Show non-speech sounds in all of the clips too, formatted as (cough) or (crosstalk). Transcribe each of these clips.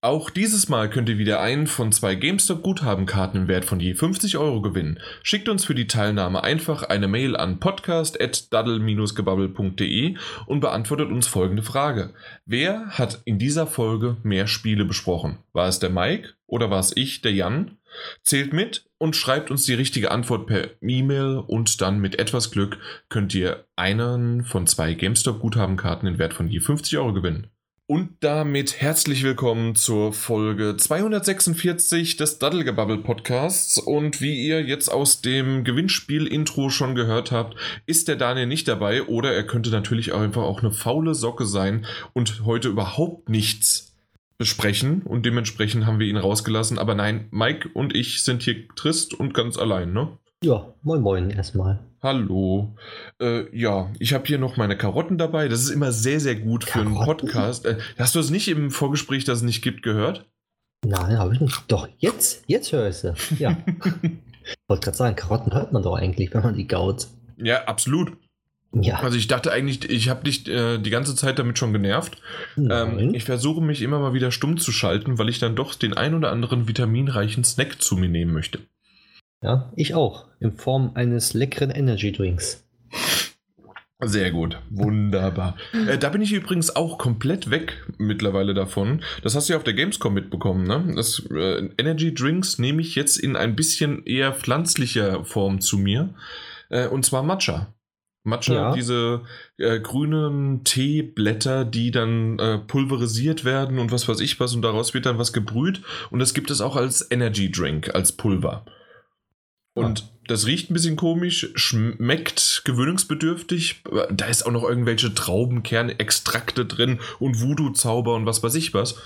Auch dieses Mal könnt ihr wieder einen von zwei GameStop-Guthabenkarten im Wert von je 50 Euro gewinnen. Schickt uns für die Teilnahme einfach eine Mail an podcast.daddle-gebabbel.de und beantwortet uns folgende Frage. Wer hat in dieser Folge mehr Spiele besprochen? War es der Mike oder war es ich, der Jan? Zählt mit und schreibt uns die richtige Antwort per E-Mail und dann mit etwas Glück könnt ihr einen von zwei GameStop-Guthabenkarten im Wert von je 50 Euro gewinnen. Und damit herzlich willkommen zur Folge 246 des Daddelgebubble Podcasts. Und wie ihr jetzt aus dem Gewinnspiel-Intro schon gehört habt, ist der Daniel nicht dabei oder er könnte natürlich auch einfach auch eine faule Socke sein und heute überhaupt nichts besprechen. Und dementsprechend haben wir ihn rausgelassen. Aber nein, Mike und ich sind hier trist und ganz allein, ne? Ja, moin moin erstmal. Hallo. Äh, ja, ich habe hier noch meine Karotten dabei. Das ist immer sehr, sehr gut Karotten? für einen Podcast. Äh, hast du es nicht im Vorgespräch, dass es nicht gibt, gehört? Nein, habe ich nicht. Doch, jetzt, jetzt höre ich sie. Ja. ich (laughs) wollte gerade sagen, Karotten hört man doch eigentlich, wenn man die gaut. Ja, absolut. Ja. Also ich dachte eigentlich, ich habe dich äh, die ganze Zeit damit schon genervt. Ähm, ich versuche mich immer mal wieder stumm zu schalten, weil ich dann doch den ein oder anderen vitaminreichen Snack zu mir nehmen möchte. Ja, ich auch. In Form eines leckeren Energy Drinks. Sehr gut, wunderbar. äh, da bin ich übrigens auch komplett weg mittlerweile davon. Das hast du ja auf der Gamescom mitbekommen, ne? Das äh, Energy Drinks nehme ich jetzt in ein bisschen eher pflanzlicher Form zu mir. Äh, und zwar Matcha. Matcha, ja. diese äh, grünen Teeblätter, die dann äh, pulverisiert werden und was weiß ich was und daraus wird dann was gebrüht und das gibt es auch als Energy Drink, als Pulver. Und ja. das riecht ein bisschen komisch, schmeckt gewöhnungsbedürftig. Da ist auch noch irgendwelche Traubenkernextrakte drin und Voodoo-Zauber und was weiß ich was.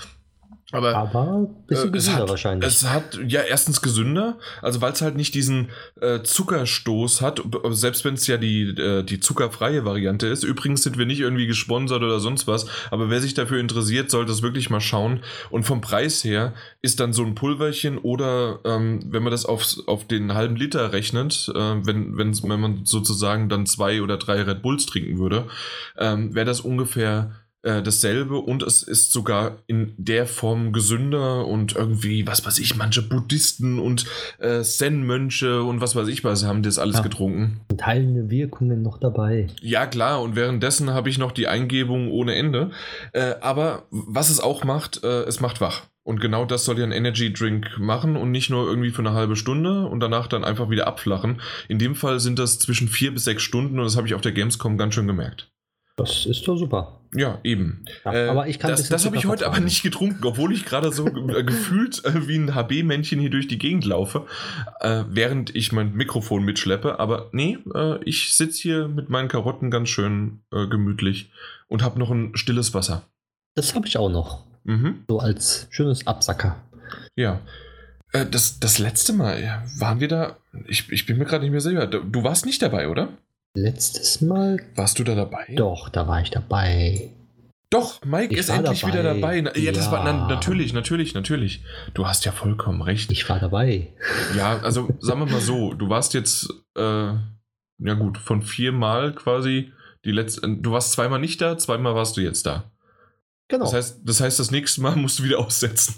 Aber, Aber ein bisschen äh, gesünder hat, wahrscheinlich. Es hat ja erstens gesünder, also weil es halt nicht diesen äh, Zuckerstoß hat, selbst wenn es ja die, äh, die zuckerfreie Variante ist. Übrigens sind wir nicht irgendwie gesponsert oder sonst was, aber wer sich dafür interessiert, sollte es wirklich mal schauen. Und vom Preis her ist dann so ein Pulverchen oder ähm, wenn man das auf, auf den halben Liter rechnet, äh, wenn, wenn, wenn man sozusagen dann zwei oder drei Red Bulls trinken würde, ähm, wäre das ungefähr äh, dasselbe und es ist sogar in der Form gesünder und irgendwie, was weiß ich, manche Buddhisten und äh, Zen-Mönche und was weiß ich was haben das alles ja. getrunken. Und heilende Wirkungen noch dabei. Ja, klar, und währenddessen habe ich noch die Eingebung ohne Ende. Äh, aber was es auch macht, äh, es macht wach. Und genau das soll ja ein Energy Drink machen und nicht nur irgendwie für eine halbe Stunde und danach dann einfach wieder abflachen. In dem Fall sind das zwischen vier bis sechs Stunden und das habe ich auf der Gamescom ganz schön gemerkt. Das ist doch super. Ja, eben. Ja, äh, aber ich kann das, das habe ich heute aber nicht getrunken, obwohl ich gerade so äh, gefühlt äh, wie ein HB-Männchen hier durch die Gegend laufe, äh, während ich mein Mikrofon mitschleppe. Aber nee, äh, ich sitze hier mit meinen Karotten ganz schön äh, gemütlich und habe noch ein stilles Wasser. Das habe ich auch noch. Mhm. So als schönes Absacker. Ja. das, das letzte Mal waren wir da. Ich, ich bin mir gerade nicht mehr sicher. Du warst nicht dabei, oder? Letztes Mal. Warst du da dabei? Doch, da war ich dabei. Doch, Mike ich ist endlich dabei. wieder dabei. Ja, ja, das war na, natürlich, natürlich, natürlich. Du hast ja vollkommen recht. Ich war dabei. Ja, also sagen wir mal so, du warst jetzt, äh, ja gut, von viermal quasi die letzte. Du warst zweimal nicht da, zweimal warst du jetzt da. Genau. Das heißt, das heißt, das nächste Mal musst du wieder (laughs) aussetzen.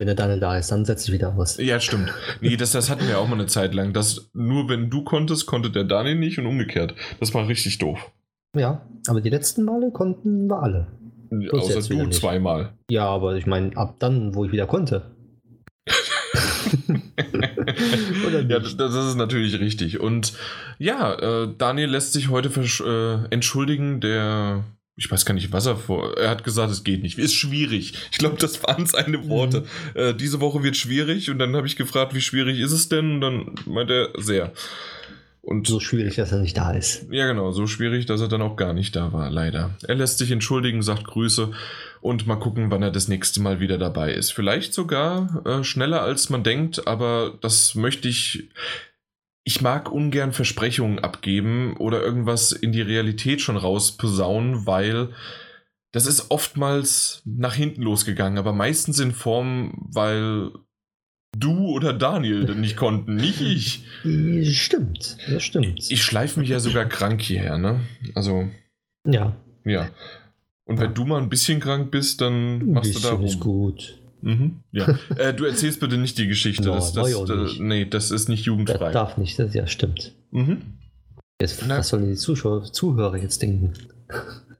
Wenn der Daniel da ist, dann setze ich wieder aus. Ja, stimmt. Nee, das, das hatten wir auch mal eine Zeit lang. Dass nur wenn du konntest, konnte der Daniel nicht und umgekehrt. Das war richtig doof. Ja, aber die letzten Male konnten wir alle. Bloß Außer du zweimal. Ja, aber ich meine, ab dann, wo ich wieder konnte. (laughs) ja, das, das, ist natürlich richtig. Und ja, äh, Daniel lässt sich heute äh, entschuldigen. Der ich weiß gar nicht, was er vor. Er hat gesagt, es geht nicht. Ist schwierig. Ich glaube, das waren seine Worte. Mhm. Äh, diese Woche wird schwierig und dann habe ich gefragt, wie schwierig ist es denn? Und dann meint er sehr. Und so schwierig, dass er nicht da ist. Ja, genau, so schwierig, dass er dann auch gar nicht da war, leider. Er lässt sich entschuldigen, sagt Grüße und mal gucken, wann er das nächste Mal wieder dabei ist. Vielleicht sogar äh, schneller als man denkt, aber das möchte ich ich mag ungern Versprechungen abgeben oder irgendwas in die Realität schon rausposaunen, weil das ist oftmals nach hinten losgegangen, aber meistens in Form, weil du oder Daniel nicht konnten, nicht ich. Stimmt, das stimmt. Ich, schleife mich ja sogar krank hierher, ne? Also. Ja. Ja. Und wenn du mal ein bisschen krank bist, dann machst du da bisschen ist rum. gut. Mhm, ja. (laughs) äh, du erzählst bitte nicht die Geschichte. No, das, das, das, nicht. nee, das ist nicht Das jugendfrei. darf nicht, das ja stimmt. Mhm. Jetzt, was sollen die Zuschauer, Zuhörer jetzt denken?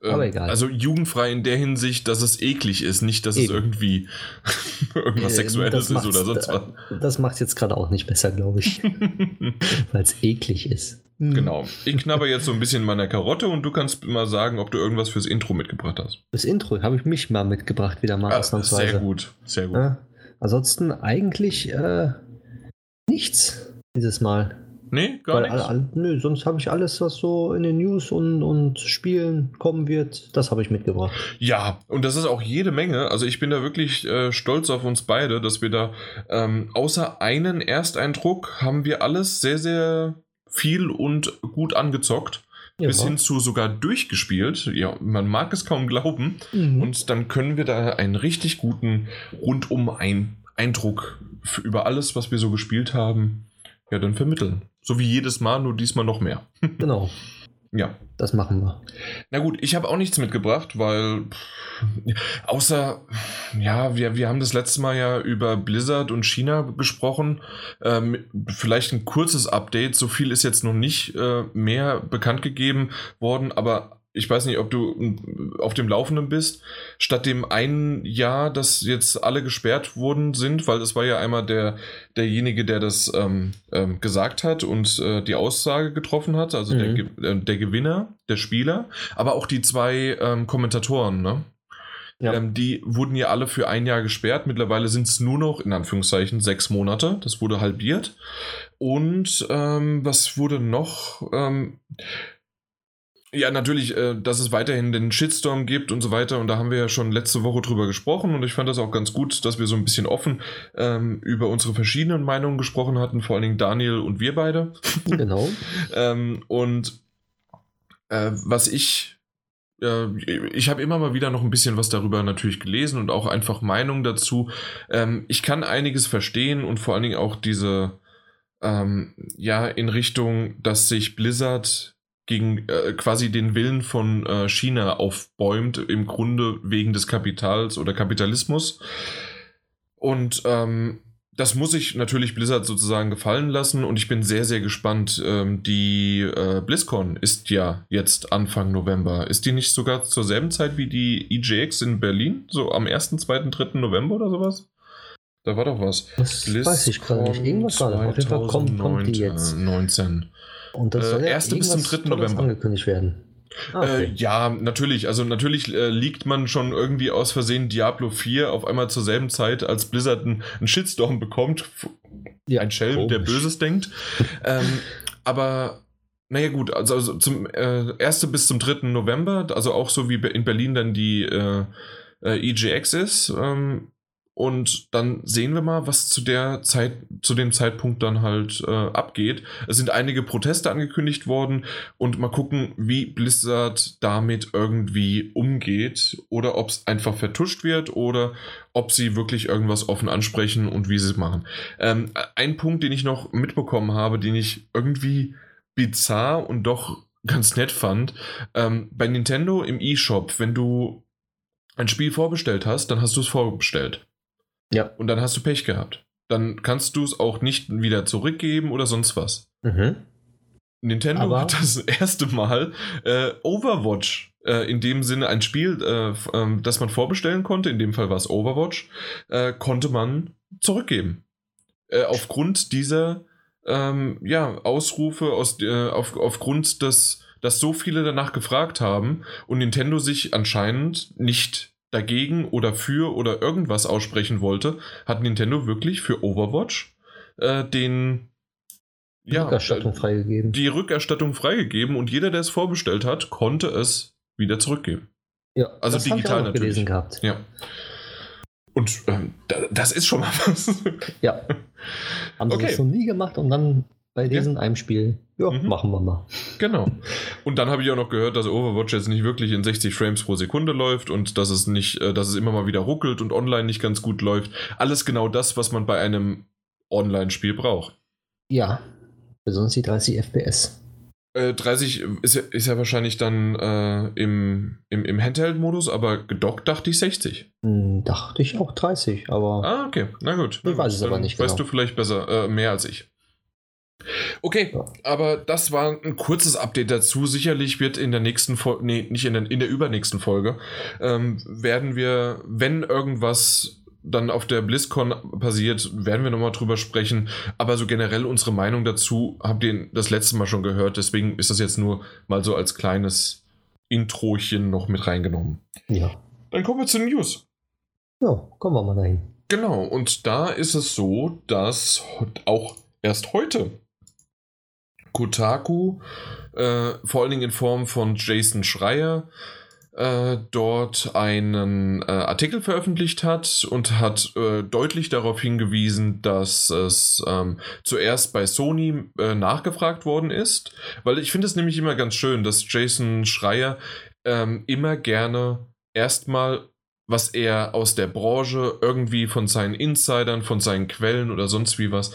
Aber Ähm, egal. Also jugendfrei in der Hinsicht, dass es eklig ist, nicht, dass es Eben. irgendwie (laughs) irgendwas Äh, Sexuelles das ist oder sonst was. Das macht es jetzt gerade auch nicht besser, glaube ich, (laughs) weil es eklig ist. Genau. Ich knabber jetzt so ein bisschen meiner Karotte und du kannst mal sagen, ob du irgendwas fürs Intro mitgebracht hast. Das Intro habe ich mich mal mitgebracht, wieder mal Ah, ausnahmsweise. sehr gut, sehr gut. Ja, ansonsten eigentlich äh, nichts dieses Mal. Nee, gar Weil nichts. nö, sonst habe ich alles, was so in den News und, und Spielen kommen wird, das habe ich mitgebracht. Ja, und das ist auch jede Menge. Also ich bin da wirklich äh, stolz auf uns beide, dass wir da ähm, außer einen Ersteindruck haben wir alles sehr, sehr viel und gut angezockt. Ja. Bis hin zu sogar durchgespielt. Ja, man mag es kaum glauben. Mhm. Und dann können wir da einen richtig guten Rundum-Eindruck über alles, was wir so gespielt haben, ja, dann vermitteln. So wie jedes Mal, nur diesmal noch mehr. (laughs) genau, Ja. das machen wir. Na gut, ich habe auch nichts mitgebracht, weil pff, außer, ja, wir, wir haben das letzte Mal ja über Blizzard und China gesprochen. Ähm, vielleicht ein kurzes Update, so viel ist jetzt noch nicht äh, mehr bekannt gegeben worden, aber ich weiß nicht, ob du mm, auf dem Laufenden bist. Statt dem einen Jahr, dass jetzt alle gesperrt worden sind, weil es war ja einmal der, derjenige, der das ähm, ähm, gesagt hat und äh, die Aussage getroffen hat, also der, Mhm. Ge- äh, der Gewinner, der Spieler, aber auch die zwei ähm, Kommentatoren, ne? Ja. Ähm, die wurden ja alle für ein Jahr gesperrt. Mittlerweile sind es nur noch, in Anführungszeichen, sechs Monate. Das wurde halbiert. Und ähm, was wurde noch? Ähm, ja, natürlich, äh, dass es weiterhin den Shitstorm gibt und so weiter. Und da haben wir ja schon letzte Woche drüber gesprochen. Und ich fand das auch ganz gut, dass wir so ein bisschen offen ähm, über unsere verschiedenen Meinungen gesprochen hatten. Vor allen Dingen Daniel und wir beide. (laughs) Genau. Ähm, und äh, was ich, äh, ich habe immer mal wieder noch ein bisschen was darüber natürlich gelesen und auch einfach Meinung dazu. Ähm, ich kann einiges verstehen und vor allen Dingen auch diese, ähm, ja, in Richtung, dass sich Blizzard gegen äh, quasi den Willen von äh, China aufbäumt, im Grunde wegen des Kapitals oder Kapitalismus. Und ähm, das muss ich natürlich Blizzard sozusagen gefallen lassen und ich bin sehr, sehr gespannt. Ähm, die äh, BlizzCon ist ja jetzt Anfang November. Ist die nicht sogar zur selben Zeit wie die EJX in Berlin? So am 1., 2., 3. November oder sowas? Da war doch was. Das weiß ich gerade nicht. Irgendwas war da. Auf jeden Fall kommt, kommt die jetzt. 19. Und das Äh, soll ja erste bis zum irgendwas 3. Tolles November. angekündigt werden. Ah, Äh, okay. ja, natürlich. Also natürlich äh, liegt man schon irgendwie aus Versehen Diablo 4 auf einmal zur selben Zeit, als Blizzard einen, einen Shitstorm bekommt. Ja, Ein Schelm, der. Böses denkt. (laughs) ähm, aber naja gut, also, also zum äh, 1. bis zum 3. November, also auch so wie in Berlin dann die äh, äh, EGX ist. Ähm, und dann sehen wir mal, was zu der Zeit, zu dem Zeitpunkt dann halt äh, abgeht. Es sind einige Proteste angekündigt worden und mal gucken, wie Blizzard damit irgendwie umgeht oder ob es einfach vertuscht wird oder ob sie wirklich irgendwas offen ansprechen und wie sie es machen. Ähm, ein Punkt, den ich noch mitbekommen habe, den ich irgendwie bizarr und doch ganz nett fand, ähm, bei Nintendo im eShop, wenn du ein Spiel vorbestellt hast, dann hast du es vorbestellt. Ja. Und dann hast du Pech gehabt. Dann kannst du es auch nicht wieder zurückgeben oder sonst was. Mhm. Nintendo Aber- hat das (laughs) erste Mal äh, Overwatch, äh, in dem Sinne ein Spiel, äh, ähm, das man vorbestellen konnte, in dem Fall war es Overwatch, äh, konnte man zurückgeben. Äh, aufgrund dieser ähm, ja, Ausrufe, aus, äh, auf, aufgrund des, dass so viele danach gefragt haben und Nintendo sich anscheinend nicht dagegen oder für oder irgendwas aussprechen wollte, hat Nintendo wirklich für Overwatch äh, den ja, Rückerstattung freigegeben. die Rückerstattung freigegeben und jeder, der es vorbestellt hat, konnte es wieder zurückgeben. ja, also das digital natürlich. gelesen gehabt. Ja. Und ähm, da, das ist schon mal was. Ja. (laughs) Haben sie Okay. das noch nie gemacht und dann bei diesem einem Spiel, ja, Mhm. machen wir mal. genau. Und dann habe ich auch noch gehört, dass Overwatch jetzt nicht wirklich in 60 Frames pro Sekunde läuft und dass es nicht, äh, dass es immer mal wieder ruckelt und online nicht ganz gut läuft. Alles genau das, was man bei einem Online-Spiel braucht. Ja, besonders die 30 FPS. Äh, 30 ist ja, ist ja wahrscheinlich dann äh, im, im, im Handheld-Modus, aber gedockt dachte ich 60. Hm, dachte ich auch 30, aber. Ah, okay. Na gut. Ich weiß es aber nicht Weißt genau. du vielleicht besser, äh, mehr als ich. Okay, aber das war ein kurzes Update dazu. Sicherlich wird in der nächsten Folge, nee, nicht in der, in der übernächsten Folge, ähm, werden wir, wenn irgendwas dann auf der BlizzCon passiert, werden wir nochmal drüber sprechen. Aber so generell unsere Meinung dazu habt ihr das letzte Mal schon gehört. Deswegen ist das jetzt nur mal so als kleines Introchen noch mit reingenommen. Ja. Dann kommen wir zu den News. Ja, kommen wir mal dahin. Genau, und da ist es so, dass auch erst heute Kotaku, äh, vor allen Dingen in Form von Jason Schreier, äh, dort einen äh, Artikel veröffentlicht hat und hat äh, deutlich darauf hingewiesen, dass es ähm, zuerst bei Sony äh, nachgefragt worden ist, weil ich finde es nämlich immer ganz schön, dass Jason Schreier ähm, immer gerne erstmal was er aus der Branche irgendwie von seinen Insidern, von seinen Quellen oder sonst wie was,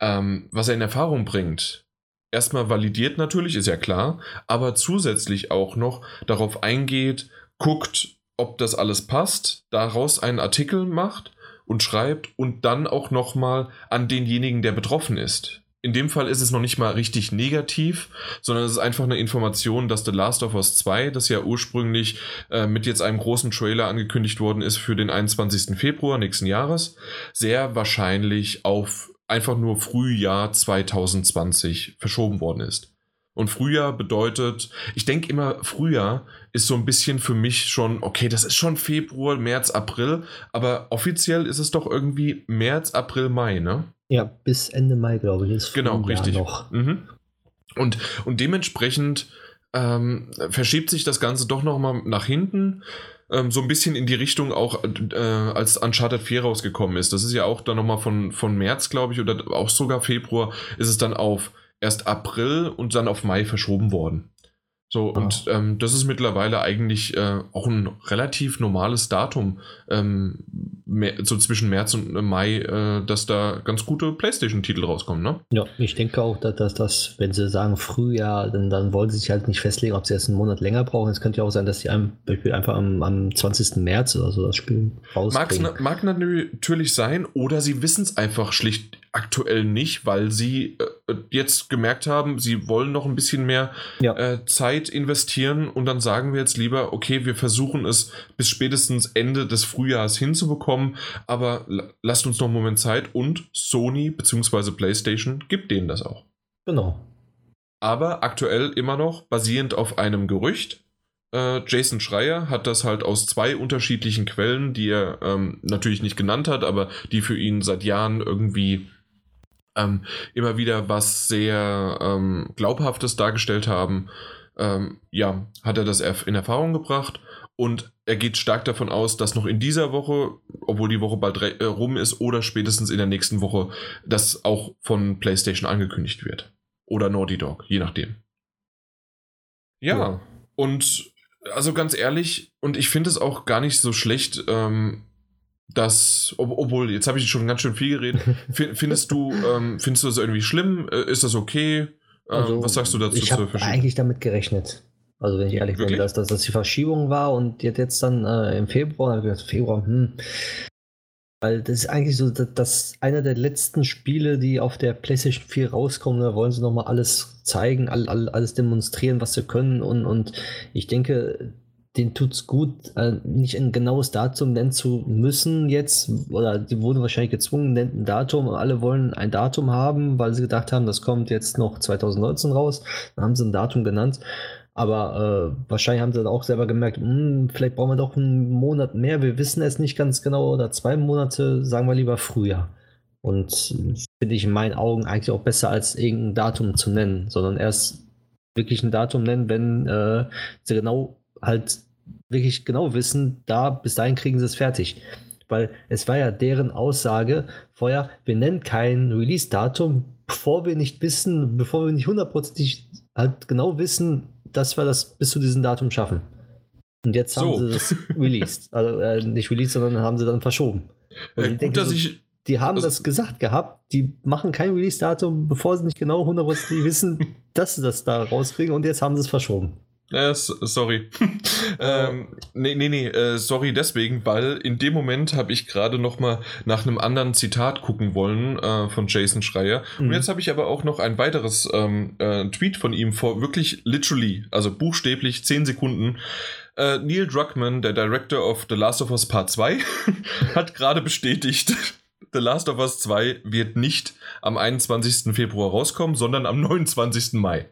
ähm, was er in Erfahrung bringt. Erstmal validiert natürlich, ist ja klar, aber zusätzlich auch noch darauf eingeht, guckt, ob das alles passt, daraus einen Artikel macht und schreibt und dann auch nochmal an denjenigen, der betroffen ist. In dem Fall ist es noch nicht mal richtig negativ, sondern es ist einfach eine Information, dass The Last of Us 2, das ja ursprünglich äh, mit jetzt einem großen Trailer angekündigt worden ist für den 21. Februar nächsten Jahres, sehr wahrscheinlich auf einfach nur Frühjahr 2020 verschoben worden ist. Und Frühjahr bedeutet, ich denke immer, Frühjahr ist so ein bisschen für mich schon, okay, das ist schon Februar, März, April, aber offiziell ist es doch irgendwie März, April, Mai, ne? Ja, bis Ende Mai, glaube ich, ist Genau, Frühjahr richtig. noch. Mhm. Und, und dementsprechend ähm, verschiebt sich das Ganze doch nochmal nach hinten. Ähm, so ein bisschen in die Richtung auch, äh, als Uncharted 4 rausgekommen ist. Das ist ja auch dann nochmal von, von März, glaube ich, oder auch sogar Februar, ist es dann auf erst April und dann auf Mai verschoben worden. So, Ah. und ähm, das ist mittlerweile eigentlich äh, auch ein relativ normales Datum, ähm, mehr, so zwischen März und Mai, äh, dass da ganz gute PlayStation-Titel rauskommen, ne? Ja, ich denke auch, dass, dass, dass wenn sie sagen Frühjahr, dann, dann wollen sie sich halt nicht festlegen, ob sie jetzt einen Monat länger brauchen. Es könnte ja auch sein, dass sie Beispiel einfach am, am 20. März oder so das Spiel rausbringen. mag natürlich sein, oder sie wissen es einfach schlicht aktuell nicht, weil sie äh, jetzt gemerkt haben, sie wollen noch ein bisschen mehr Ja. äh, Zeit investieren und dann sagen wir jetzt lieber, okay, wir versuchen es bis spätestens Ende des Frühjahrs hinzubekommen, aber la- lasst uns noch einen Moment Zeit und Sony bzw. PlayStation gibt denen das auch. Genau. Aber aktuell immer noch basierend auf einem Gerücht. Äh, Jason Schreier hat das halt aus zwei unterschiedlichen Quellen, die er ähm, natürlich nicht genannt hat, aber die für ihn seit Jahren irgendwie ähm, immer wieder was sehr ähm, Glaubhaftes dargestellt haben. Ähm, ja, hat er das in Erfahrung gebracht und er geht stark davon aus, dass noch in dieser Woche, obwohl die Woche bald äh, rum ist, oder spätestens in der nächsten Woche, das auch von PlayStation angekündigt wird. Oder Naughty Dog, je nachdem. Ja, Ja. und also ganz ehrlich, und ich finde es auch gar nicht so schlecht, ähm, dass, ob, obwohl, jetzt habe ich schon ganz schön viel geredet. (laughs) Fin- findest du, ähm, findest du das irgendwie schlimm? Äh, ist das okay? Ähm, was sagst du dazu Also, Ich habe eigentlich damit gerechnet. Also wenn ich ehrlich Wirklich? bin, dass, dass das die Verschiebung war und jetzt, jetzt dann äh, im Februar, hab ich gedacht, Februar, hm. Weil das ist eigentlich so, dass, dass einer der letzten Spiele, die auf der PlayStation 4 rauskommen, da wollen sie nochmal alles zeigen, all, all, alles demonstrieren, was sie können und, und ich denke, denen tut's gut, äh, nicht ein genaues Datum nennen zu müssen jetzt, oder die wurden wahrscheinlich gezwungen, nennt ein Datum und alle wollen ein Datum haben, weil sie gedacht haben, das kommt jetzt noch 2019 raus, dann haben sie ein Datum genannt. Aber äh, wahrscheinlich haben sie dann auch selber gemerkt, "Hm, vielleicht brauchen wir doch einen Monat mehr, wir wissen es nicht ganz genau, oder zwei Monate, sagen wir lieber Frühjahr. Und finde ich in meinen Augen eigentlich auch besser, als irgendein Datum zu nennen, sondern erst wirklich ein Datum nennen, wenn äh, sie genau halt wirklich genau wissen, da bis dahin kriegen sie es fertig. Weil es war ja deren Aussage vorher, wir nennen kein Release-Datum, bevor wir nicht wissen, bevor wir nicht hundertprozentig halt genau wissen, dass wir das bis zu diesem Datum schaffen. Und jetzt haben So. sie das (laughs) released. Also äh, nicht released, sondern haben sie dann verschoben. Äh, gut, dass so, ich. Die haben das, das gesagt gehabt. Die machen kein Release-Datum, bevor sie nicht genau 100% wissen, (laughs) dass sie das da rauskriegen und jetzt haben sie es verschoben. Äh, sorry. (laughs) ähm, nee, nee, nee, äh, sorry deswegen, weil in dem Moment habe ich gerade noch mal nach einem anderen Zitat gucken wollen äh, von Jason Schreier. Mhm. Und jetzt habe ich aber auch noch ein weiteres ähm, äh, Tweet von ihm vor wirklich literally, also buchstäblich 10 Sekunden. Äh, Neil Druckmann, der Director of The Last of Us Part 2, (laughs) hat gerade bestätigt, (laughs) The Last of Us 2 wird nicht am 21. Februar rauskommen, sondern am 29. Mai.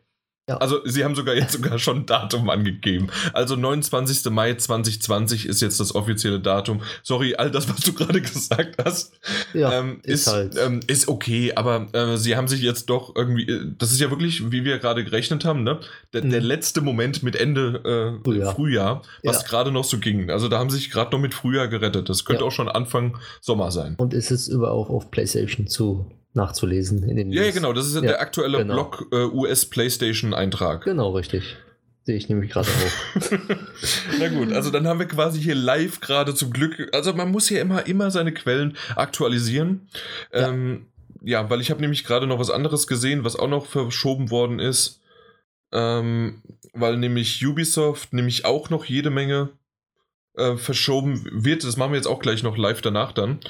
Ja. Also sie haben sogar jetzt sogar schon ein Datum angegeben. Also 29. Mai 2020 ist jetzt das offizielle Datum. Sorry, all das, was du gerade (laughs) gesagt hast, ja, ähm, ist, ist, halt. ähm, ist, okay, aber äh, sie haben sich jetzt doch irgendwie, äh, das ist ja wirklich, wie wir gerade gerechnet haben, ne? Der, mhm. der letzte Moment mit Ende äh, Frühjahr, Frühjahr was ja. gerade noch so ging. Also da haben sie sich gerade noch mit Frühjahr gerettet. Das könnte auch schon Anfang Sommer sein. Und ist es über auch auf PlayStation zu nachzulesen. In den ja, ja, genau. Das ist ja, der aktuelle genau. Blog äh, US PlayStation Eintrag. Genau, richtig. Sehe ich nämlich gerade auch. (laughs) Na gut, also dann haben wir quasi hier live gerade zum Glück. Also man muss hier immer, immer seine Quellen aktualisieren. Ja, ähm, ja weil ich habe nämlich gerade noch was anderes gesehen, was auch noch verschoben worden ist. Ähm, weil nämlich Ubisoft nämlich auch noch jede Menge äh, verschoben wird. Das machen wir jetzt auch gleich noch live danach dann.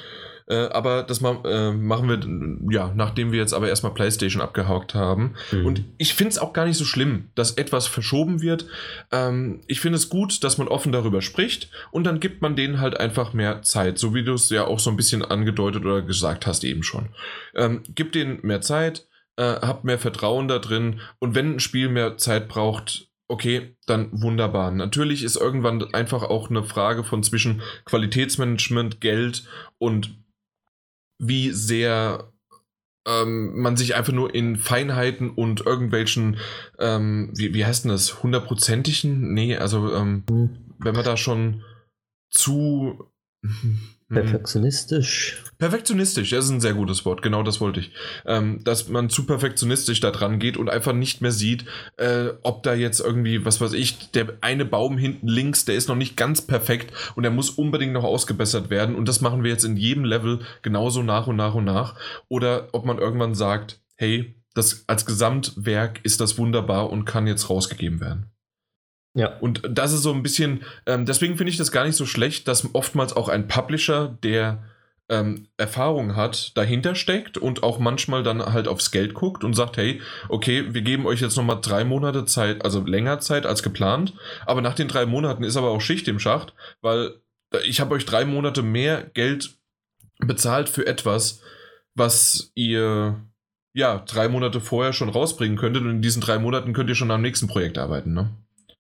Äh, aber das ma äh, machen wir, ja, nachdem wir jetzt aber erstmal PlayStation abgehakt haben. Mhm. Und ich finde es auch gar nicht so schlimm, dass etwas verschoben wird. Ähm, ich finde es gut, dass man offen darüber spricht und dann gibt man denen halt einfach mehr Zeit, so wie du es ja auch so ein bisschen angedeutet oder gesagt hast eben schon. Ähm, gib denen mehr Zeit, äh, habt mehr Vertrauen da drin und wenn ein Spiel mehr Zeit braucht, Okay, dann wunderbar. Natürlich ist irgendwann einfach auch eine Frage von zwischen Qualitätsmanagement, Geld und wie sehr ähm, man sich einfach nur in Feinheiten und irgendwelchen, ähm, wie, wie heißt denn das, hundertprozentigen? Nee, also ähm, hm. wenn man da schon zu Mhm. Perfektionistisch. Perfektionistisch, das ist ein sehr gutes Wort, genau das wollte ich. Ähm, dass man zu perfektionistisch da dran geht und einfach nicht mehr sieht, äh, ob da jetzt irgendwie, was weiß ich, der eine Baum hinten links, der ist noch nicht ganz perfekt und der muss unbedingt noch ausgebessert werden und das machen wir jetzt in jedem Level genauso nach und nach und nach. Oder ob man irgendwann sagt, hey, das als Gesamtwerk ist das wunderbar und kann jetzt rausgegeben werden. Ja. Und das ist so ein bisschen, ähm, deswegen finde ich das gar nicht so schlecht, dass oftmals auch ein Publisher, der ähm, Erfahrung hat, dahinter steckt und auch manchmal dann halt aufs Geld guckt und sagt, hey, okay, wir geben euch jetzt nochmal drei Monate Zeit, also länger Zeit als geplant, aber nach den drei Monaten ist aber auch Schicht im Schacht, weil ich habe euch drei Monate mehr Geld bezahlt für etwas, was ihr ja drei Monate vorher schon rausbringen könntet und in diesen drei Monaten könnt ihr schon am nächsten Projekt arbeiten, ne?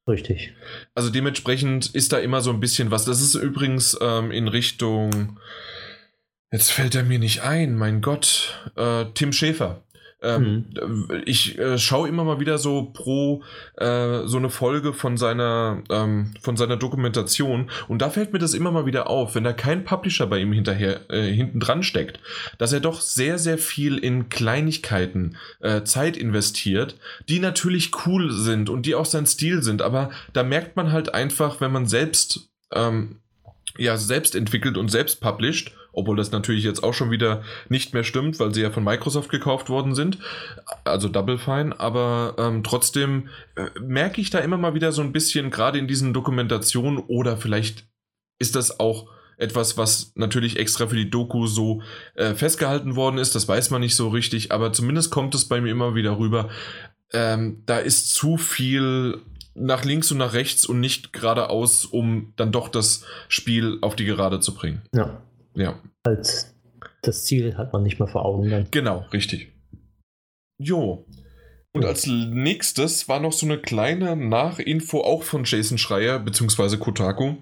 Richtig. Also dementsprechend ist da immer so ein bisschen was. Das ist übrigens ähm, in Richtung. Jetzt fällt er mir nicht ein, mein Gott. Äh, Tim Schäfer. Ähm, mhm. Ich äh, schaue immer mal wieder so pro äh, so eine Folge von seiner ähm, von seiner Dokumentation und da fällt mir das immer mal wieder auf, wenn da kein Publisher bei ihm hinterher äh, hinten dran steckt, dass er doch sehr sehr viel in Kleinigkeiten äh, Zeit investiert, die natürlich cool sind und die auch sein Stil sind, aber da merkt man halt einfach, wenn man selbst ähm, ja selbst entwickelt und selbst published obwohl das natürlich jetzt auch schon wieder nicht mehr stimmt, weil sie ja von Microsoft gekauft worden sind, also Double Fine, aber ähm, trotzdem äh, merke ich da immer mal wieder so ein bisschen, gerade in diesen Dokumentationen oder vielleicht ist das auch etwas, was natürlich extra für die Doku so äh, festgehalten worden ist, das weiß man nicht so richtig, aber zumindest kommt es bei mir immer wieder rüber, ähm, da ist zu viel nach links und nach rechts und nicht geradeaus, um dann doch das Spiel auf die Gerade zu bringen. Ja. Ja. Als das Ziel hat man nicht mehr vor Augen dann. Genau, richtig. Jo. Und als nächstes war noch so eine kleine Nachinfo auch von Jason Schreier bzw. Kotaku.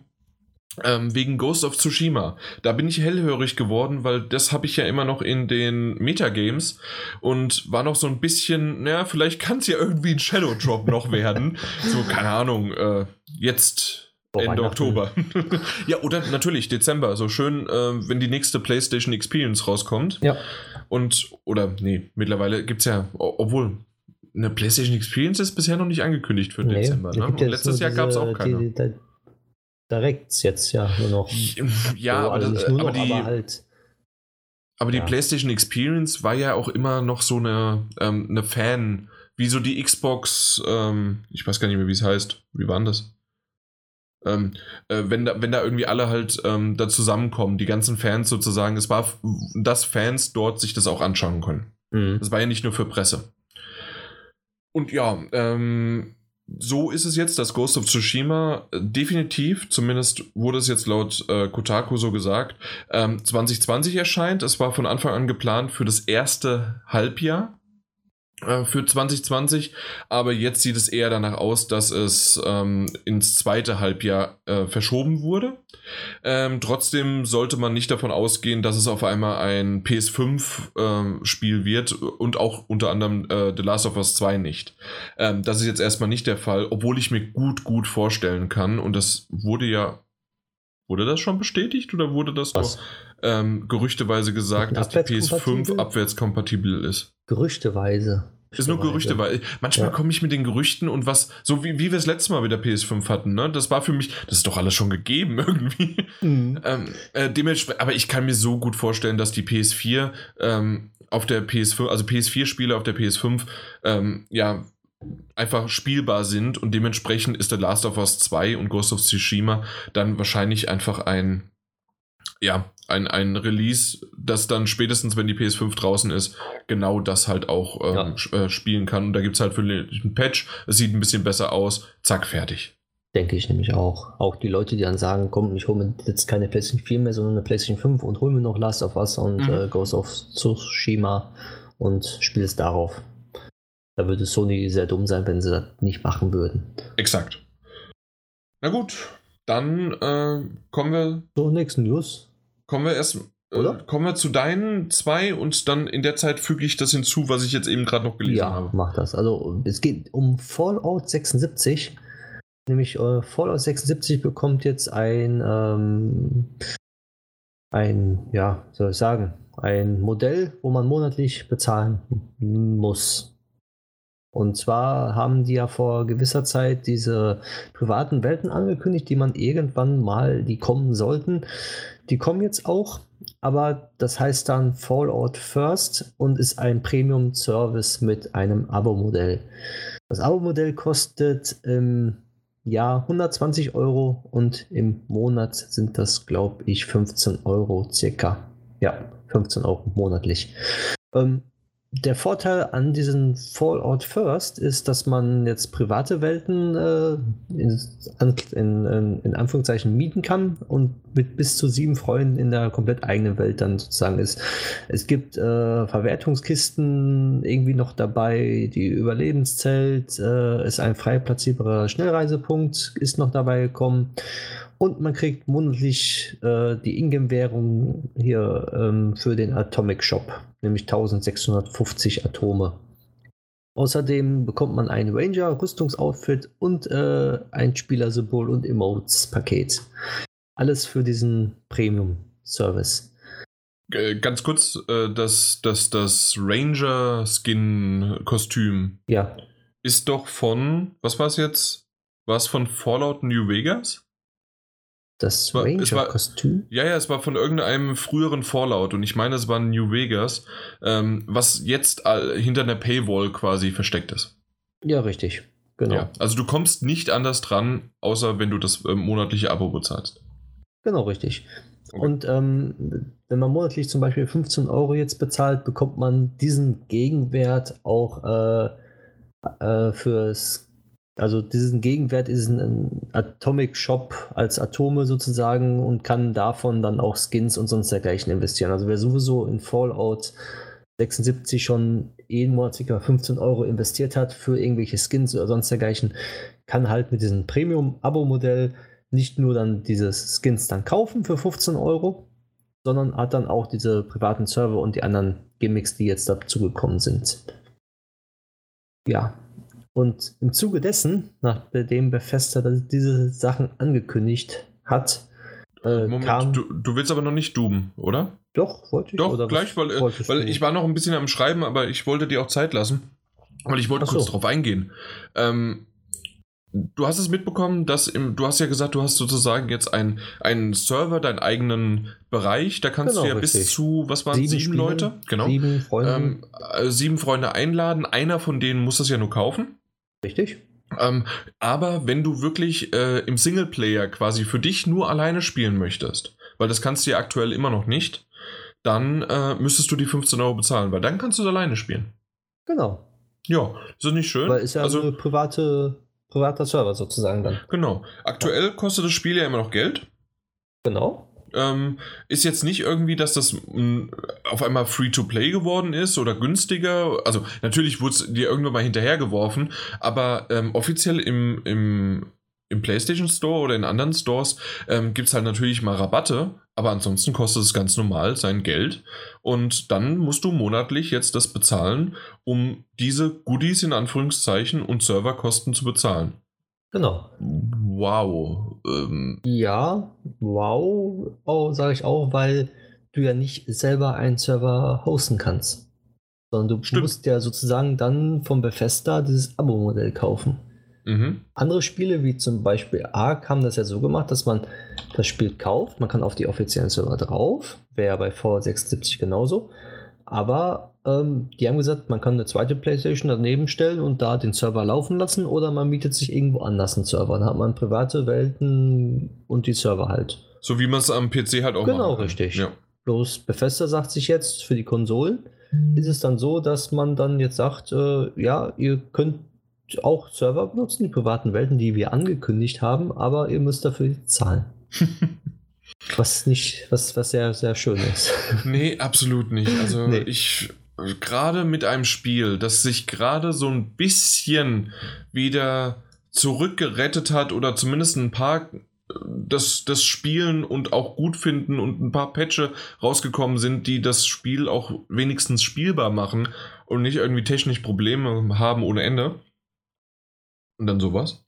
Ähm, wegen Ghost of Tsushima. Da bin ich hellhörig geworden, weil das habe ich ja immer noch in den Metagames und war noch so ein bisschen, naja, vielleicht kann es ja irgendwie ein Shadow Drop noch werden. (laughs) So, keine Ahnung, äh, jetzt Ende Oktober. (laughs) ja, oder natürlich Dezember. So schön, äh, wenn die nächste PlayStation Experience rauskommt. Ja. Und, oder, nee, mittlerweile gibt es ja, obwohl, eine PlayStation Experience ist bisher noch nicht angekündigt für nee, Dezember. Ne? Und letztes Jahr gab es auch keine. Die, die, Directs jetzt ja nur noch. Ja, so, aber, also das, nur aber, noch, die, aber halt. Aber die Ja. PlayStation Experience war ja auch immer noch so eine, ähm, eine Fan, wie so die Xbox, ähm, ich weiß gar nicht mehr, wie es heißt. Wie war denn das? Ähm, äh, wenn, da, wenn da irgendwie alle halt ähm, da zusammenkommen, die ganzen Fans sozusagen, es war, dass Fans dort sich das auch anschauen können. Mhm. Das war ja nicht nur für Presse. Und ja, ähm, so ist es jetzt, dass Ghost of Tsushima äh, definitiv, zumindest wurde es jetzt laut äh, Kotaku so gesagt, ähm, 2020 erscheint. Es war von Anfang an geplant für das erste Halbjahr für 2020, aber jetzt sieht es eher danach aus, dass es ähm, ins zweite Halbjahr äh, verschoben wurde. Ähm, trotzdem sollte man nicht davon ausgehen, dass es auf einmal ein PS5-Spiel ähm, wird und auch unter anderem äh, The Last of Us 2 nicht. Ähm, das ist jetzt erstmal nicht der Fall, obwohl ich mir gut, gut vorstellen kann und das wurde ja. Wurde das schon bestätigt oder wurde das Was? doch ähm, gerüchteweise gesagt, dass die PS5 Abwärtskompatibel? abwärtskompatibel ist? Gerüchteweise. Ist nur Gerüchte, weil manchmal Ja. komme ich mit den Gerüchten und was, so wie, wie wir es letztes Mal mit der PS5 hatten, ne? Das war für mich, das ist doch alles schon gegeben (laughs) irgendwie. Mhm. ähm, äh, dementsprechend, aber ich kann mir so gut vorstellen, dass die PS4 ähm, auf der PS5, also PS4-Spiele auf der PS5, ähm, ja, einfach spielbar sind und dementsprechend ist The Last of Us 2 und Ghost of Tsushima dann wahrscheinlich einfach ein, ja, ein, ein Release, das dann spätestens, wenn die PS5 draußen ist, genau das halt auch ähm, Ja. äh, spielen kann. Und da gibt es halt für einen Patch, es sieht ein bisschen besser aus, zack, fertig. Denke ich nämlich auch. Auch die Leute, die dann sagen, komm, ich hole mir jetzt keine PlayStation 4 mehr, sondern eine PlayStation 5 und hol mir noch Last of Us und Mhm. äh, Ghost of Tsushima und spiele es darauf. Da würde Sony sehr dumm sein, wenn sie das nicht machen würden. Exakt. Na gut, dann äh, kommen wir So, nächste News. Kommen wir erst äh, Oder? kommen wir zu deinen zwei und dann in der Zeit füge ich das hinzu, was ich jetzt eben gerade noch gelesen ja, habe. mach das. Also es geht um Fallout 76. Nämlich äh, Fallout 76 bekommt jetzt ein, ähm, ein, ja, soll ich sagen, ein Modell, wo man monatlich bezahlen muss. Und zwar haben die ja vor gewisser Zeit diese privaten Welten angekündigt, die man irgendwann mal, die kommen sollten. Die kommen jetzt auch, aber das heißt dann Fallout First und ist ein Premium-Service mit einem Abo-Modell. Das Abo-Modell kostet im Jahr 120 Euro und im Monat sind das, glaube ich, 15 Euro circa. Ja, 15 Euro monatlich. Ähm, der Vorteil an diesem Fallout First ist, dass man jetzt private Welten äh, in, in, in Anführungszeichen mieten kann und mit bis zu sieben Freunden in der komplett eigenen Welt dann sozusagen ist. Es gibt äh, Verwertungskisten irgendwie noch dabei, die Überlebenszelt, äh, ist ein frei platzierbarer Schnellreisepunkt, ist noch dabei gekommen. Und man kriegt monatlich äh, die Ingame-Währung hier ähm, für den Atomic Shop, nämlich 1650 Atome. Außerdem bekommt man ein Ranger-Rüstungsoutfit und äh, ein Spielersymbol und Emotes-Paket. Alles für diesen Premium-Service. Ganz kurz, äh, das, das, das Ranger-Skin-Kostüm Ja, ist doch von, was war es jetzt? War es von Fallout New Vegas? Das Ranger-Kostüm. Ja, ja, es war von irgendeinem früheren Fallout und ich meine, es war New Vegas, ähm, was jetzt hinter einer Paywall quasi versteckt ist. Ja, richtig. Genau. Ja, also du kommst nicht anders dran, außer wenn du das ähm, monatliche Abo bezahlst. Genau, richtig. Okay. Und ähm, wenn man monatlich zum Beispiel 15 Euro jetzt bezahlt, bekommt man diesen Gegenwert auch äh, äh, fürs, also diesen Gegenwert ist ein, Atomic Shop als Atome sozusagen und kann davon dann auch Skins und sonst dergleichen investieren. Also wer sowieso in Fallout 76 schon jeden Monat ca. 15 Euro investiert hat für irgendwelche Skins oder sonst dergleichen, kann halt mit diesem Premium-Abo-Modell nicht nur dann diese Skins dann kaufen für 15 Euro, sondern hat dann auch diese privaten Server und die anderen Gimmicks, die jetzt dazugekommen sind. Ja. Und im Zuge dessen, nachdem Bethesda diese Sachen angekündigt hat, äh, Moment, kam. du, du willst aber noch nicht duben, oder? doch, wollte ich. Doch, gleich, weil, äh, weil ich war noch ein bisschen am Schreiben, aber ich wollte dir auch Zeit lassen. Weil ich wollte so. kurz drauf eingehen. Ähm, du hast es mitbekommen, dass im, du hast ja gesagt, du hast sozusagen jetzt einen, einen Server, deinen eigenen Bereich, da kannst Genau, du ja bis richtig. zu, was waren sieben, Spiele, Leute? Genau. Sieben Freunde. Ähm, äh, sieben Freunde einladen, einer von denen muss das ja nur kaufen. Richtig? Ähm, aber wenn du wirklich äh, im Singleplayer quasi für dich nur alleine spielen möchtest, weil das kannst du ja aktuell immer noch nicht, dann äh, müsstest du die 15 Euro bezahlen, weil dann kannst du es alleine spielen. Genau. Ja, ist das nicht schön? Weil ist ja also, ein private, privater Server sozusagen dann. genau. Aktuell kostet das Spiel ja immer noch Geld. Genau. Ähm, ist jetzt nicht irgendwie, dass das mh, auf einmal Free-to-Play geworden ist oder günstiger. Also natürlich wurde es dir irgendwann mal hinterhergeworfen, aber ähm, offiziell im, im, im PlayStation Store oder in anderen Stores ähm, gibt es halt natürlich mal Rabatte, aber ansonsten kostet es ganz normal sein Geld. Und dann musst du monatlich jetzt das bezahlen, um diese Goodies in Anführungszeichen und Serverkosten zu bezahlen. Genau. Wow. Ähm, Ja, wow, oh, sage ich auch, weil du ja nicht selber einen Server hosten kannst. Sondern du Stimmt. musst ja sozusagen dann vom Bethesda dieses Abo-Modell kaufen. mhm. Andere Spiele, wie zum Beispiel Ark, haben das ja so gemacht, dass man das Spiel kauft. Man kann auf die offiziellen Server drauf. Wäre ja bei V76 genauso. Aber ähm, die haben gesagt, man kann eine zweite Playstation daneben stellen und da den Server laufen lassen oder man mietet sich irgendwo anders einen Server. Dann hat man private Welten und die Server halt. So wie man es am PC halt auch Genau, richtig. Ja. Bloß Bethesda sagt sich jetzt für die Konsolen, ist es dann so, dass man dann jetzt sagt, äh, ja, ihr könnt auch Server benutzen, die privaten Welten, die wir angekündigt haben, aber ihr müsst dafür zahlen. (laughs) was nicht, was, was sehr, sehr schön ist. (laughs) Nee, absolut nicht. Also Nee. ich gerade mit einem Spiel, das sich gerade so ein bisschen wieder zurückgerettet hat oder zumindest ein paar das, das Spielen und auch gut finden und ein paar Patche rausgekommen sind, die das Spiel auch wenigstens spielbar machen und nicht irgendwie technisch Probleme haben ohne Ende. Und dann sowas.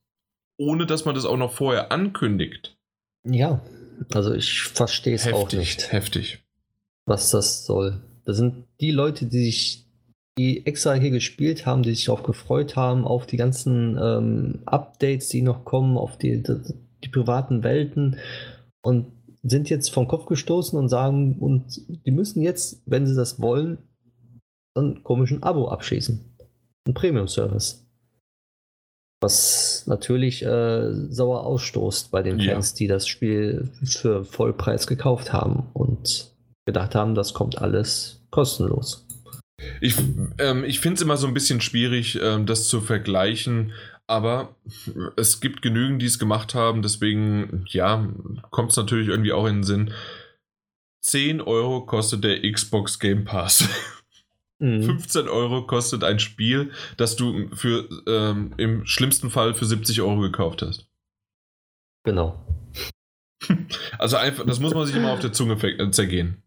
Ohne dass man das auch noch vorher ankündigt. Ja, also ich verstehe es auch nicht, heftig. was das soll. Das sind die Leute, die sich, die extra hier gespielt haben, die sich darauf gefreut haben, auf die ganzen ähm, Updates, die noch kommen, auf die, die, die privaten Welten und sind jetzt vom Kopf gestoßen und sagen, und die müssen jetzt, wenn sie das wollen, einen komischen Abo abschließen. Ein Premium-Service. Was natürlich äh, sauer ausstoßt bei den. Fans, die das Spiel für Vollpreis gekauft haben und gedacht haben, das kommt alles kostenlos. Ich, ähm, ich finde es immer so ein bisschen schwierig, ähm, das zu vergleichen, aber es gibt genügend, die es gemacht haben, deswegen, ja, kommt es natürlich irgendwie auch in den Sinn. 10 Euro kostet der Xbox Game Pass. (laughs) Mhm. 15 Euro kostet ein Spiel, das du für ähm, im schlimmsten Fall für 70 Euro gekauft hast. Genau. (laughs) Also einfach, das muss man sich immer auf der Zunge äh, zergehen.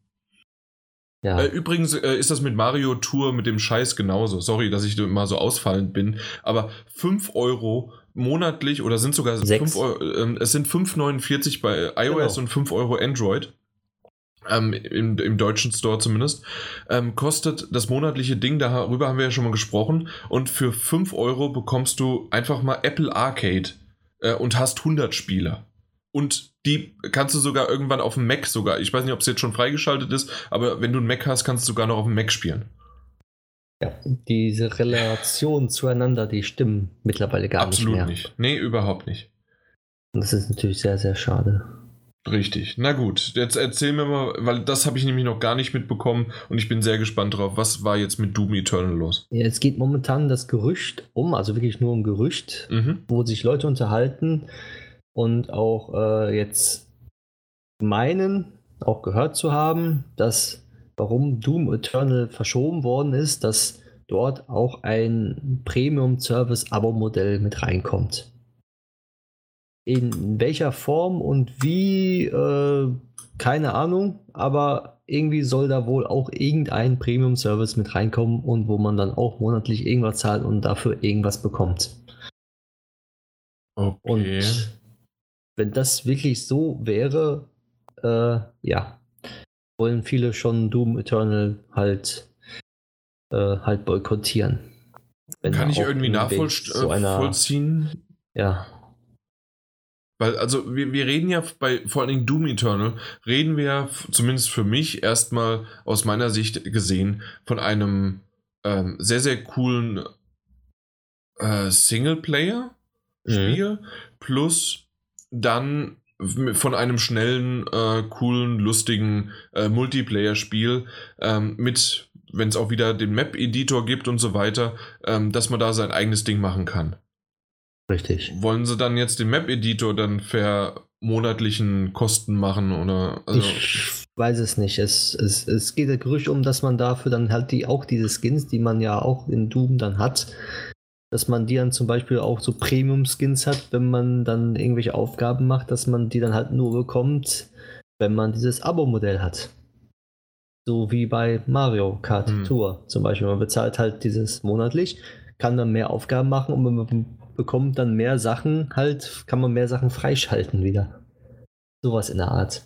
Ja. Äh, übrigens äh, ist das mit Mario Tour mit dem Scheiß genauso. Sorry, dass ich immer so ausfallend bin. Aber 5 Euro monatlich oder sind sogar Sechs. 5 Euro, ähm, es sind 5,49 bei iOS Genau. und 5 Euro Android. Ähm, im, Im deutschen Store zumindest. Ähm, kostet das monatliche Ding, darüber haben wir ja schon mal gesprochen. Und für 5 Euro bekommst du einfach mal Apple Arcade äh, und hast 100 Spieler. Und die kannst du sogar irgendwann auf dem Mac sogar. Ich weiß nicht, ob es jetzt schon freigeschaltet ist, aber wenn du einen Mac hast, kannst du sogar noch auf dem Mac spielen. ja. Diese Relation zueinander, die stimmen mittlerweile gar Absolut nicht mehr. nicht. Nee, überhaupt nicht. Und das ist natürlich sehr, sehr schade. Richtig. Na gut, jetzt erzähl mir mal, weil das habe ich nämlich noch gar nicht mitbekommen und ich bin sehr gespannt drauf. Was war jetzt mit Doom Eternal los? Ja, es geht momentan das Gerücht um, also wirklich nur um Gerücht, Mhm. wo sich Leute unterhalten und auch äh, jetzt meinen, auch gehört zu haben, dass warum Doom Eternal verschoben worden ist, dass dort auch ein Premium-Service-Abo-Modell mit reinkommt. In welcher Form und wie, äh, keine Ahnung, aber irgendwie soll da wohl auch irgendein Premium-Service mit reinkommen und wo man dann auch monatlich irgendwas zahlt und dafür irgendwas bekommt. Okay. Und wenn das wirklich so wäre, äh, ja, wollen viele schon Doom Eternal halt, äh, halt boykottieren. Wenn Kann ich irgendwie nachvollziehen? so einer, vollziehen? Ja. Weil, also, wir, wir reden ja bei vor allen Dingen Doom Eternal, reden wir zumindest für mich erstmal aus meiner Sicht gesehen von einem ähm, sehr, sehr coolen äh, Singleplayer-Spiel mhm. plus dann von einem schnellen, äh, coolen, lustigen äh, Multiplayer-Spiel ähm, mit, wenn es auch wieder den Map-Editor gibt und so weiter, ähm, dass man da sein eigenes Ding machen kann. Richtig. Wollen sie dann jetzt den Map-Editor dann für monatlichen Kosten machen oder? Also ich weiß es nicht. Es, es, es geht der Gerücht um, dass man dafür dann halt die auch diese Skins, die man ja auch in Doom dann hat, dass man die dann zum Beispiel auch so Premium-Skins hat, wenn man dann irgendwelche Aufgaben macht, dass man die dann halt nur bekommt, wenn man dieses Abo-Modell hat. So wie bei Mario Kart hm. Tour zum Beispiel. Man bezahlt halt dieses monatlich, kann dann mehr Aufgaben machen und man bekommt dann mehr Sachen halt, kann man mehr Sachen freischalten wieder. Sowas in der Art.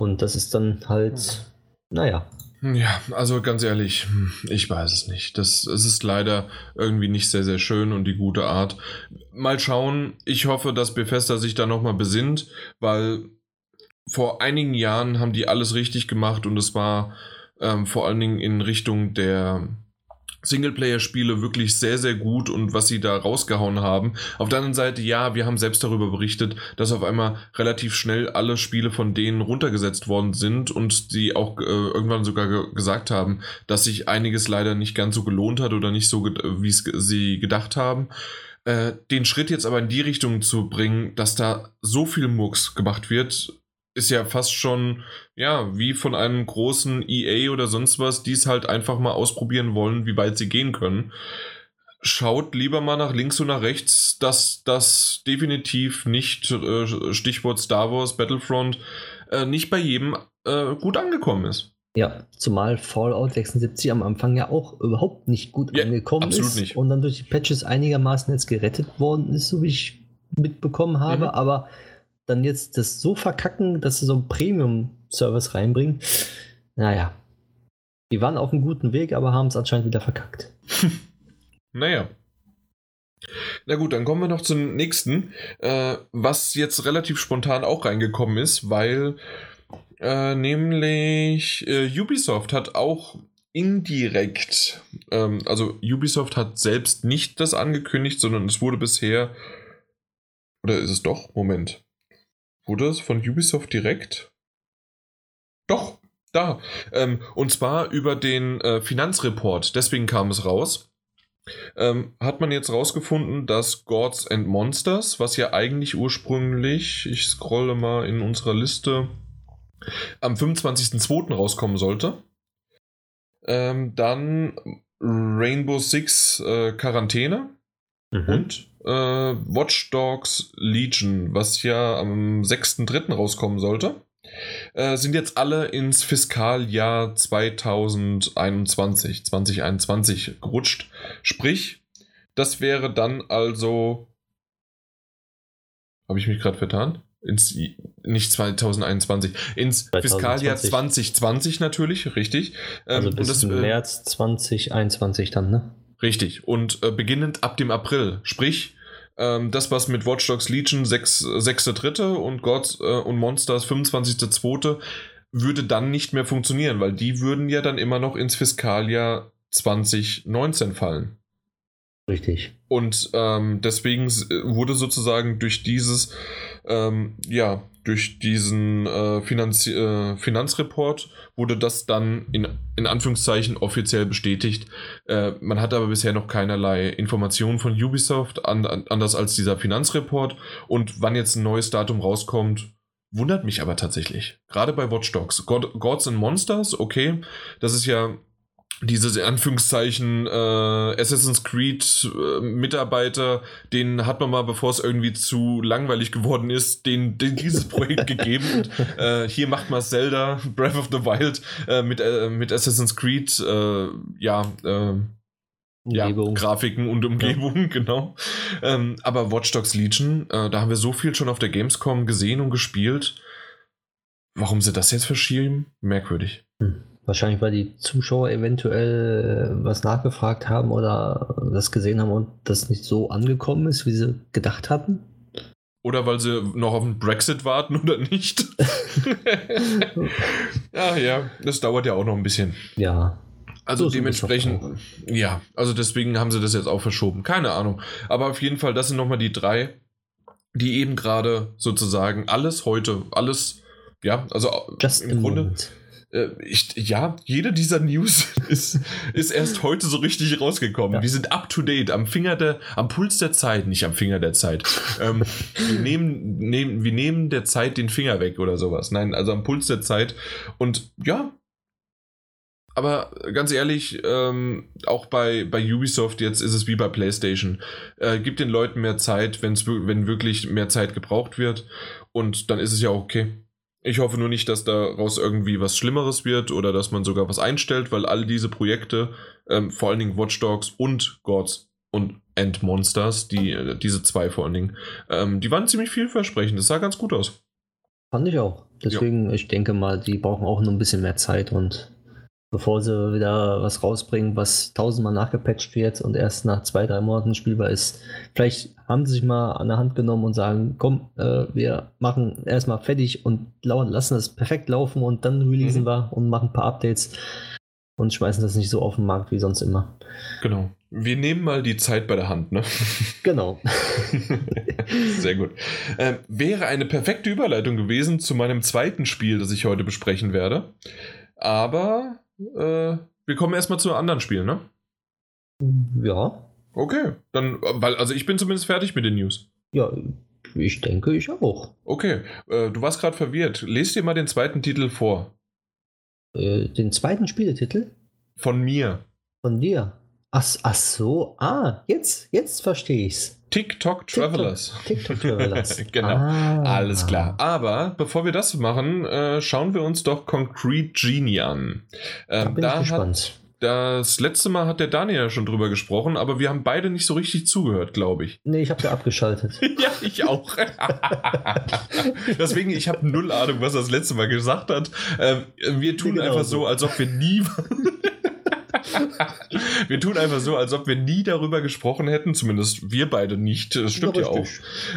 Und das ist dann halt, naja, ja, also ganz ehrlich, hm, ich weiß es nicht. Das, es ist leider irgendwie nicht sehr, sehr schön und die gute Art. Mal schauen. Ich hoffe, dass Bethesda sich da nochmal besinnt, weil vor einigen Jahren haben die alles richtig gemacht und es war ähm, vor allen Dingen in Richtung der Singleplayer-Spiele wirklich sehr, sehr gut und was sie da rausgehauen haben. Auf der anderen Seite, ja, wir haben selbst darüber berichtet, dass auf einmal relativ schnell alle Spiele von denen runtergesetzt worden sind und die auch äh, irgendwann sogar ge gesagt haben, dass sich einiges leider nicht ganz so gelohnt hat oder nicht so, wie sie gedacht haben. Äh, den Schritt jetzt aber in die Richtung zu bringen, dass da so viel Murks gemacht wird, ist ja fast schon, ja, wie von einem großen EA oder sonst was, die es halt einfach mal ausprobieren wollen, wie weit sie gehen können. Schaut lieber mal nach links und nach rechts, dass das definitiv nicht, äh, Stichwort Star Wars, Battlefront, äh, nicht bei jedem äh, gut angekommen ist. Ja, zumal Fallout 76 am Anfang ja auch überhaupt nicht gut ja, angekommen ist nicht. und dann durch die Patches einigermaßen jetzt gerettet worden ist, so wie ich mitbekommen habe, mhm. aber dann jetzt das so verkacken, dass sie so einen Premium-Service reinbringen. Naja. Die waren auf einem guten Weg, aber haben es anscheinend wieder verkackt. (laughs) naja. Na gut, dann kommen wir noch zum nächsten, äh, was jetzt relativ spontan auch reingekommen ist, weil äh, nämlich äh, Ubisoft hat auch indirekt, ähm, also Ubisoft hat selbst nicht das angekündigt, sondern es wurde bisher, oder ist es doch? Moment. Wurde es von Ubisoft direkt? Doch, da. Ähm, und zwar über den äh, Finanzreport. Deswegen kam es raus. Ähm, hat man jetzt rausgefunden, dass Gods and Monsters, was ja eigentlich ursprünglich, ich scrolle mal in unserer Liste, am 25.02. rauskommen sollte. Ähm, dann Rainbow Six äh, Quarantäne mhm. und äh, Watch Dogs Legion, was ja am 6.3. rauskommen sollte, äh, sind jetzt alle ins Fiskaljahr 2021, 2021 gerutscht. Sprich, das wäre dann also. Habe ich mich gerade vertan? Ins, nicht 2021, ins 2020. Fiskaljahr 2020 natürlich, richtig. Ähm, also bis das, äh, März 2021 dann, ne? Richtig. Und äh, beginnend ab dem April. Sprich, ähm, das, was mit Watch Dogs Legion 6.3. und Gods äh, und Monsters 25.2. würde dann nicht mehr funktionieren, weil die würden ja dann immer noch ins Fiskaljahr 2019 fallen. Richtig. Und ähm, deswegen wurde sozusagen durch dieses, ähm, ja, durch diesen äh, Finanz äh, Finanzreport wurde das dann in, in Anführungszeichen offiziell bestätigt. Äh, man hat aber bisher noch keinerlei Informationen von Ubisoft, an, an, anders als dieser Finanzreport. Und wann jetzt ein neues Datum rauskommt, wundert mich aber tatsächlich. Gerade bei Watch Dogs. God, Gods and Monsters, okay, das ist ja diese Anführungszeichen äh, Assassin's Creed äh, Mitarbeiter, den hat man mal, bevor es irgendwie zu langweilig geworden ist, den, den dieses Projekt gegeben. Und, äh, hier macht man Zelda Breath of the Wild äh, mit, äh, mit Assassin's Creed, äh, ja, äh, ja, Grafiken und Umgebung, ja. (laughs) genau. Ähm, aber Watch Dogs Legion, äh, da haben wir so viel schon auf der Gamescom gesehen und gespielt. Warum sie das jetzt verschieben? Merkwürdig. Hm Wahrscheinlich, weil die Zuschauer eventuell äh, was nachgefragt haben oder das gesehen haben und das nicht so angekommen ist, wie sie gedacht hatten. Oder weil sie noch auf den Brexit warten oder nicht. (laughs) ja, ja, das dauert ja auch noch ein bisschen. Ja. Also so dementsprechend, ja, also deswegen haben sie das jetzt auch verschoben. Keine Ahnung. Aber auf jeden Fall, das sind nochmal die drei, die eben gerade sozusagen alles heute, alles, ja, also Just im Grunde. Moment ich, ja, jede dieser News (laughs) ist, ist erst heute so richtig rausgekommen. Ja. Die sind up to date, am Finger der, am Puls der Zeit, nicht am Finger der Zeit. ähm, wir, (laughs) nehmen, nehmen, wir nehmen der Zeit den Finger weg oder sowas. Nein, also am Puls der Zeit. Und ja, aber ganz ehrlich, ähm, auch bei, bei Ubisoft jetzt ist es wie bei PlayStation. Äh, gibt den Leuten mehr Zeit, wenn's, wenn wirklich mehr Zeit gebraucht wird. Und dann ist es ja auch okay. Ich hoffe nur nicht, dass daraus irgendwie was Schlimmeres wird oder dass man sogar was einstellt, weil all diese Projekte, ähm, vor allen Dingen Watch Dogs und Gods und End Monsters, die, äh, diese zwei vor allen Dingen, ähm, die waren ziemlich vielversprechend. Das sah ganz gut aus. Fand ich auch. Deswegen, ja. ich denke mal, die brauchen auch nur ein bisschen mehr Zeit und bevor sie wieder was rausbringen, was tausendmal nachgepatcht wird und erst nach zwei, drei Monaten spielbar ist. Vielleicht haben sie sich mal an der Hand genommen und sagen, komm, äh, wir machen erstmal fertig und lassen es perfekt laufen und dann releasen mhm. wir und machen ein paar Updates und schmeißen das nicht so auf den Markt wie sonst immer. Genau. Wir nehmen mal die Zeit bei der Hand, ne? (laughs) Genau. (laughs) Sehr gut. Äh, wäre eine perfekte Überleitung gewesen zu meinem zweiten Spiel, das ich heute besprechen werde. Aber äh, wir kommen erstmal zu anderen Spielen, ne? Ja. Okay, dann, weil, also ich bin zumindest fertig mit den News. Ja, ich denke, ich auch. Okay, äh, du warst gerade verwirrt. Lest dir mal den zweiten Titel vor. Äh, den zweiten Spieletitel? Von mir. Von dir. Ach, ach so, ah, jetzt, jetzt verstehe ich's. TikTok Travelers. TikTok, Travelers. (laughs) genau, ah. alles klar. Aber bevor wir das machen, äh, schauen wir uns doch Concrete Genie an. Ähm, da bin da ich gespannt. Das letzte Mal hat der Daniel ja schon drüber gesprochen, aber wir haben beide nicht so richtig zugehört, glaube ich. Nee, ich habe ja abgeschaltet. (laughs) ja, ich auch. (laughs) Deswegen, ich habe null Ahnung, was er das letzte Mal gesagt hat. Äh, wir tun genau einfach so, als ob wir nie. Wir tun einfach so, als ob wir nie darüber gesprochen hätten, zumindest wir beide nicht. Das stimmt ja, ja auch.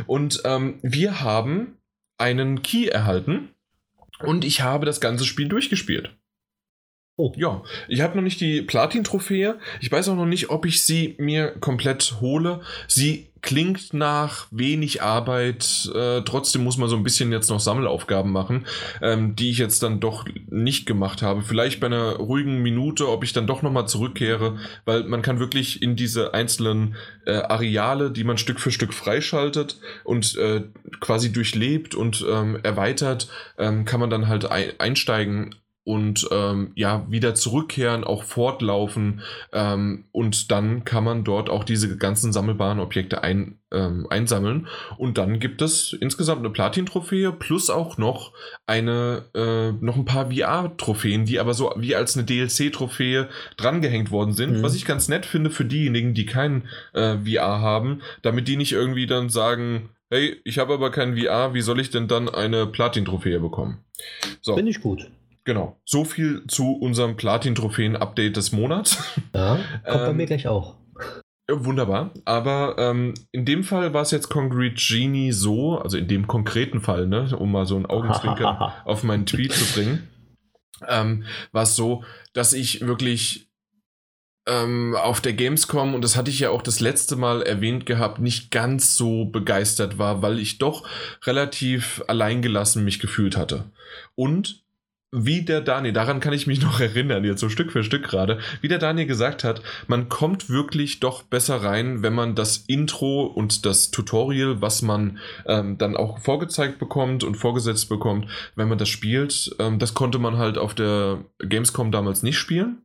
Und ähm, wir haben einen Key erhalten und ich habe das ganze Spiel durchgespielt. Oh. Ja, ich habe noch nicht die Platin-Trophäe. Ich weiß auch noch nicht, ob ich sie mir komplett hole. Sie klingt nach wenig Arbeit. Äh, trotzdem muss man so ein bisschen jetzt noch Sammelaufgaben machen, ähm, die ich jetzt dann doch nicht gemacht habe. Vielleicht bei einer ruhigen Minute, ob ich dann doch nochmal zurückkehre, weil man kann wirklich in diese einzelnen äh, Areale, die man Stück für Stück freischaltet und äh, quasi durchlebt und ähm, erweitert, ähm, kann man dann halt ein einsteigen und ähm, ja wieder zurückkehren, auch fortlaufen ähm, und dann kann man dort auch diese ganzen sammelbaren Objekte ein, ähm, einsammeln und dann gibt es insgesamt eine Platin-Trophäe plus auch noch eine äh, noch ein paar VR-Trophäen, die aber so wie als eine DLC-Trophäe drangehängt worden sind, mhm. was ich ganz nett finde für diejenigen, die kein äh, VR haben, damit die nicht irgendwie dann sagen, hey, ich habe aber kein VR, wie soll ich denn dann eine Platin-Trophäe bekommen? So. Finde ich gut. Genau. So viel zu unserem Platin-Trophäen-Update des Monats. Ja, kommt ähm, (laughs) bei mir gleich auch. Wunderbar. Aber ähm, in dem Fall war es jetzt Concrete Genie so, also in dem konkreten Fall, ne, um mal so ein Augenzwinkern (laughs) auf meinen Tweet zu bringen, ähm, war es so, dass ich wirklich ähm, auf der Gamescom, und das hatte ich ja auch das letzte Mal erwähnt gehabt, nicht ganz so begeistert war, weil ich doch relativ alleingelassen mich gefühlt hatte. Und wie der Daniel, daran kann ich mich noch erinnern, jetzt so Stück für Stück gerade, wie der Daniel gesagt hat, man kommt wirklich doch besser rein, wenn man das Intro und das Tutorial, was man ähm, dann auch vorgezeigt bekommt und vorgesetzt bekommt, wenn man das spielt, ähm, das konnte man halt auf der Gamescom damals nicht spielen.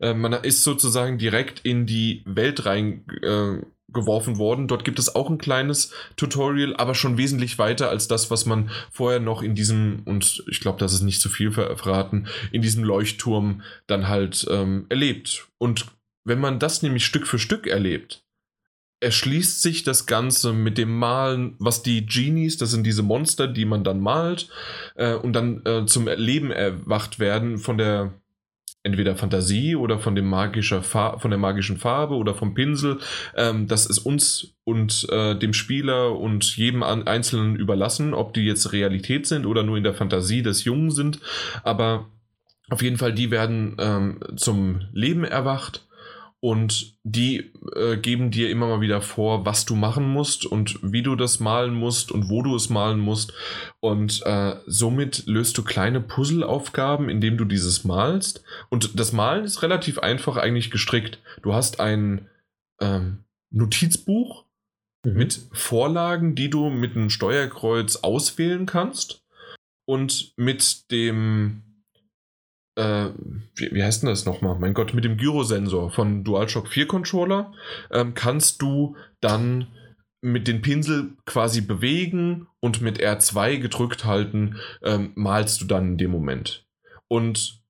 Äh, man ist sozusagen direkt in die Welt rein äh, geworfen worden. Dort gibt es auch ein kleines Tutorial, aber schon wesentlich weiter als das, was man vorher noch in diesem, und ich glaube, das ist nicht zu viel verraten, in diesem Leuchtturm dann halt ähm, erlebt. Und wenn man das nämlich Stück für Stück erlebt, erschließt sich das Ganze mit dem Malen, was die Genies, das sind diese Monster, die man dann malt äh, und dann äh, zum Leben erwacht werden von der entweder Fantasie oder von, dem magischer von der magischen Farbe oder vom Pinsel. Ähm, das ist uns und äh, dem Spieler und jedem Einzelnen überlassen, ob die jetzt Realität sind oder nur in der Fantasie des Jungen sind. Aber auf jeden Fall, die werden ähm, zum Leben erwacht und die äh, geben dir immer mal wieder vor, was du machen musst und wie du das malen musst und wo du es malen musst. Und äh, somit löst du kleine Puzzleaufgaben, indem du dieses malst. Und das Malen ist relativ einfach eigentlich gestrickt. Du hast ein ähm, Notizbuch mhm. mit Vorlagen, die du mit einem Steuerkreuz auswählen kannst. Und mit dem äh, wie, wie, heißt denn das nochmal? Mein Gott, mit dem Gyrosensor von DualShock 4 Controller ähm, kannst du dann mit dem Pinsel quasi bewegen und mit R2 gedrückt halten, ähm, malst du dann in dem Moment. Und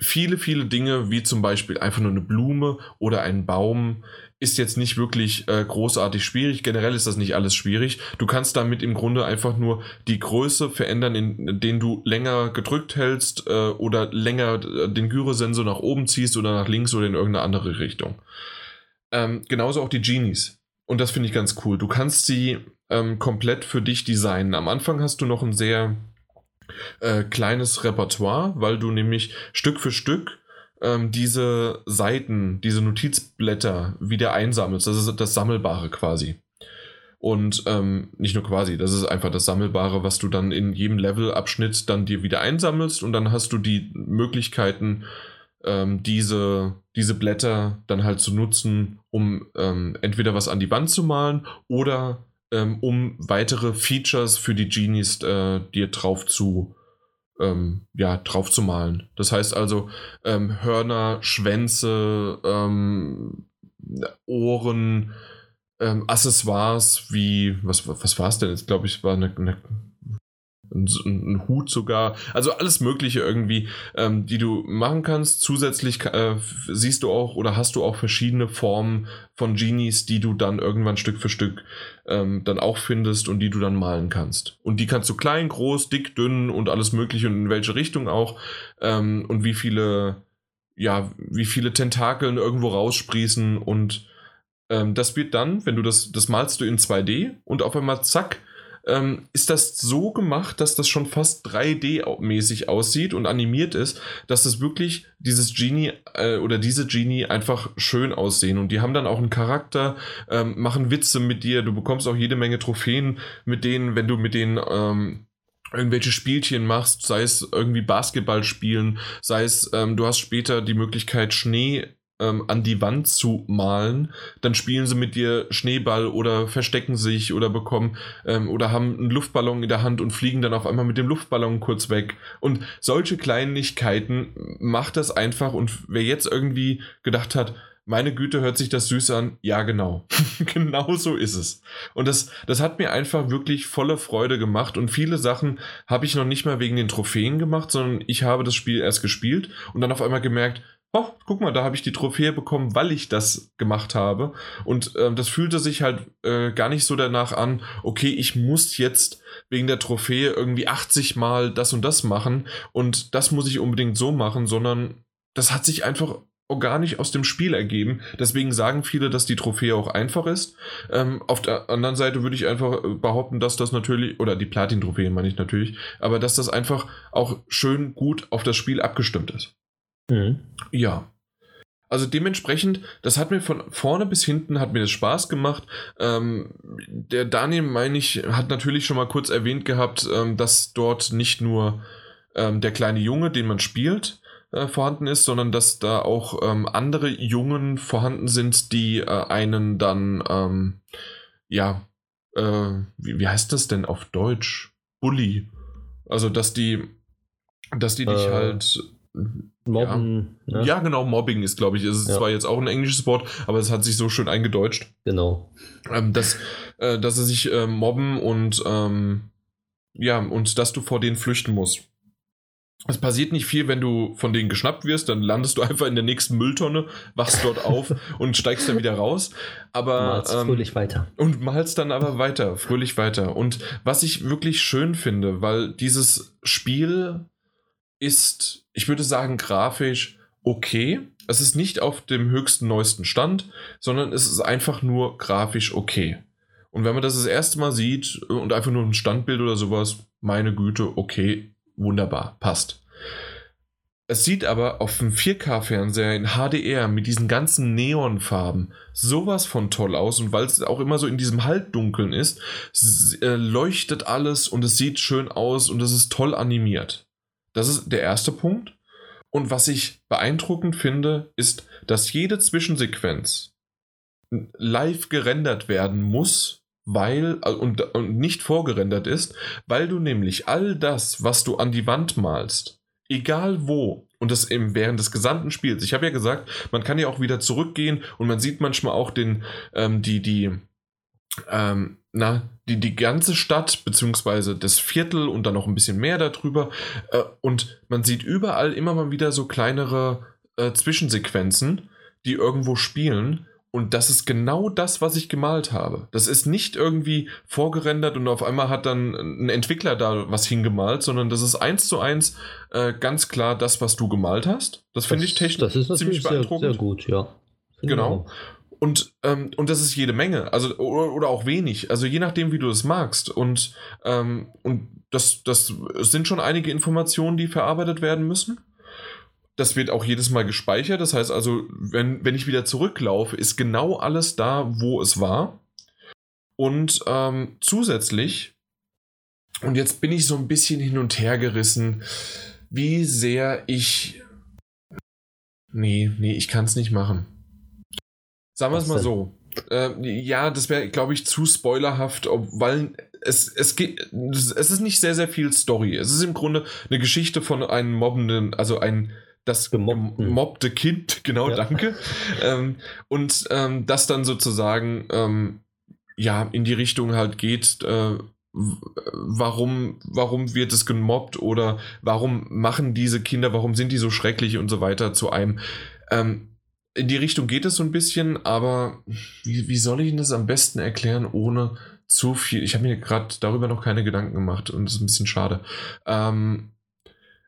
viele, viele Dinge, wie zum Beispiel einfach nur eine Blume oder ein Baum, ist jetzt nicht wirklich äh, großartig schwierig. Generell ist das nicht alles schwierig. Du kannst damit im Grunde einfach nur die Größe verändern, in denen du länger gedrückt hältst äh, oder länger äh, den Gyrosensor nach oben ziehst oder nach links oder in irgendeine andere Richtung. Ähm, genauso auch die Genies. Und das finde ich ganz cool. Du kannst sie ähm, komplett für dich designen. Am Anfang hast du noch ein sehr äh, kleines Repertoire, weil du nämlich Stück für Stück ähm, diese Seiten, diese Notizblätter wieder einsammelst. Das ist das Sammelbare quasi. Und ähm, nicht nur quasi, das ist einfach das Sammelbare, was du dann in jedem Levelabschnitt dann dir wieder einsammelst und dann hast du die Möglichkeiten, ähm, diese, diese Blätter dann halt zu nutzen, um ähm, entweder was an die Wand zu malen oder ähm, um weitere Features für die Genies äh, dir drauf zu ähm, ja, drauf zu malen. Das heißt also ähm, Hörner, Schwänze, ähm, Ohren, ähm, Accessoires wie, was, was war es denn jetzt? Glaube ich, war eine, eine ein, Hut sogar, also alles Mögliche irgendwie, ähm, die du machen kannst. Zusätzlich äh, siehst du auch oder hast du auch verschiedene Formen von Genies, die du dann irgendwann Stück für Stück ähm, dann auch findest und die du dann malen kannst. Und die kannst du klein, groß, dick, dünn und alles Mögliche und in welche Richtung auch ähm, und wie viele, ja, wie viele Tentakeln irgendwo raussprießen und ähm, das wird dann, wenn du das, das malst du in 2D und auf einmal zack, ähm, ist das so gemacht, dass das schon fast 3D-mäßig aussieht und animiert ist, dass das wirklich dieses Genie äh, oder diese Genie einfach schön aussehen. Und die haben dann auch einen Charakter, ähm, machen Witze mit dir, du bekommst auch jede Menge Trophäen mit denen, wenn du mit denen ähm, irgendwelche Spielchen machst, sei es irgendwie Basketball spielen, sei es ähm, du hast später die Möglichkeit Schnee ähm, an die Wand zu malen, dann spielen sie mit dir Schneeball oder verstecken sich oder bekommen ähm, oder haben einen Luftballon in der Hand und fliegen dann auf einmal mit dem Luftballon kurz weg. Und solche Kleinigkeiten macht das einfach. Und wer jetzt irgendwie gedacht hat, meine Güte, hört sich das süß an. Ja, genau. (laughs) genau so ist es. Und das, das hat mir einfach wirklich volle Freude gemacht. Und viele Sachen habe ich noch nicht mal wegen den Trophäen gemacht, sondern ich habe das Spiel erst gespielt und dann auf einmal gemerkt, oh, guck mal, da habe ich die Trophäe bekommen, weil ich das gemacht habe. Und äh, das fühlte sich halt äh, gar nicht so danach an, okay, ich muss jetzt wegen der Trophäe irgendwie 80 Mal das und das machen und das muss ich unbedingt so machen, sondern das hat sich einfach organisch aus dem Spiel ergeben. Deswegen sagen viele, dass die Trophäe auch einfach ist. Ähm, auf der anderen Seite würde ich einfach äh, behaupten, dass das natürlich, oder die Platin-Trophäe meine ich natürlich, aber dass das einfach auch schön gut auf das Spiel abgestimmt ist. Mhm. Ja. Also dementsprechend, das hat mir von vorne bis hinten, hat mir das Spaß gemacht. Ähm, der Daniel, meine ich, hat natürlich schon mal kurz erwähnt gehabt, ähm, dass dort nicht nur ähm, der kleine Junge, den man spielt, äh, vorhanden ist, sondern dass da auch ähm, andere Jungen vorhanden sind, die äh, einen dann, ähm, ja, äh, wie, wie heißt das denn auf Deutsch? Bully. Also, dass die, dass die dich äh. halt Mobben. Ja. Ne? ja, genau, Mobbing ist, glaube ich, ist ja. zwar jetzt auch ein englisches Wort, aber es hat sich so schön eingedeutscht. Genau. Ähm, dass, äh, dass sie sich äh, mobben und ähm, ja, und dass du vor denen flüchten musst. Es passiert nicht viel, wenn du von denen geschnappt wirst, dann landest du (laughs) einfach in der nächsten Mülltonne, wachst dort auf (laughs) und steigst dann wieder raus. Aber malst ähm, fröhlich weiter. Und malst dann aber weiter, fröhlich weiter. Und was ich wirklich schön finde, weil dieses Spiel ist, ich würde sagen, grafisch okay. Es ist nicht auf dem höchsten, neuesten Stand, sondern es ist einfach nur grafisch okay. Und wenn man das das erste Mal sieht und einfach nur ein Standbild oder sowas, meine Güte, okay, wunderbar, passt. Es sieht aber auf dem 4K-Fernseher in HDR mit diesen ganzen Neonfarben sowas von toll aus und weil es auch immer so in diesem Halbdunkeln ist, äh, leuchtet alles und es sieht schön aus und es ist toll animiert. Das ist der erste Punkt. Und was ich beeindruckend finde, ist, dass jede Zwischensequenz live gerendert werden muss, weil äh, und, und nicht vorgerendert ist, weil du nämlich all das, was du an die Wand malst, egal wo, und das eben während des gesamten Spiels. Ich habe ja gesagt, man kann ja auch wieder zurückgehen und man sieht manchmal auch den, ähm, die, die, ähm, na, die, die ganze Stadt, beziehungsweise das Viertel und dann noch ein bisschen mehr darüber. Äh, und man sieht überall immer mal wieder so kleinere äh, Zwischensequenzen, die irgendwo spielen. Und das ist genau das, was ich gemalt habe. Das ist nicht irgendwie vorgerendert und auf einmal hat dann ein Entwickler da was hingemalt, sondern das ist eins zu eins äh, ganz klar das, was du gemalt hast. Das, finde ich technisch das ist ziemlich beeindruckend. Sehr, sehr gut, ja. Find genau. Und, ähm, und das ist jede Menge, also oder, oder, auch wenig, also je nachdem, wie du es magst. Und, ähm, und das, das sind schon einige Informationen, die verarbeitet werden müssen. Das wird auch jedes Mal gespeichert. Das heißt also, wenn, wenn ich wieder zurücklaufe, ist genau alles da, wo es war. Und ähm, zusätzlich, und jetzt bin ich so ein bisschen hin und her gerissen, wie sehr ich. Nee, nee, ich kann es nicht machen. Sagen wir es mal so. Äh, ja, das wäre, glaube ich, zu spoilerhaft, ob, weil es, es geht, es ist nicht sehr, sehr viel Story. Es ist im Grunde eine Geschichte von einem mobbenden, also ein das gemobbte Kind, (laughs) genau, ja. danke. ähm, und ähm, das dann sozusagen ähm, ja in die Richtung halt geht, äh, warum, warum wird es gemobbt oder warum machen diese Kinder, warum sind die so schrecklich und so weiter zu einem. Ähm, in die Richtung geht es so ein bisschen, aber wie, wie soll ich Ihnen das am besten erklären, ohne zu viel? Ich habe mir gerade darüber noch keine Gedanken gemacht und das ist ein bisschen schade. Ähm,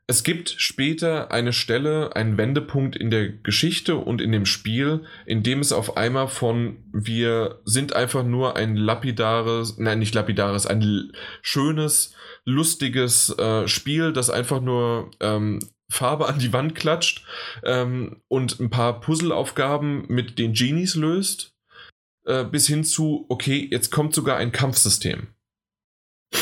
es gibt später eine Stelle, einen Wendepunkt in der Geschichte und in dem Spiel, in dem es auf einmal von wir sind einfach nur ein lapidares, nein, nicht lapidares, ein schönes, lustiges äh, Spiel, das einfach nur ähm, Farbe an die Wand klatscht ähm, und ein paar Puzzleaufgaben mit den Genies löst, äh, bis hin zu, okay, jetzt kommt sogar ein Kampfsystem. (laughs)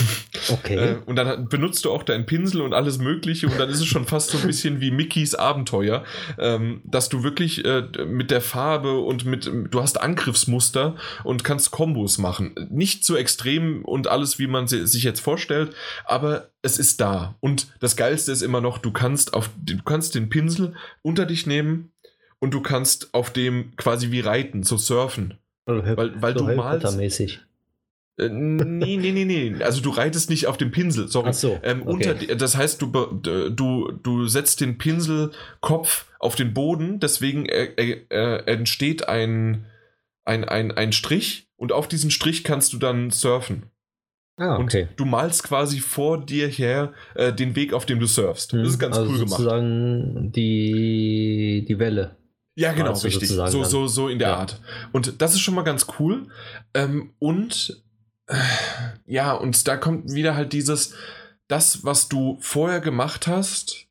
Okay. Äh, und dann benutzt du auch deinen Pinsel und alles Mögliche und dann ist es schon fast so ein bisschen wie Mickeys Abenteuer, ähm, dass du wirklich äh, mit der Farbe und mit, du hast Angriffsmuster und kannst Kombos machen. Nicht so extrem und alles, wie man sich jetzt vorstellt, aber es ist da. Und das Geilste ist immer noch, du kannst auf, du kannst den Pinsel unter dich nehmen und du kannst auf dem quasi wie reiten, so surfen. weil, weil so du malst. Äh, nee, nee, nee, nee. Also du reitest nicht auf dem Pinsel, sorry. Ach so, ähm, okay. unter, das heißt, du, du, du setzt den Pinselkopf auf den Boden, deswegen äh, äh, entsteht ein, ein, ein, ein Strich und auf diesen Strich kannst du dann surfen. Ah, okay. Und du malst quasi vor dir her äh, den Weg, auf dem du surfst. Das ist hm, ganz also cool gemacht. Sozusagen die, die Welle. Ja, genau, richtig. So, so, so in der ja. Art. Und das ist schon mal ganz cool. Ähm, und ja, und da kommt wieder halt dieses, das, was du vorher gemacht hast,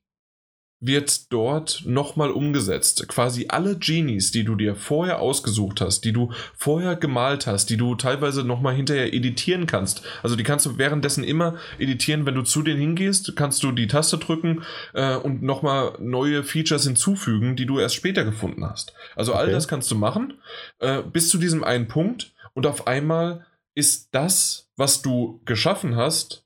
wird dort nochmal umgesetzt. Quasi alle Genies, die du dir vorher ausgesucht hast, die du vorher gemalt hast, die du teilweise nochmal hinterher editieren kannst. Also die kannst du währenddessen immer editieren, wenn du zu denen hingehst, kannst du die Taste drücken äh, und nochmal neue Features hinzufügen, die du erst später gefunden hast. Also okay. all das kannst du machen, äh, bis zu diesem einen Punkt und auf einmal ist das, was du geschaffen hast,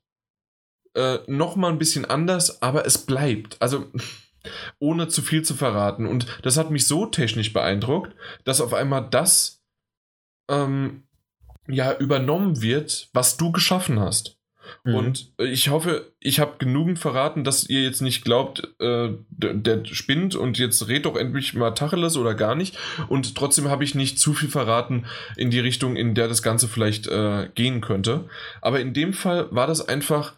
äh, nochmal ein bisschen anders, aber es bleibt. Also (laughs) ohne zu viel zu verraten. Und das hat mich so technisch beeindruckt, dass auf einmal das ähm, ja übernommen wird, was du geschaffen hast. Mhm. Und ich hoffe, ich habe genügend verraten, dass ihr jetzt nicht glaubt, äh, der, der spinnt und jetzt red doch endlich mal Tacheles oder gar nicht. Und trotzdem habe ich nicht zu viel verraten in die Richtung, in der das Ganze vielleicht äh, gehen könnte. Aber in dem Fall war das einfach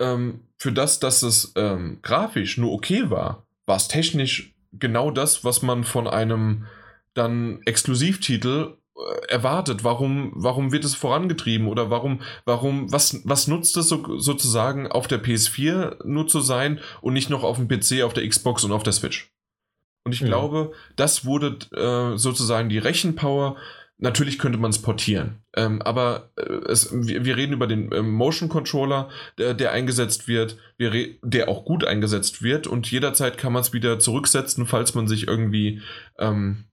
ähm, für das, dass es ähm, grafisch nur okay war, war es technisch genau das, was man von einem dann Exklusivtitel erwartet? Warum, warum wird es vorangetrieben? Oder warum, warum, was, was nutzt es so, sozusagen auf der PS4 nur zu sein und nicht noch auf dem PC, auf der Xbox und auf der Switch? Und ich ja. glaube, das wurde äh, sozusagen die Rechenpower. Natürlich könnte man es portieren, ähm, aber äh, es, wir, wir, reden über den äh, Motion Controller, der, der eingesetzt wird, wir der auch gut eingesetzt wird und jederzeit kann man es wieder zurücksetzen, falls man sich irgendwie ähm,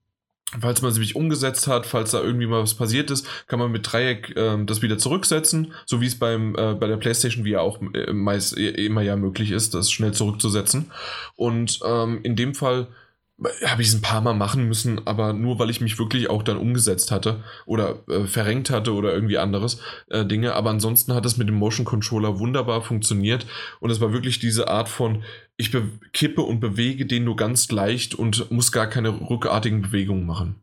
falls man sich umgesetzt hat, falls da irgendwie mal was passiert ist, kann man mit Dreieck äh, das wieder zurücksetzen, so wie es beim äh, bei der PlayStation VR auch äh, meist äh, immer ja möglich ist, das schnell zurückzusetzen. Und ähm, in dem Fall habe ich es ein paar Mal machen müssen, aber nur weil ich mich wirklich auch dann umgesetzt hatte oder äh, verrenkt hatte oder irgendwie anderes äh, Dinge. Aber ansonsten hat es mit dem Motion Controller wunderbar funktioniert und es war wirklich diese Art von, ich kippe und bewege den nur ganz leicht und muss gar keine rückartigen Bewegungen machen.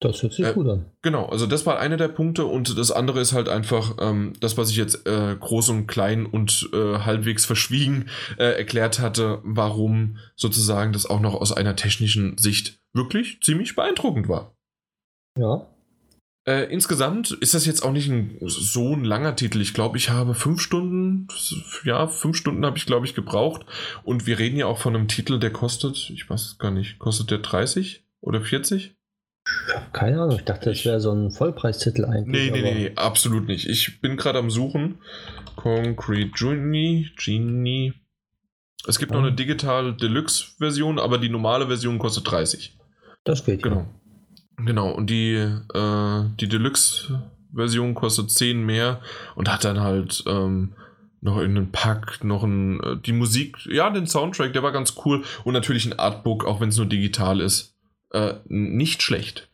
Das hört sich äh, gut an. Genau, also das war einer der Punkte und das andere ist halt einfach ähm, das, was ich jetzt äh, groß und klein und äh, halbwegs verschwiegen äh, erklärt hatte, warum sozusagen das auch noch aus einer technischen Sicht wirklich ziemlich beeindruckend war. Ja. Äh, insgesamt ist das jetzt auch nicht ein, so ein langer Titel. Ich glaube, ich habe fünf Stunden, ja, fünf Stunden habe ich, glaube ich, gebraucht. Und wir reden ja auch von einem Titel, der kostet, ich weiß es gar nicht, kostet der 30 oder 40? Keine Ahnung, ich dachte, das wäre so ein Vollpreistitel eigentlich. Nee, nee, nee, absolut nicht. Ich bin gerade am Suchen. Concrete Genie, Genie. Es gibt oh. noch eine Digital Deluxe Version, aber die normale Version kostet 30. Das geht. Genau. Ja. Genau, und die, äh, die Deluxe Version kostet 10 mehr und hat dann halt ähm, noch irgendeinen Pack, noch ein, äh, die Musik, ja, den Soundtrack, der war ganz cool und natürlich ein Artbook, auch wenn es nur digital ist äh, nicht schlecht.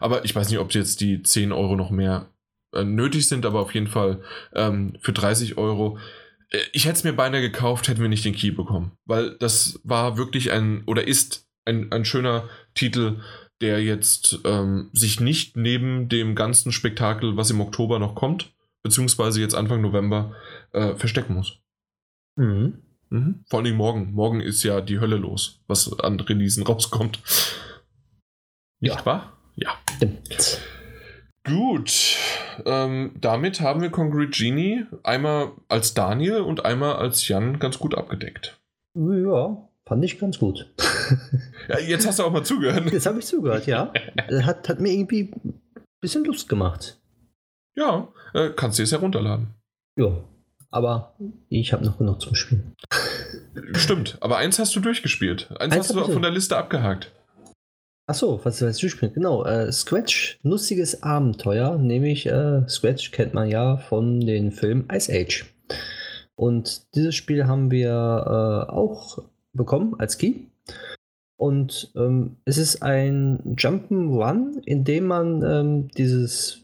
Aber ich weiß nicht, ob jetzt die 10 Euro noch mehr äh, nötig sind, aber auf jeden Fall ähm, für 30 Euro. Äh, ich hätte es mir beinahe gekauft, hätten wir nicht den Key bekommen. Weil das war wirklich ein, oder ist ein, ein schöner Titel, der jetzt ähm, sich nicht neben dem ganzen Spektakel, was im Oktober noch kommt, beziehungsweise jetzt Anfang November, äh, verstecken muss. Mhm. Mhm. Vor allem morgen. Morgen ist ja die Hölle los, was an Releasen (laughs) rauskommt. Nicht ja. wahr? Ja. Stimmt. Gut. Ähm, damit haben wir Concrete Genie einmal als Daniel und einmal als Jan ganz gut abgedeckt. Ja, fand ich ganz gut. (laughs) ja, jetzt hast du auch mal zugehört. Jetzt habe ich zugehört, ja. (laughs) hat, hat mir irgendwie ein bisschen Lust gemacht. Ja, äh, kannst du es herunterladen. Ja, aber ich habe noch genug zum Spielen. (laughs) Stimmt, aber eins hast du durchgespielt. Eins, eins hast du von der Liste abgehakt. Achso, was du jetzt durchspielen? Genau, äh, Scratch, lustiges Abenteuer, nämlich äh, Scratch kennt man ja von den Filmen Ice Age. Und dieses Spiel haben wir äh, auch bekommen als Key. Und ähm, es ist ein Jump'n'Run, in dem man ähm, dieses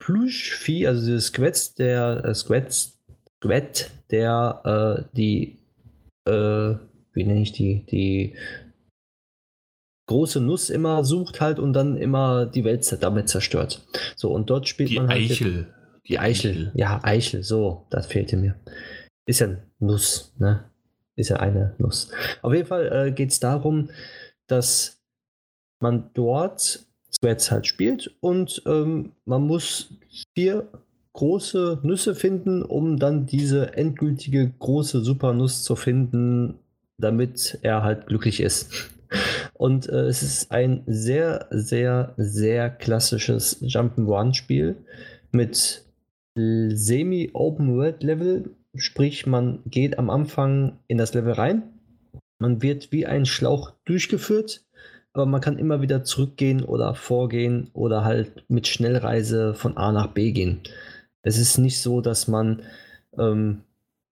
Plüschvieh, also dieses Squat, der äh, Squat, Squat, der äh, die, äh, wie nenne ich die, die große Nuss immer sucht halt und dann immer die Welt damit zerstört. So, und dort spielt die man halt. Eichel. Die Eichel. Eichel. Ja, Eichel, so, das fehlte mir. Ist ja Nuss, ne? Ist ja eine Nuss. Auf jeden Fall äh, geht es darum, dass man dort Squads halt spielt und ähm, man muss vier große Nüsse finden, um dann diese endgültige große Supernuss zu finden, damit er halt glücklich ist. Und äh, es ist ein sehr, sehr, sehr klassisches Jump'n'Run-Spiel mit Semi-Open-World-Level. Sprich, man geht am Anfang in das Level rein. Man wird wie ein Schlauch durchgeführt, aber man kann immer wieder zurückgehen oder vorgehen oder halt mit Schnellreise von A nach B gehen. Es ist nicht so, dass man ähm,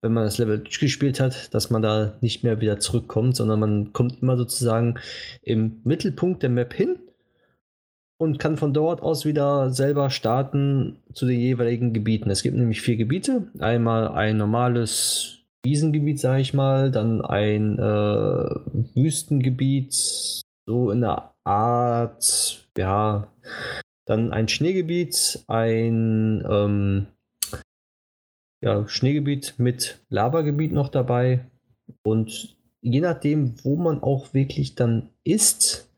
wenn man das Level durchgespielt hat, dass man da nicht mehr wieder zurückkommt, sondern man kommt immer sozusagen im Mittelpunkt der Map hin und kann von dort aus wieder selber starten zu den jeweiligen Gebieten. Es gibt nämlich vier Gebiete. Einmal ein normales Wiesengebiet, sage ich mal, dann ein äh, Wüstengebiet, so in der Art, ja, dann ein Schneegebiet, ein ähm, ja, Schneegebiet mit Lavagebiet noch dabei und je nachdem, wo man auch wirklich dann ist,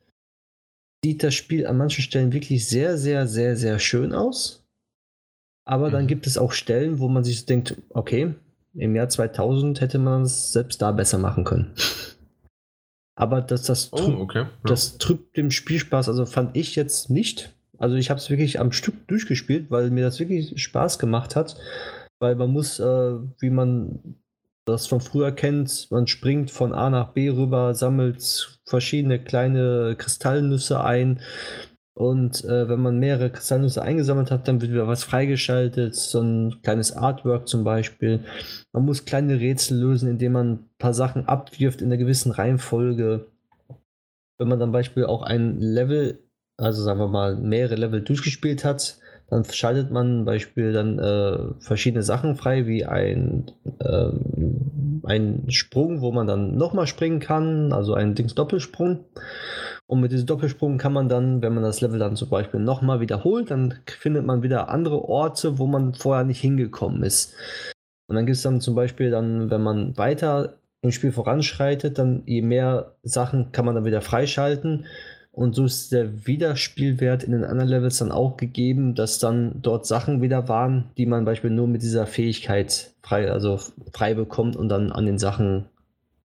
sieht das Spiel an manchen Stellen wirklich sehr, sehr, sehr, sehr schön aus. Aber mhm. dann gibt es auch Stellen, wo man sich denkt, okay, im Jahr 2000 hätte man es selbst da besser machen können. Aber das, das, oh, okay. ja. das trübt dem Spielspaß, also fand ich jetzt nicht. Also ich habe es wirklich am Stück durchgespielt, weil mir das wirklich Spaß gemacht hat. Weil man muss, äh, wie man das von früher kennt, man springt von A nach B rüber, sammelt verschiedene kleine Kristallnüsse ein. Und äh, wenn man mehrere Kristallnüsse eingesammelt hat, dann wird wieder was freigeschaltet, so ein kleines Artwork zum Beispiel. Man muss kleine Rätsel lösen, indem man ein paar Sachen abwirft in einer gewissen Reihenfolge. Wenn man dann Beispiel auch ein Level, also sagen wir mal mehrere Level durchgespielt hat, dann schaltet man zum Beispiel dann äh, verschiedene Sachen frei, wie ein, äh, ein Sprung, wo man dann nochmal springen kann, also ein Dings-Doppelsprung. Und mit diesem Doppelsprung kann man dann, wenn man das Level dann zum Beispiel nochmal wiederholt, dann findet man wieder andere Orte, wo man vorher nicht hingekommen ist. Und dann gibt es dann zum Beispiel dann, wenn man weiter im Spiel voranschreitet, dann je mehr Sachen kann man dann wieder freischalten. Und so ist der Wiederspielwert in den anderen Levels dann auch gegeben, dass dann dort Sachen wieder waren, die man beispielsweise nur mit dieser Fähigkeit frei, also frei bekommt und dann an den Sachen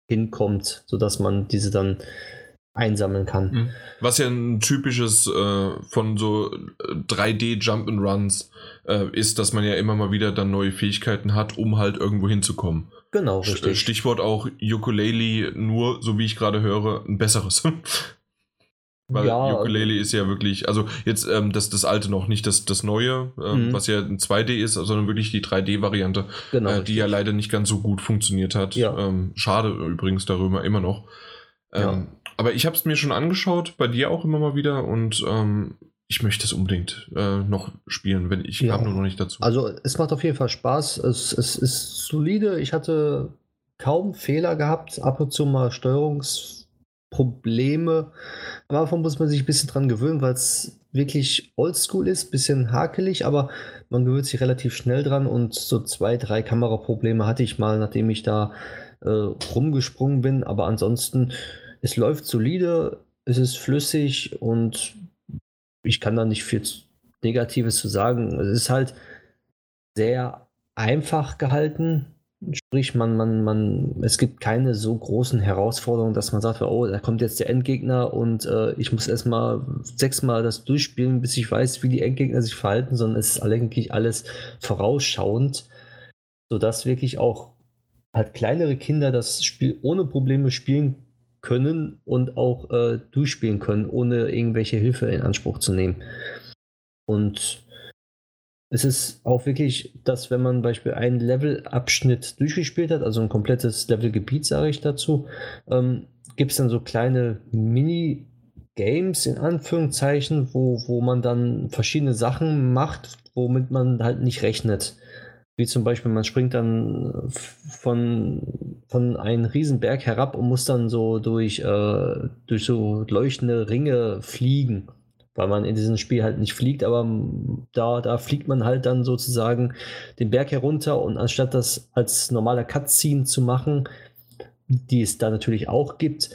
hinkommt, sodass man diese dann einsammeln kann. Mhm. Was ja ein typisches äh, von so 3D Jump and Runs äh, ist, dass man ja immer mal wieder dann neue Fähigkeiten hat, um halt irgendwo hinzukommen. Genau, richtig. Stichwort auch Ukulele, nur, so wie ich gerade höre, ein besseres. (laughs) Weil ja, Ukulele ist ja wirklich, also jetzt ähm, das, das alte noch, nicht das, das neue, ähm, mhm. was ja ein 2D ist, sondern wirklich die 3D-Variante, genau, äh, die ja leider nicht ganz so gut funktioniert hat. Ja. Ähm, schade übrigens darüber immer noch. Ja. Ähm, aber ich habe es mir schon angeschaut, bei dir auch immer mal wieder und ähm, ich möchte es unbedingt äh, noch spielen, wenn ich ja. kam nur noch nicht dazu. Also es macht auf jeden Fall Spaß. Es, es ist solide. Ich hatte kaum Fehler gehabt, ab und zu mal Steuerungs Probleme. Am Anfang muss man sich ein bisschen dran gewöhnen, weil es wirklich oldschool ist, bisschen hakelig, aber man gewöhnt sich relativ schnell dran und so zwei, drei Kameraprobleme hatte ich mal, nachdem ich da äh, rumgesprungen bin, aber ansonsten, es läuft solide, es ist flüssig und ich kann da nicht viel Negatives zu sagen. Es ist halt sehr einfach gehalten, Sprich, man, man, man, es gibt keine so großen Herausforderungen, dass man sagt, oh, da kommt jetzt der Endgegner und äh, ich muss erstmal sechsmal das durchspielen, bis ich weiß, wie die Endgegner sich verhalten, sondern es ist eigentlich alles vorausschauend, sodass wirklich auch halt kleinere Kinder das Spiel ohne Probleme spielen können und auch äh, durchspielen können, ohne irgendwelche Hilfe in Anspruch zu nehmen. Und es ist auch wirklich, dass wenn man beispielsweise einen Levelabschnitt durchgespielt hat, also ein komplettes Levelgebiet, sage ich dazu, ähm, gibt es dann so kleine Mini-Games in Anführungszeichen, wo, wo man dann verschiedene Sachen macht, womit man halt nicht rechnet. Wie zum Beispiel, man springt dann von, von einem Riesenberg herab und muss dann so durch, äh, durch so leuchtende Ringe fliegen weil man in diesem Spiel halt nicht fliegt, aber da, da fliegt man halt dann sozusagen den Berg herunter und anstatt das als normaler Cutscene zu machen, die es da natürlich auch gibt,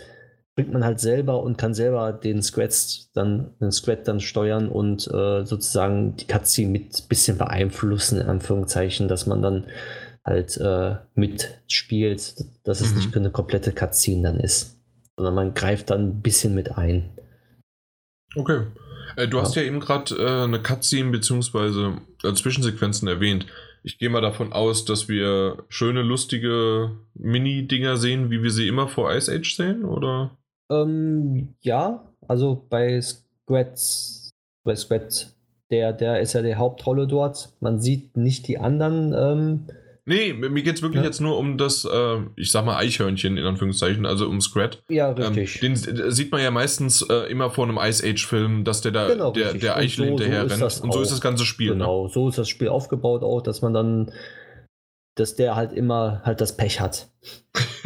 springt man halt selber und kann selber den Squat dann, den Squat dann steuern und äh, sozusagen die Cutscene mit ein bisschen beeinflussen, in Anführungszeichen, dass man dann halt äh, mitspielt, dass es mhm. nicht eine komplette Cutscene dann ist, sondern man greift dann ein bisschen mit ein. Okay. Äh, du hast ja eben gerade äh, eine Cutscene bzw. Äh, Zwischensequenzen erwähnt. Ich gehe mal davon aus, dass wir schöne, lustige Mini-Dinger sehen, wie wir sie immer vor Ice Age sehen, oder? Ähm, ja, also bei Squats, bei Squat, der, der ist ja die Hauptrolle dort. Man sieht nicht die anderen ähm, Nee, mir geht es wirklich ja. jetzt nur um das, äh, ich sag mal, Eichhörnchen in Anführungszeichen, also um Scrat. Ja, ähm, richtig. Ähm, den sieht man ja meistens äh, immer vor einem Ice Age-Film, dass der da genau, der, der Eichel so, hinterher so rennt. Und so ist das ganze Spiel. Ne? Genau, ne? so ist das Spiel aufgebaut auch, dass man dann, dass der halt immer halt das Pech hat.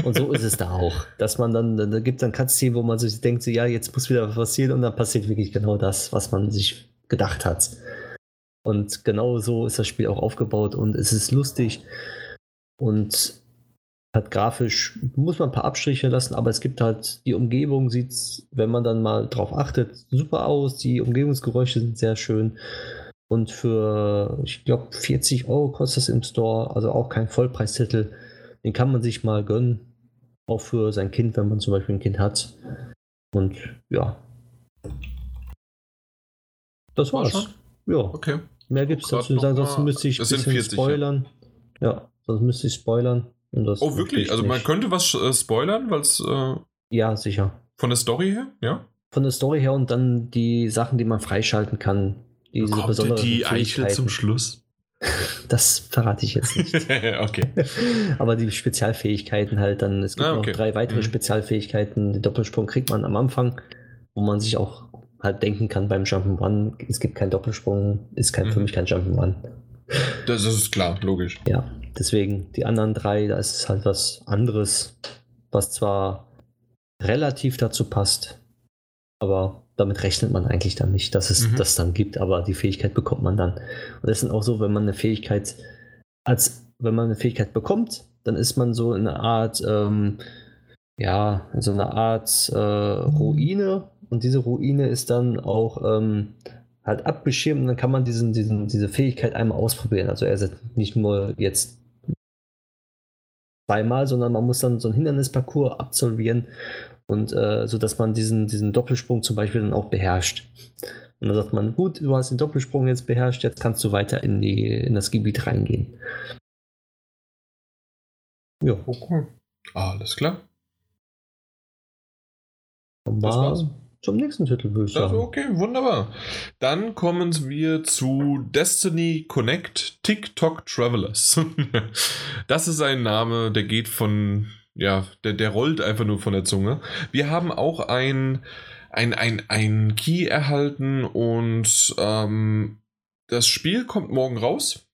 Und so ist es da auch. Dass man dann, da gibt es dann Cutscene, wo man sich denkt, so, ja, jetzt muss wieder was passieren und dann passiert wirklich genau das, was man sich gedacht hat. Und genau so ist das Spiel auch aufgebaut und es ist lustig. Und Hat grafisch, muss man ein paar Abstriche lassen, aber es gibt halt, die Umgebung sieht, wenn man dann mal drauf achtet, super aus. Die Umgebungsgeräusche sind sehr schön. Und für, ich glaube, 40 Euro kostet das im Store, also auch kein Vollpreistitel. Den kann man sich mal gönnen. Auch für sein Kind, wenn man zum Beispiel ein Kind hat. Und ja. Das war's. Ja. Okay. Mehr gibt's Grad dazu zu sagen, sonst müsste ich ein bisschen 40, ja. spoilern. Ja. sonst müsste ich spoilern. Und das Oh, wirklich? ich Also man nicht. könnte was äh, spoilern, weil es äh, Ja, sicher. von der Story her, ja? Von der Story her und dann die Sachen, die man freischalten kann. Diese Kommt besonderen die Eichel zum Schluss? (laughs) Das verrate ich jetzt nicht. (laughs) okay. (laughs) Aber die Spezialfähigkeiten halt dann, es gibt Ah, okay. noch drei weitere Mhm. Spezialfähigkeiten. Den Doppelsprung kriegt man am Anfang, wo man sich auch halt denken kann beim Jump'n'Run, es gibt keinen Doppelsprung, ist kein, für Mhm. mich kein Jump'n'Run. Das ist klar, logisch. Ja, deswegen die anderen drei, da ist es halt was anderes, was zwar relativ dazu passt, aber damit rechnet man eigentlich dann nicht, dass es Mhm. das dann gibt, aber die Fähigkeit bekommt man dann. Und das sind auch so, wenn man eine Fähigkeit, als wenn man eine Fähigkeit bekommt, dann ist man so in einer Art, ähm, ja, in so einer Art äh, Ruine und diese Ruine ist dann auch ähm, halt abgeschirmt und dann kann man diesen, diesen, diese Fähigkeit einmal ausprobieren. Also er ist nicht nur jetzt zweimal, sondern man muss dann so einen Hindernisparcours absolvieren und äh, so dass man diesen, diesen Doppelsprung zum Beispiel dann auch beherrscht. Und dann sagt man, gut, du hast den Doppelsprung jetzt beherrscht, jetzt kannst du weiter in, die, in das Gebiet reingehen. Ja, Okay. Alles klar. kommen Das war's. Zum nächsten Titel, würde ich sagen. okay, wunderbar. Dann kommen wir zu Destiny Connect TikTok Travelers. (laughs) das ist ein Name, der geht von, ja, der, der rollt einfach nur von der Zunge. Wir haben auch ein, ein, ein, ein Key erhalten und ähm, das Spiel kommt morgen raus.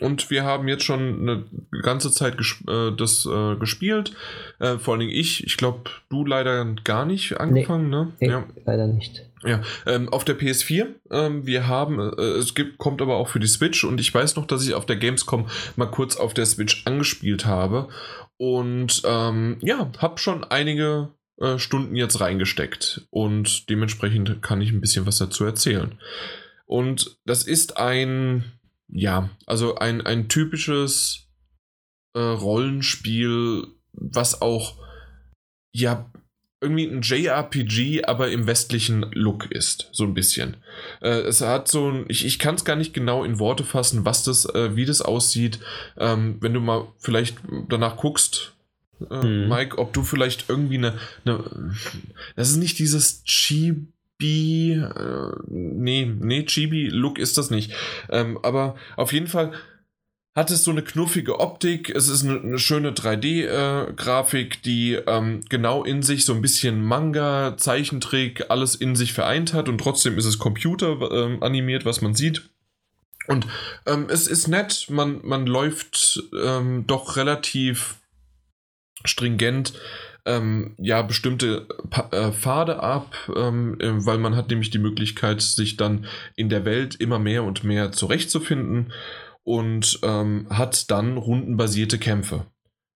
Und wir haben jetzt schon eine ganze Zeit ges äh, das äh, gespielt. Äh, vor allen Dingen ich. Ich glaube, du leider gar nicht angefangen, ne? Nee, Ja. leider nicht. Ja, ähm, auf der PS4. Ähm, wir haben, äh, es gibt, kommt aber auch für die Switch und ich weiß noch, dass ich auf der Gamescom mal kurz auf der Switch angespielt habe und ähm, ja, habe schon einige äh, Stunden jetzt reingesteckt und dementsprechend kann ich ein bisschen was dazu erzählen. Und das ist ein, ja, also ein, ein typisches äh, Rollenspiel, was auch, ja, irgendwie ein JRPG, aber im westlichen Look ist, so ein bisschen. Äh, es hat so ein, ich, ich kann es gar nicht genau in Worte fassen, was das, äh, wie das aussieht. Ähm, wenn du mal vielleicht danach guckst, äh, Mhm. Mike, ob du vielleicht irgendwie eine, eine, das ist nicht dieses Chibi, äh, nee, nee, Chibi-Look ist das nicht. Ähm, aber auf jeden Fall hat es so eine knuffige Optik. Es ist eine, eine schöne 3D-Grafik, die ähm, genau in sich so ein bisschen Manga, Zeichentrick, alles in sich vereint hat und trotzdem ist es Computer ähm, animiert, was man sieht. Und ähm, es ist nett, man, man läuft ähm, doch relativ stringent ähm, ja bestimmte pa äh, Pfade ab, ähm, äh, weil man hat nämlich die Möglichkeit, sich dann in der Welt immer mehr und mehr zurechtzufinden und ähm, hat dann rundenbasierte Kämpfe.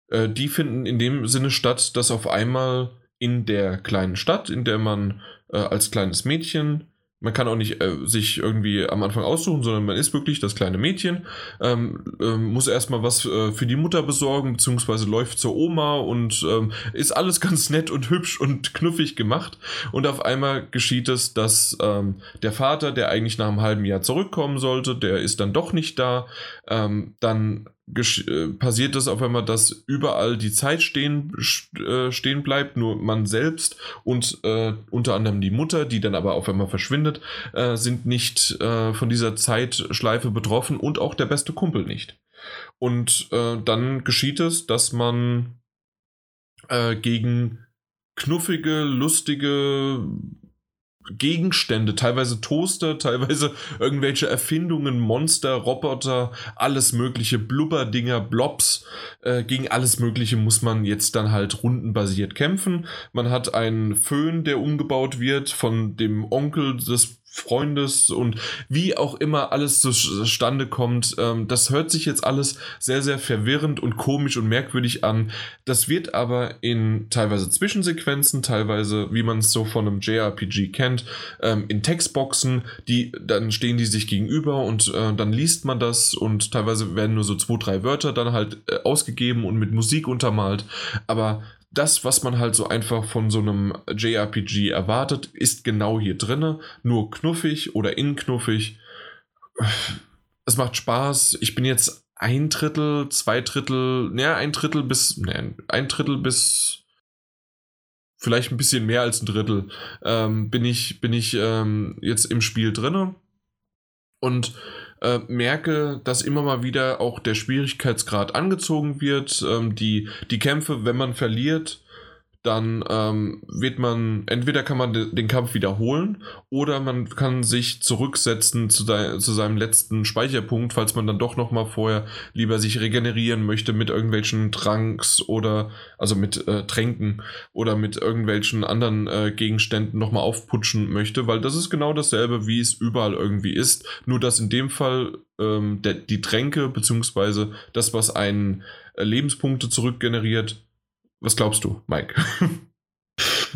Äh, die finden in dem Sinne statt, dass auf einmal in der kleinen Stadt, in der man äh, als kleines Mädchen, man kann auch nicht äh, sich irgendwie am Anfang aussuchen, sondern man ist wirklich das kleine Mädchen, ähm, ähm, muss erstmal was äh, für die Mutter besorgen, beziehungsweise läuft zur Oma und ähm, ist alles (laughs) ganz nett und hübsch und knuffig gemacht. Und auf einmal geschieht es, dass ähm, der Vater, der eigentlich nach einem halben Jahr zurückkommen sollte, der ist dann doch nicht da. Ähm, dann äh, passiert es auf einmal, dass überall die Zeit stehen, st- äh, stehen bleibt, nur man selbst und äh, unter anderem die Mutter, die dann aber auf einmal verschwindet, äh, sind nicht äh, von dieser Zeitschleife betroffen und auch der beste Kumpel nicht. Und äh, dann geschieht es, dass man äh, gegen knuffige, lustige Gegenstände, teilweise Toaster, teilweise irgendwelche Erfindungen, Monster, Roboter, alles mögliche, Blubberdinger, Blobs, äh, gegen alles mögliche muss man jetzt dann halt rundenbasiert kämpfen. Man hat einen Föhn, der umgebaut wird von dem Onkel des Freundes und wie auch immer alles zustande kommt. Ähm, das hört sich jetzt alles sehr, sehr verwirrend und komisch und merkwürdig an. Das wird aber in teilweise Zwischensequenzen, teilweise, wie man es so von einem JRPG kennt, ähm, in Textboxen, die dann stehen die sich gegenüber und äh, dann liest man das und teilweise werden nur so zwei, drei Wörter dann halt äh, ausgegeben und mit Musik untermalt. Aber das, was man halt so einfach von so einem JRPG erwartet, ist genau hier drinne. Nur knuffig oder inknuffig. Es macht Spaß. Ich bin jetzt ein Drittel, zwei Drittel, naja, ein Drittel bis, ne, ein Drittel bis vielleicht ein bisschen mehr als ein Drittel ähm, bin ich, bin ich ähm, jetzt im Spiel drinne. Und äh, merke, dass immer mal wieder auch der Schwierigkeitsgrad angezogen wird. Ähm, die, die Kämpfe, wenn man verliert, dann ähm, wird man, entweder kann man de, den Kampf wiederholen oder man kann sich zurücksetzen zu, zu seinem letzten Speicherpunkt, falls man dann doch nochmal vorher lieber sich regenerieren möchte mit irgendwelchen Tranks oder, also mit äh, Tränken oder mit irgendwelchen anderen äh, Gegenständen nochmal aufputschen möchte, weil das ist genau dasselbe, wie es überall irgendwie ist, nur dass in dem Fall ähm, der, die Tränke beziehungsweise das, was einen äh, Lebenspunkte zurückgeneriert, was glaubst du, Mike?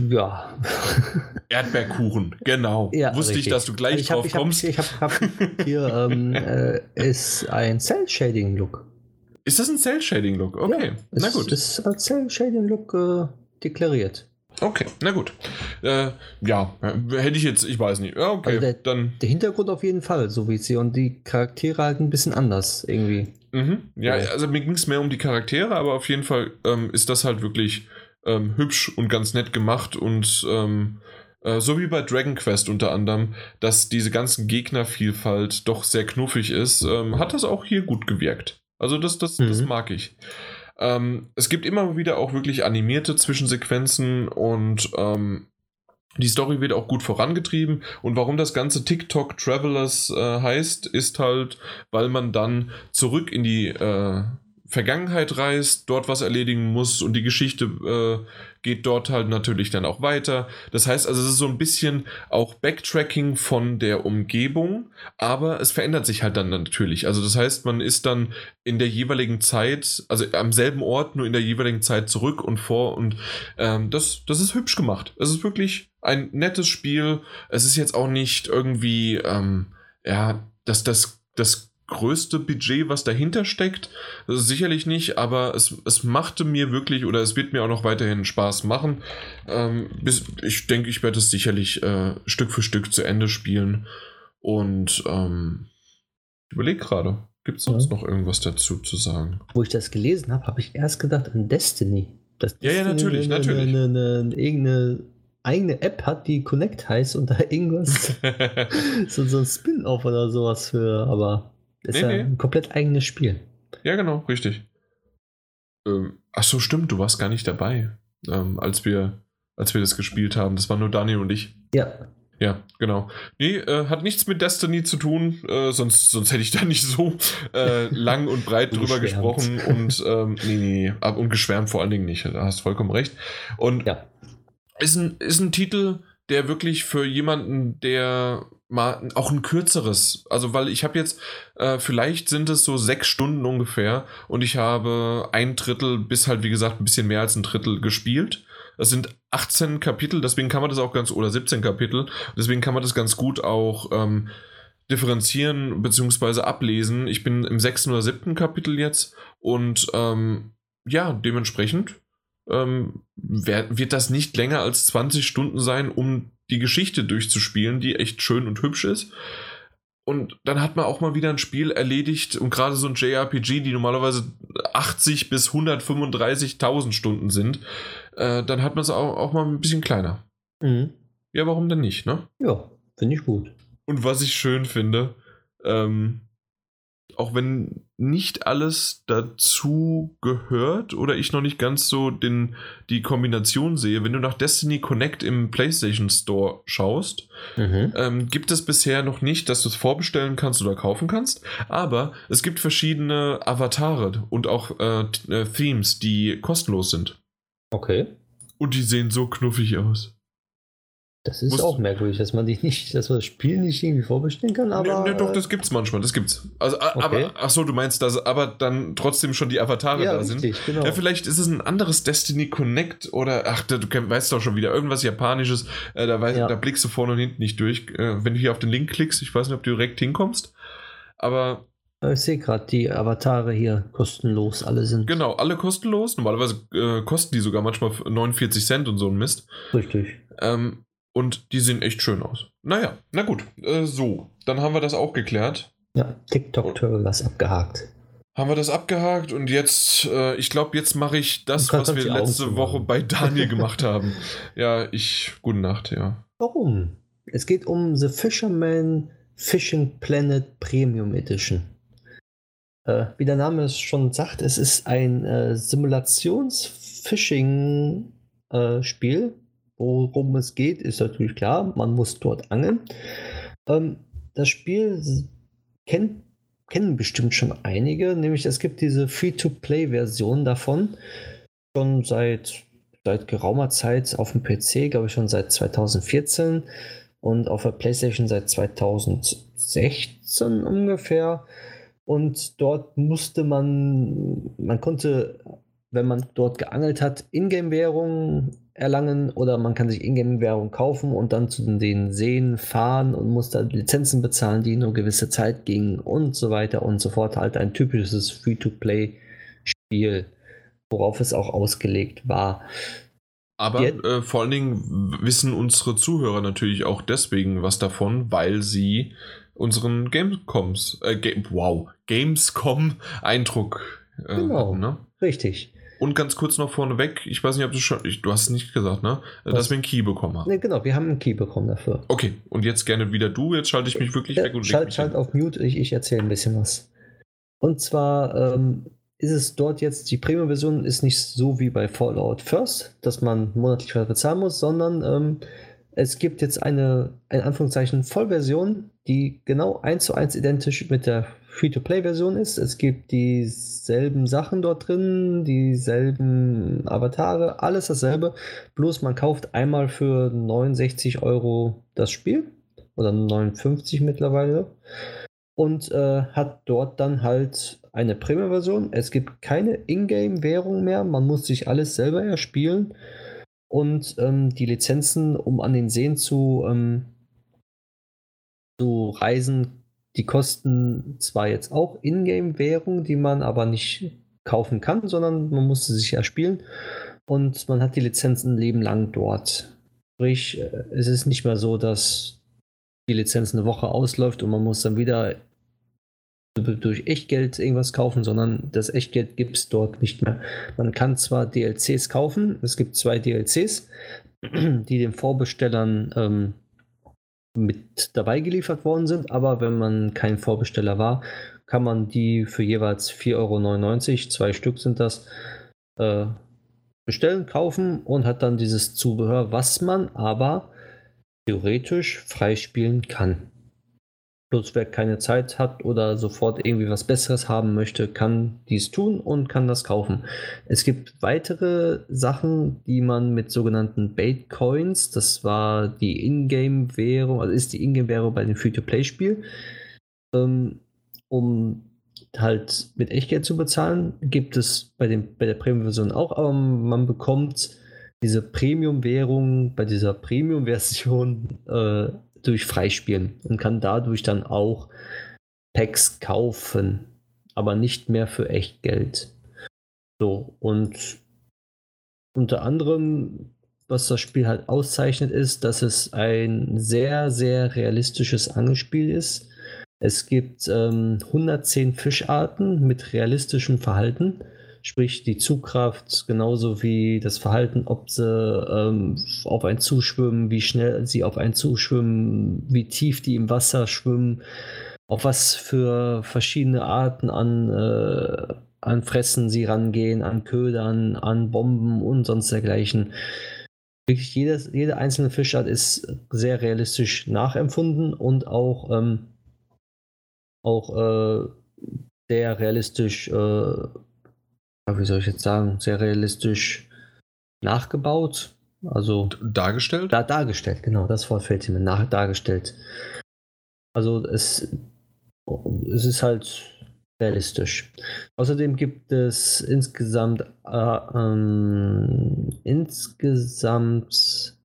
Ja. (laughs) Erdbeerkuchen, genau. Ja, Wusste richtig. ich, dass du gleich also ich hab, drauf ich kommst. Hab, ich habe hab hier ähm, (laughs) äh, ist ein Cell-Shading-Look. Ist das ein Cell-Shading-Look? Okay, ja, na gut. Das ist als Cell-Shading-Look äh, deklariert. Okay, na gut. Äh, ja, hätte ich jetzt, ich weiß nicht. Ja, okay, also der, dann. Der Hintergrund auf jeden Fall, so wie sehe. Und die Charaktere halt ein bisschen anders irgendwie. Mhm. Ja, also mir ging es mehr um die Charaktere, aber auf jeden Fall ähm, ist das halt wirklich ähm, hübsch und ganz nett gemacht und ähm, äh, so wie bei Dragon Quest unter anderem, dass diese ganzen Gegnervielfalt doch sehr knuffig ist, ähm, hat das auch hier gut gewirkt. Also das, das, mhm. das mag ich. Ähm, es gibt immer wieder auch wirklich animierte Zwischensequenzen und ähm, die Story wird auch gut vorangetrieben und warum das ganze TikTok Travelers äh, heißt, ist halt, weil man dann zurück in die äh, Vergangenheit reist, dort was erledigen muss und die Geschichte äh, geht dort halt natürlich dann auch weiter. Das heißt also, es ist so ein bisschen auch Backtracking von der Umgebung, aber es verändert sich halt dann natürlich. Also das heißt, man ist dann in der jeweiligen Zeit, also am selben Ort, nur in der jeweiligen Zeit zurück und vor und ähm, das, das ist hübsch gemacht. Es ist wirklich ein nettes Spiel. Es ist jetzt auch nicht irgendwie, ähm, ja, dass das, das größte Budget, was dahinter steckt. sicherlich nicht, aber es, es machte mir wirklich oder es wird mir auch noch weiterhin Spaß machen. Ähm, bis, ich denke, ich werde es sicherlich äh, Stück für Stück zu Ende spielen. Und ähm, ich überlege gerade, gibt es sonst ja. noch irgendwas dazu zu sagen? Wo ich das gelesen habe, habe ich erst gedacht an Destiny. Dass ja, ja, natürlich, eine, natürlich. Eine, eine, eine, irgendeine eigene App hat, die Connect heißt und da irgendwas, (laughs) so, so ein Spin-off oder sowas für, aber ist nee, ja nee. ein komplett eigenes Spiel. Ja, genau, richtig. Ähm, ach so, stimmt, du warst gar nicht dabei, ähm, als, wir, als wir das gespielt haben. Das waren nur Daniel und ich. Ja. Ja, genau. Nee, äh, hat nichts mit Destiny zu tun, äh, sonst, sonst hätte ich da nicht so äh, lang und breit drüber gesprochen und ähm, nee, nee, nee, und geschwärmt vor allen Dingen nicht. Da hast vollkommen recht. Und ja. Ist, ein, ist ein Titel, der wirklich für jemanden, der mal auch ein kürzeres. Also, weil ich habe jetzt, äh, vielleicht sind es so sechs Stunden ungefähr und ich habe ein Drittel bis halt, wie gesagt, ein bisschen mehr als ein Drittel gespielt. Das sind 18 Kapitel, deswegen kann man das auch ganz, oder 17 Kapitel, deswegen kann man das ganz gut auch ähm, differenzieren bzw. ablesen. Ich bin im sechsten oder siebten Kapitel jetzt und ähm, ja, dementsprechend ähm, wird das nicht länger als 20 Stunden sein, um die Geschichte durchzuspielen, die echt schön und hübsch ist. Und dann hat man auch mal wieder ein Spiel erledigt und gerade so ein JRPG, die normalerweise 80 bis 135.000 Stunden sind, äh, dann hat man es auch, auch mal ein bisschen kleiner. Mhm. Ja, warum denn nicht, ne? Ja, finde ich gut. Und was ich schön finde, ähm, auch wenn nicht alles dazu gehört oder ich noch nicht ganz so den, die Kombination sehe, wenn du nach Destiny Connect im PlayStation Store schaust, mhm. ähm, gibt es bisher noch nicht, dass du es vorbestellen kannst oder kaufen kannst, aber es gibt verschiedene Avatare und auch äh, äh Themes, die kostenlos sind. Okay. Und die sehen so knuffig aus. Das ist auch merkwürdig, dass man die nicht, dass man das Spiel nicht irgendwie vorbestellen kann, aber. ne, ne, doch, das gibt's manchmal, das gibt's. Also, Okay. aber, ach so, du meinst, dass aber dann trotzdem schon die Avatare ja, da sind. richtig, genau. Ja, vielleicht ist es ein anderes Destiny Connect oder, ach, du weißt doch schon wieder, irgendwas Japanisches, äh, da, weißt, Ja. da blickst du vorne und hinten nicht durch. Äh, wenn du hier auf den Link klickst, ich weiß nicht, ob du direkt hinkommst, aber Ich sehe gerade, die Avatare hier kostenlos alle sind. genau, alle kostenlos. Normalerweise äh, kosten die sogar manchmal 49 Cent und so ein Mist. Richtig. Ähm, und die sehen echt schön aus. Naja, na gut, äh, so, dann haben wir das auch geklärt. Ja, TikTok-Turtles abgehakt. Haben wir das abgehakt und jetzt, äh, ich glaube, jetzt mache ich das, was wir letzte. Woche bei Daniel (laughs) gemacht haben. Ja, ich, gute Nacht, ja. Warum? Es geht um The Fisherman Fishing Planet Premium Edition. Äh, wie der Name es schon sagt, es ist ein äh, Simulations-Fishing-Spiel. Worum es geht, ist natürlich klar. Man muss dort angeln. Ähm, das Spiel kennt, kennen bestimmt schon einige, nämlich es gibt diese Free-to-Play-Version davon. Schon seit, seit geraumer Zeit auf dem PC, glaube ich schon seit 2014 und auf der PlayStation seit 2016 ungefähr. Und dort musste man, man konnte, wenn man dort geangelt hat, Ingame-Währung erlangen oder man kann sich Ingame-Währung kaufen und dann zu den Seen fahren und muss da Lizenzen bezahlen, die nur gewisse Zeit gingen und so weiter und so fort. Halt ein typisches Free-to-Play-Spiel, worauf es auch ausgelegt war. Aber Jetzt- äh, vor allen Dingen wissen unsere Zuhörer natürlich auch deswegen was davon, weil sie unseren Gamescoms, äh, Ga wow, Gamescom-Eindruck äh, Genau. hatten, ne? Richtig. Und ganz kurz noch vorneweg, ich weiß nicht, ob du schon, ich, du hast es nicht gesagt, ne? Was? Dass wir einen Key bekommen haben. Ne, genau, wir haben einen Key bekommen dafür. Okay, und jetzt gerne wieder du, jetzt schalte ich mich wirklich weg und schalt, schalt auf Mute, ich, ich erzähle ein bisschen was. Und zwar ähm, ist es dort jetzt, die Premium-Version ist nicht so wie bei Fallout First, dass man monatlich bezahlen muss, sondern ähm, es gibt jetzt eine, in Anführungszeichen, Vollversion, die genau eins zu eins identisch mit der Free-to-Play-Version ist. Es gibt dieselben Sachen dort drin, dieselben Avatare, alles dasselbe. Bloß man kauft einmal für 69 Euro das Spiel oder 59 mittlerweile und äh, hat dort dann halt eine Premium-Version. Es gibt keine Ingame-Währung mehr, man muss sich alles selber erspielen und ähm, die Lizenzen, um an den Seen zu, ähm, zu reisen, die kosten zwar jetzt auch Ingame-Währung, die man aber nicht kaufen kann, sondern man muss sie sich erspielen und man hat die Lizenzen ein Leben lang dort. Sprich, äh, es ist nicht mehr so, dass die Lizenz eine Woche ausläuft und man muss dann wieder durch Echtgeld irgendwas kaufen, sondern das Echtgeld gibt es dort nicht mehr. Man kann zwar DLCs kaufen, es gibt zwei DLCs, die den Vorbestellern ähm, mit dabei geliefert worden sind, aber wenn man kein Vorbesteller war, kann man die für jeweils 4,99 Euro, zwei Stück sind das, äh, bestellen, kaufen und hat dann dieses Zubehör, was man aber theoretisch freispielen kann. Bloß wer keine Zeit hat oder sofort irgendwie was Besseres haben möchte, kann dies tun und kann das kaufen. Es gibt weitere Sachen, die man mit sogenannten Baitcoins, das war die Ingame-Währung, also ist die Ingame-Währung bei dem Free-to-Play-Spiel, ähm, um halt mit Echtgeld zu bezahlen, gibt es bei, dem, bei der Premium-Version auch, aber man bekommt diese Premium-Währung bei dieser Premium-Version äh, durch Freispielen und kann dadurch dann auch Packs kaufen, aber nicht mehr für Echtgeld. So, und unter anderem, was das Spiel halt auszeichnet, ist, dass es ein sehr, sehr realistisches Angelspiel ist. Es gibt ähm, 110 Fischarten mit realistischem Verhalten, sprich die Zugkraft genauso wie das Verhalten, ob sie ähm, auf einen zuschwimmen, wie schnell sie auf einen zuschwimmen, wie tief die im Wasser schwimmen, auf was für verschiedene Arten an, äh, an Fressen sie rangehen, an Ködern, an Bomben und sonst dergleichen. Wirklich jedes, jede einzelne Fischart ist sehr realistisch nachempfunden und auch ähm, auch äh, sehr realistisch, äh, wie soll ich jetzt sagen, sehr realistisch nachgebaut. Also dargestellt? Da, dargestellt, genau, das Wort fällt mir nach, dargestellt. Also es, es ist halt realistisch. Außerdem gibt es insgesamt äh, ähm, insgesamt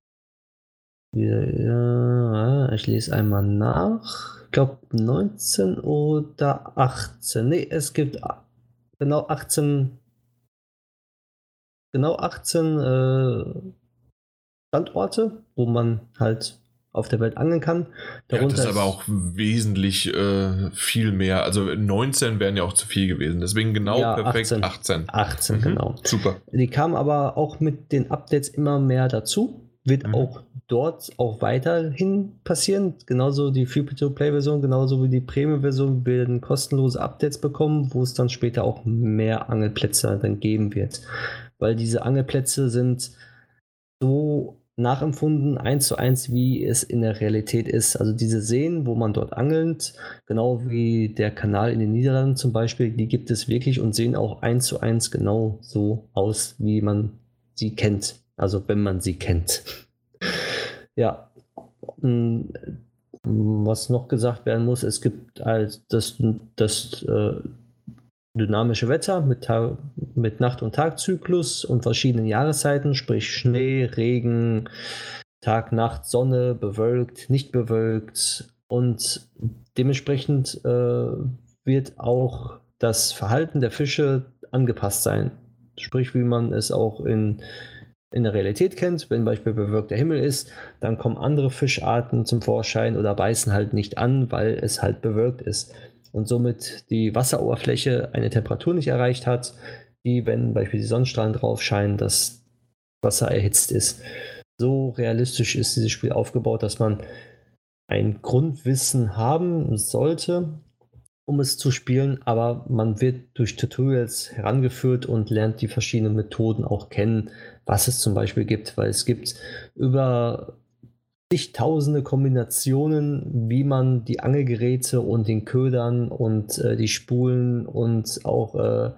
ja, ich lese einmal nach. Ich glaube 19 oder 18. Nee, es gibt genau 18 genau 18 äh, Standorte, wo man halt auf der Welt angeln kann. Darunter ja, das ist aber auch wesentlich äh, viel mehr. Also 19 wären ja auch zu viel gewesen. Deswegen genau ja, perfekt 18. 18, 18 mhm. genau. Super. Die kamen aber auch mit den Updates immer mehr dazu. Wird mhm. auch dort auch weiterhin passieren. Genauso die Free-to-Play-Version, genauso wie die Premium-Version werden kostenlose Updates bekommen, wo es dann später auch mehr Angelplätze dann geben wird. Weil diese Angelplätze sind so nachempfunden, eins zu eins, wie es in der Realität ist. Also diese Seen, wo man dort angelt, genau wie der Kanal in den Niederlanden zum Beispiel, die gibt es wirklich und sehen auch eins zu eins genau so aus, wie man sie kennt. Also wenn man sie kennt. (laughs) ja. Hm, was noch gesagt werden muss, es gibt als das, das äh, dynamische Wetter mit, mit Nacht- und Tagzyklus und verschiedenen Jahreszeiten, sprich Schnee, Regen, Tag, Nacht, Sonne, bewölkt, nicht bewölkt. Und dementsprechend äh, wird auch das Verhalten der Fische angepasst sein. Sprich, wie man es auch in, in der Realität kennt. Wenn beispielsweise bewölkter Himmel ist, dann kommen andere Fischarten zum Vorschein oder beißen halt nicht an, weil es halt bewölkt ist und somit die Wasseroberfläche eine Temperatur nicht erreicht hat, die, wenn beispielsweise Sonnenstrahlen drauf scheinen, das Wasser erhitzt ist. So realistisch ist dieses Spiel aufgebaut, dass man ein Grundwissen haben sollte, um es zu spielen, aber man wird durch Tutorials herangeführt und lernt die verschiedenen Methoden auch kennen, was es zum Beispiel gibt, weil es gibt über zigtausende Kombinationen, wie man die Angelgeräte und den Ködern und äh, die Spulen und auch äh,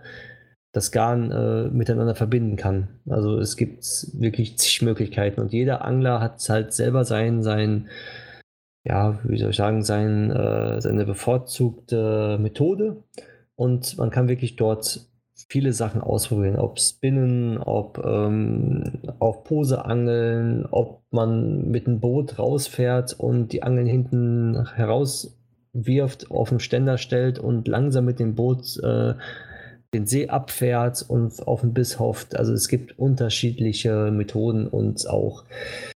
das Garn äh, miteinander verbinden kann. Also es gibt wirklich zig Möglichkeiten und jeder Angler hat halt selber sein, sein ja, wie soll ich sagen, sein, äh, seine bevorzugte Methode und man kann wirklich dort viele Sachen ausprobieren, ob Spinnen, ob ähm, auf Pose angeln, ob man mit einem Boot rausfährt und die Angeln hinten herauswirft, auf den Ständer stellt und langsam mit dem Boot äh, den See abfährt und auf den Biss hofft. Also es gibt unterschiedliche Methoden und auch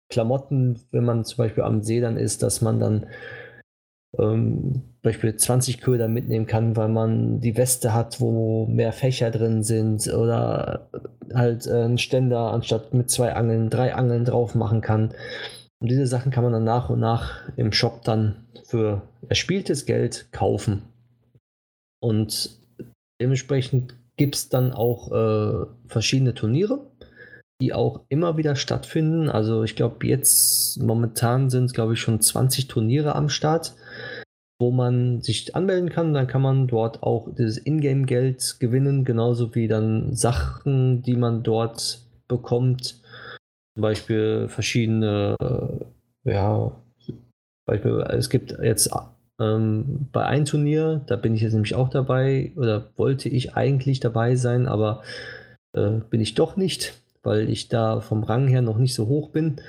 Klamotten, wenn man zum Beispiel am See dann ist, dass man dann ähm, Beispiel 20 Köder mitnehmen kann, weil man die Weste hat, wo mehr Fächer drin sind oder halt äh, einen Ständer anstatt mit zwei Angeln drei Angeln drauf machen kann. Und diese Sachen kann man dann nach und nach im Shop dann für erspieltes Geld kaufen. Und dementsprechend gibt es dann auch äh, verschiedene Turniere, die auch immer wieder stattfinden. Also ich glaube, jetzt momentan sind, glaube ich, schon 20 Turniere am Start wo man sich anmelden kann. Dann kann man dort auch dieses Ingame-Geld gewinnen, genauso wie dann Sachen, die man dort bekommt. Zum Beispiel verschiedene, äh, ja, Beispiel, es gibt jetzt ähm, bei einem Turnier, da bin ich jetzt nämlich auch dabei, oder wollte ich eigentlich dabei sein, aber äh, bin ich doch nicht, weil ich da vom Rang her noch nicht so hoch bin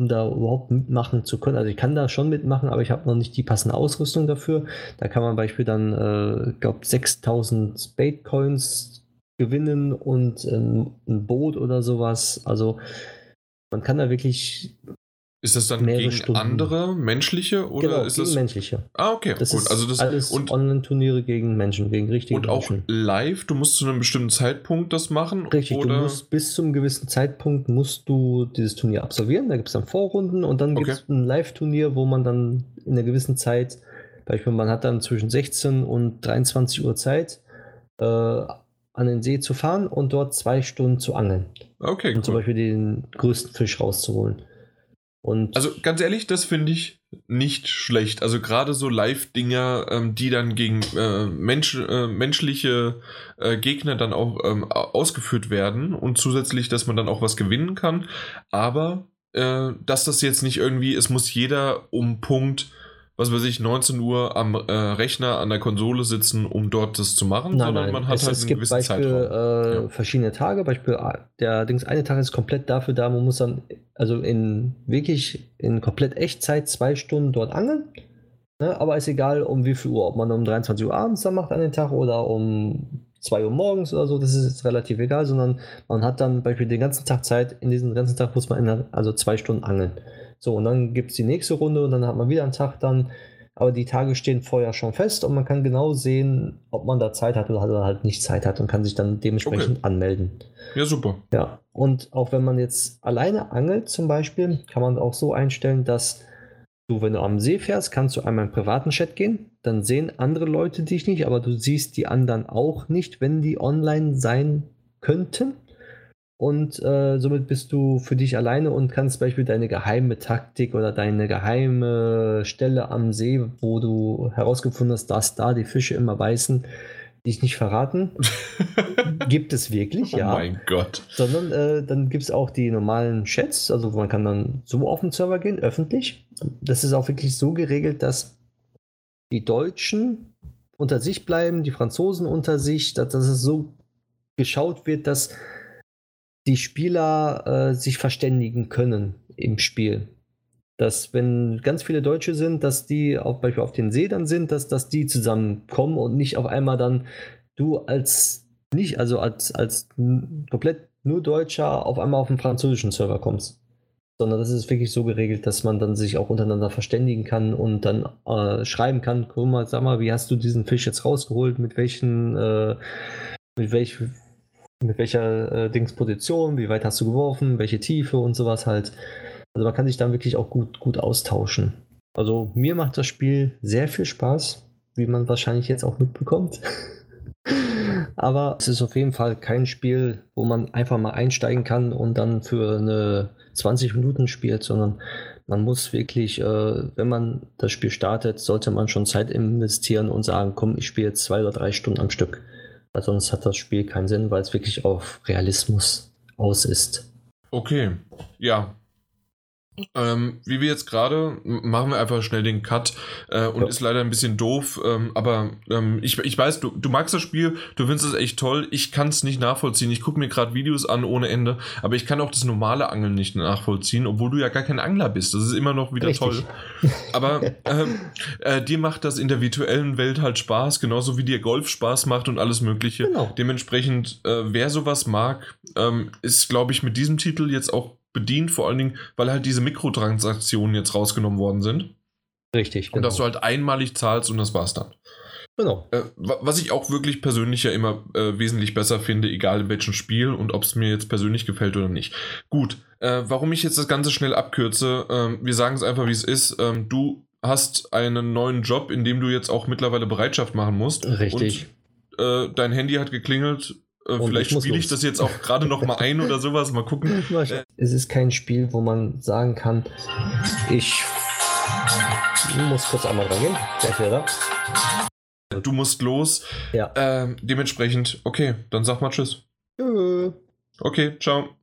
um da überhaupt mitmachen zu können. Also ich kann da schon mitmachen, aber ich habe noch nicht die passende Ausrüstung dafür. Da kann man Beispiel dann, äh, glaube 6000 Baitcoins gewinnen und ein, ein Boot oder sowas. Also man kann da wirklich ist das dann gegen Stunden. andere menschliche oder genau, ist gegen das menschliche? Ah, okay, das gut. also das alles und Online-Turniere gegen Menschen, gegen richtige Und auch Menschen. live, du musst zu einem bestimmten Zeitpunkt das machen? Richtig, oder? du musst bis zum gewissen Zeitpunkt musst du dieses Turnier absolvieren. Da gibt es dann Vorrunden und dann okay. gibt es ein Live-Turnier, wo man dann in einer gewissen Zeit, beispielsweise man hat dann zwischen 16 und 23 Uhr Zeit, äh, an den See zu fahren und dort zwei Stunden zu angeln. Okay, Und cool. zum Beispiel den größten Fisch rauszuholen. Und also ganz ehrlich, das finde ich nicht schlecht. Also gerade so Live-Dinger, ähm, die dann gegen äh, Mensch, äh, menschliche äh, Gegner dann auch ähm, ausgeführt werden und zusätzlich, dass man dann auch was gewinnen kann. Aber äh, dass das jetzt nicht irgendwie, es muss jeder um Punkt was weiß ich, 19 Uhr am äh, Rechner an der Konsole sitzen, um dort das zu machen, nein, sondern nein. man hat es, halt es einen gibt gewissen Beispiel, Zeitraum. Äh, ja. verschiedene Tage. Beispiel, der Dings, eine Tag ist komplett dafür da, man muss dann also in wirklich in komplett Echtzeit zwei Stunden dort angeln. Ne? Aber ist egal, um wie viel Uhr, ob man um 23 Uhr abends dann macht an den Tag oder um 2 Uhr morgens oder so, das ist jetzt relativ egal, sondern man hat dann beispielsweise den ganzen Tag Zeit, in diesem ganzen Tag muss man in, also zwei Stunden angeln. So, und dann gibt es die nächste Runde und dann hat man wieder einen Tag dann. Aber die Tage stehen vorher schon fest und man kann genau sehen, ob man da Zeit hat oder halt nicht Zeit hat und kann sich dann dementsprechend okay. anmelden. Ja, super. Ja, und auch wenn man jetzt alleine angelt zum Beispiel, kann man auch so einstellen, dass du, wenn du am See fährst, kannst du einmal im privaten Chat gehen. Dann sehen andere Leute dich nicht, aber du siehst die anderen auch nicht, wenn die online sein könnten und äh, somit bist du für dich alleine und kannst zum Beispiel deine geheime Taktik oder deine geheime Stelle am See, wo du herausgefunden hast, dass da die Fische immer beißen, dich nicht verraten. (laughs) gibt es wirklich, oh ja. Oh mein Gott. Sondern äh, dann gibt es auch die normalen Chats, also man kann dann so auf den Server gehen, öffentlich. Das ist auch wirklich so geregelt, dass die Deutschen unter sich bleiben, die Franzosen unter sich, dass, dass es so geschaut wird, dass die Spieler äh, sich verständigen können im Spiel. Dass, wenn ganz viele Deutsche sind, dass die auf, Beispiel auf den See dann sind, dass, dass die zusammenkommen und nicht auf einmal dann du als nicht, also als, als komplett nur Deutscher auf einmal auf den französischen Server kommst. Sondern das ist wirklich so geregelt, dass man dann sich auch untereinander verständigen kann und dann äh, schreiben kann, guck mal, sag mal, wie hast du diesen Fisch jetzt rausgeholt, mit welchen, äh, mit welch, mit welcher äh, Dingsposition, wie weit hast du geworfen, welche Tiefe und sowas halt. Also man kann sich dann wirklich auch gut, gut austauschen. Also mir macht das Spiel sehr viel Spaß, wie man wahrscheinlich jetzt auch mitbekommt. (laughs) Aber es ist auf jeden Fall kein Spiel, wo man einfach mal einsteigen kann und dann für eine 20 Minuten spielt, sondern man muss wirklich, äh, wenn man das Spiel startet, sollte man schon Zeit investieren und sagen, komm, ich spiele jetzt zwei oder drei Stunden am Stück. Weil sonst hat das Spiel keinen Sinn, weil es wirklich auf Realismus aus ist. Okay, ja, ähm, wie wir jetzt gerade, machen wir einfach schnell den Cut äh, und ja. ist leider ein bisschen doof, ähm, aber ähm, ich, ich weiß, du, du magst das Spiel, du findest es echt toll, ich kann es nicht nachvollziehen, ich gucke mir gerade Videos an ohne Ende, aber ich kann auch das normale Angeln nicht nachvollziehen, obwohl du ja gar kein Angler bist, das ist immer noch wieder Richtig. toll. Aber ähm, äh, dir macht das in der virtuellen Welt halt Spaß, genauso wie dir Golf Spaß macht und alles mögliche. Genau. Dementsprechend, äh, wer sowas mag, ähm, ist, glaube ich, mit diesem Titel jetzt auch bedient, vor allen Dingen, weil halt diese Mikrotransaktionen jetzt rausgenommen worden sind. Richtig. Genau. Und dass genau. du halt einmalig zahlst und das war's dann. Genau. Äh, was ich auch wirklich persönlich ja immer äh, wesentlich besser finde, egal in welchem Spiel und ob es mir jetzt persönlich gefällt oder nicht. Gut, äh, warum ich jetzt das Ganze schnell abkürze, ähm, wir sagen es einfach, wie es ist. Ähm, du hast einen neuen Job, in dem du jetzt auch mittlerweile Bereitschaft machen musst. Richtig. Und, äh, dein Handy hat geklingelt, äh, vielleicht spiele ich das jetzt auch gerade noch mal ein oder sowas. Mal gucken. Es ist kein Spiel, wo man sagen kann, ich muss kurz einmal reingehen. Gleich wieder da. Du musst los. Ja. Ähm, dementsprechend, okay, dann sag mal Tschüss. Tschüss. Okay, ciao.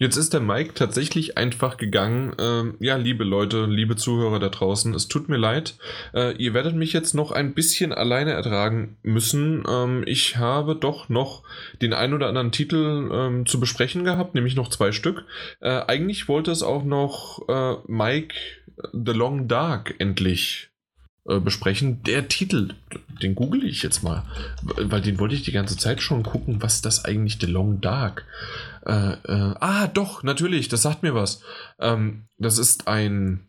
Jetzt ist der Mike tatsächlich einfach gegangen. Ähm, ja, liebe Leute, liebe Zuhörer da draußen, es tut mir leid. Äh, ihr werdet mich jetzt noch ein bisschen alleine ertragen müssen. Ähm, ich habe doch noch den ein oder anderen Titel ähm, zu besprechen gehabt, nämlich noch zwei Stück. Äh, eigentlich wollte es auch noch äh, Mike The Long Dark endlich äh, besprechen. Der Titel, den google ich jetzt mal, weil den wollte ich die ganze Zeit schon gucken, was das eigentlich The Long Dark äh, äh, ah, doch, natürlich, das sagt mir was. Ähm, das ist ein,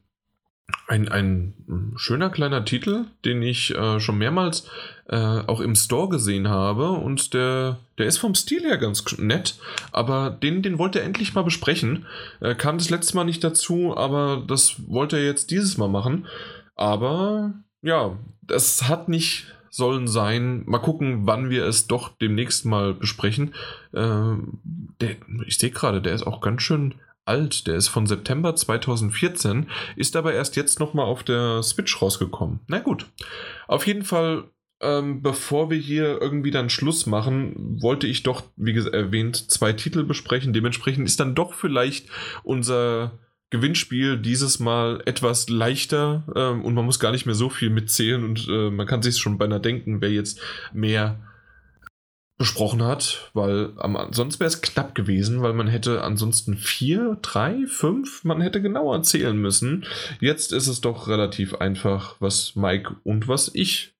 ein, ein schöner kleiner Titel, den ich äh, schon mehrmals äh, auch im Store gesehen habe. Und der, der ist vom Stil her ganz nett. Aber den, den wollte er endlich mal besprechen. Äh, kam das letzte Mal nicht dazu, aber das wollte er jetzt dieses Mal machen. Aber ja, das hat nicht sollen sein. Mal gucken, wann wir es doch demnächst mal besprechen. Äh, der, ich sehe gerade, der ist auch ganz schön alt. Der ist von September 2014, ist aber erst jetzt nochmal auf der Switch rausgekommen. Na gut. Auf jeden Fall, ähm, bevor wir hier irgendwie dann Schluss machen, wollte ich doch, wie erwähnt, zwei Titel besprechen. Dementsprechend ist dann doch vielleicht unser Gewinnspiel dieses Mal etwas leichter ähm, und man muss gar nicht mehr so viel mitzählen und äh, man kann sich schon beinahe denken, wer jetzt mehr besprochen hat, weil am, sonst wäre es knapp gewesen, weil man hätte ansonsten vier, drei, fünf, man hätte genauer zählen müssen. Jetzt ist es doch relativ einfach, was Mike und was ich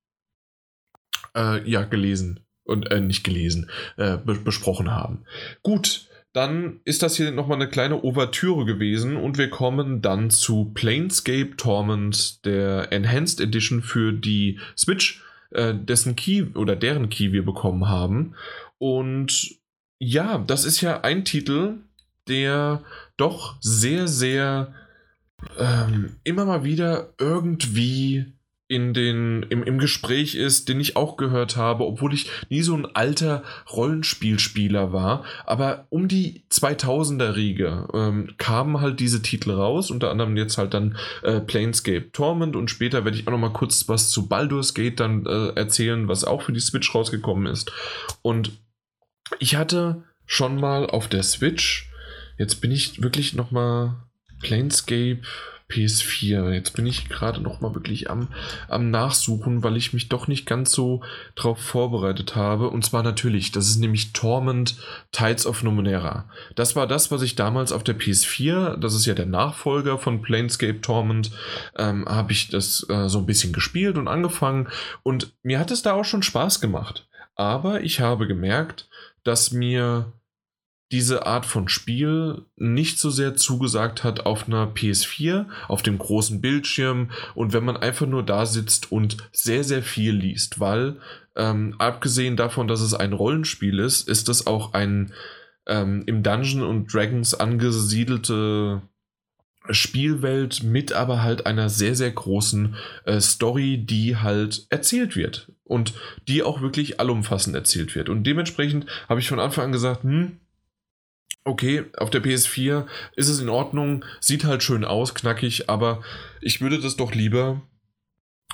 äh, ja gelesen und äh, nicht gelesen, äh, be besprochen haben. Gut, dann ist das hier nochmal eine kleine Ouvertüre gewesen und wir kommen dann zu Planescape Torment, der Enhanced Edition für die Switch äh, dessen Key oder deren Key wir bekommen haben. Und ja, das ist ja ein Titel, der doch sehr, sehr ähm, immer mal wieder irgendwie in den, im, im Gespräch ist, den ich auch gehört habe, obwohl ich nie so ein alter Rollenspielspieler war. Aber um die 2000er-Riege ähm, kamen halt diese Titel raus, unter anderem jetzt halt dann äh, Planescape Torment und später werde ich auch noch mal kurz was zu Baldur's Gate dann äh, erzählen, was auch für die Switch rausgekommen ist. Und ich hatte schon mal auf der Switch, jetzt bin ich wirklich noch mal Planescape PS4. Jetzt bin ich gerade noch mal wirklich am, am Nachsuchen, weil ich mich doch nicht ganz so drauf vorbereitet habe. Und zwar natürlich, das ist nämlich Torment Tides of Numenera. Das war das, was ich damals auf der PS4, das ist ja der Nachfolger von Planescape Torment, ähm, habe ich das äh, so ein bisschen gespielt und angefangen. Und mir hat es da auch schon Spaß gemacht. Aber ich habe gemerkt, dass mir diese Art von Spiel nicht so sehr zugesagt hat auf einer PS4, auf dem großen Bildschirm und wenn man einfach nur da sitzt und sehr, sehr viel liest, weil ähm, abgesehen davon, dass es ein Rollenspiel ist, ist es auch ein ähm, im Dungeon und Dragons angesiedelte Spielwelt mit aber halt einer sehr, sehr großen äh, Story, die halt erzählt wird und die auch wirklich allumfassend erzählt wird. Und dementsprechend habe ich von Anfang an gesagt, hm, okay, auf der PS4 ist es in Ordnung, sieht halt schön aus, knackig, aber ich würde das doch lieber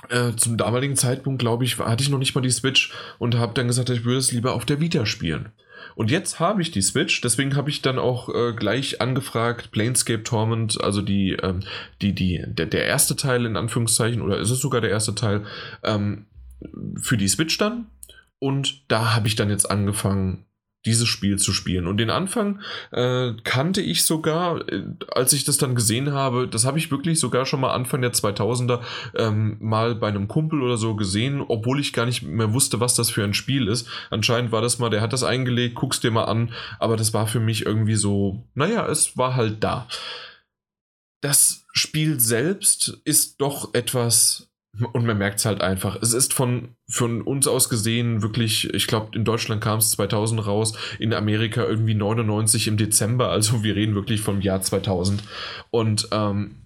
äh, zum damaligen Zeitpunkt, glaube ich, hatte ich noch nicht mal die Switch und habe dann gesagt, ich würde es lieber auf der Vita spielen. Und jetzt habe ich die Switch, deswegen habe ich dann auch äh, gleich angefragt, Planescape Torment, also die, ähm, die, die, der, der erste Teil in Anführungszeichen, oder ist es sogar der erste Teil, ähm, für die Switch dann. Und da habe ich dann jetzt angefangen, dieses Spiel zu spielen. Und den Anfang äh, kannte ich sogar, äh, als ich das dann gesehen habe, das habe ich wirklich sogar schon mal Anfang der 2000er ähm, mal bei einem Kumpel oder so gesehen, obwohl ich gar nicht mehr wusste, was das für ein Spiel ist. Anscheinend war das mal, der hat das eingelegt, guck's dir mal an, aber das war für mich irgendwie so, naja, es war halt da. Das Spiel selbst ist doch etwas und man merkt es halt einfach. Es ist von, von uns aus gesehen wirklich, ich glaube, in Deutschland kam es 2000 raus, in Amerika irgendwie 99 im Dezember. (laughs) Also wir reden wirklich vom Jahr 2000. Und ähm,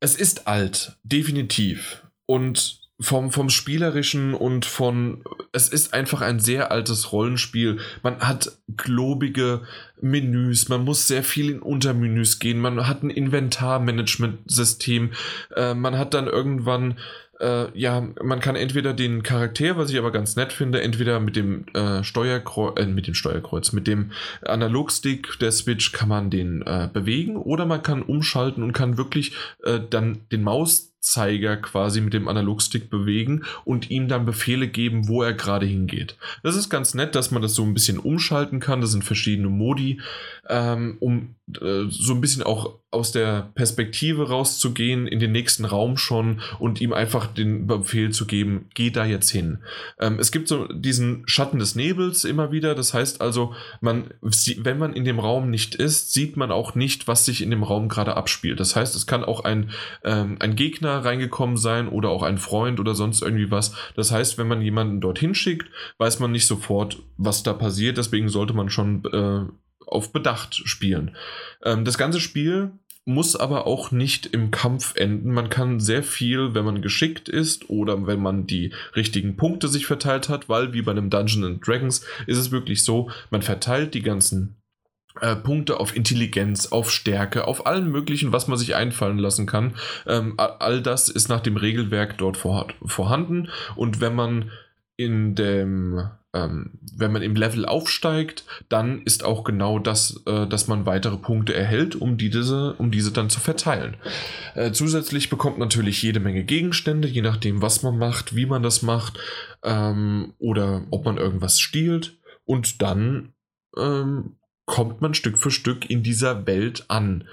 es ist alt, definitiv. Und vom, vom Spielerischen und von. Es ist einfach ein sehr altes Rollenspiel. Man hat globige Menüs, man muss sehr viel in Untermenüs gehen, man hat ein Inventarmanagementsystem, äh, man hat dann irgendwann äh, ja, man kann entweder den Charakter, was ich aber ganz nett finde, entweder mit dem äh, Steuerkreuz, äh, mit dem Steuerkreuz, mit dem Analogstick der Switch kann man den äh, bewegen oder man kann umschalten und kann wirklich äh, dann den Maus Zeiger quasi mit dem Analogstick bewegen und ihm dann Befehle geben, wo er gerade hingeht. Das ist ganz nett, dass man das so ein bisschen umschalten kann. Das sind verschiedene Modi, ähm, um äh, so ein bisschen auch aus der Perspektive rauszugehen in den nächsten Raum schon und ihm einfach den Befehl zu geben, geh da jetzt hin. Ähm, es gibt so diesen Schatten des Nebels immer wieder. Das heißt also, man, wenn man in dem Raum nicht ist, sieht man auch nicht, was sich in dem Raum gerade abspielt. Das heißt, es kann auch ein, ähm, ein Gegner reingekommen sein oder auch ein Freund oder sonst irgendwie was. Das heißt, wenn man jemanden dorthin schickt, weiß man nicht sofort, was da passiert. Deswegen sollte man schon äh, auf Bedacht spielen. Ähm, das ganze Spiel muss aber auch nicht im Kampf enden. Man kann sehr viel, wenn man geschickt ist oder wenn man die richtigen Punkte sich verteilt hat, weil wie bei einem Dungeons Dragons ist es wirklich so, man verteilt die ganzen äh, Punkte auf Intelligenz, auf Stärke, auf allen möglichen, was man sich einfallen lassen kann. Ähm, all das ist nach dem Regelwerk dort vor, vorhanden. Und wenn man in dem, ähm, wenn man im Level aufsteigt, dann ist auch genau das, äh, dass man weitere Punkte erhält, um diese, um diese dann zu verteilen. Äh, zusätzlich bekommt natürlich jede Menge Gegenstände, je nachdem, was man macht, wie man das macht ähm, oder ob man irgendwas stiehlt. Und dann ähm, kommt man Stück für Stück in dieser Welt an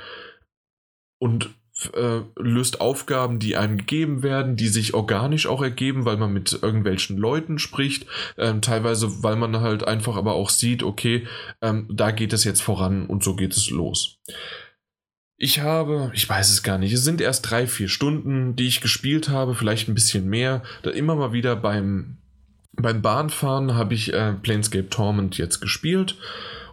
und äh, löst Aufgaben, die einem gegeben werden, die sich organisch auch ergeben, weil man mit irgendwelchen Leuten spricht, ähm, teilweise weil man halt einfach aber auch sieht, okay, ähm, da geht es jetzt voran und so geht es los. Ich habe, ich weiß es gar nicht, es sind erst drei, vier Stunden, die ich gespielt habe, vielleicht ein bisschen mehr. Da immer mal wieder beim, beim Bahnfahren habe ich äh, Planescape Torment jetzt gespielt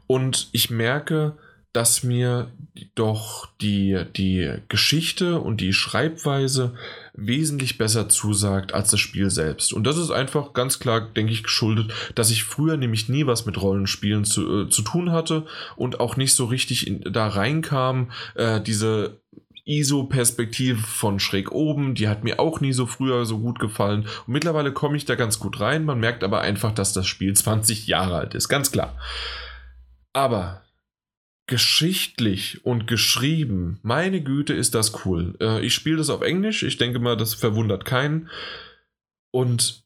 und ich merke, dass mir doch die, die Geschichte und die Schreibweise wesentlich besser zusagt als das Spiel selbst. Und das ist einfach ganz klar, denke ich, geschuldet, dass ich früher nämlich nie was mit Rollenspielen zu, äh, zu tun hatte und auch nicht so richtig in, da reinkam. Äh, diese ISO-Perspektive von schräg oben, die hat mir auch nie so früher so gut gefallen. Und mittlerweile komme ich da ganz gut rein. Man merkt aber einfach, dass das Spiel (laughs) 20 Jahre alt ist, ganz klar. Aber geschichtlich und geschrieben, meine Güte, ist das cool. Äh, ich spiele das auf Englisch, ich denke mal, das verwundert keinen. Und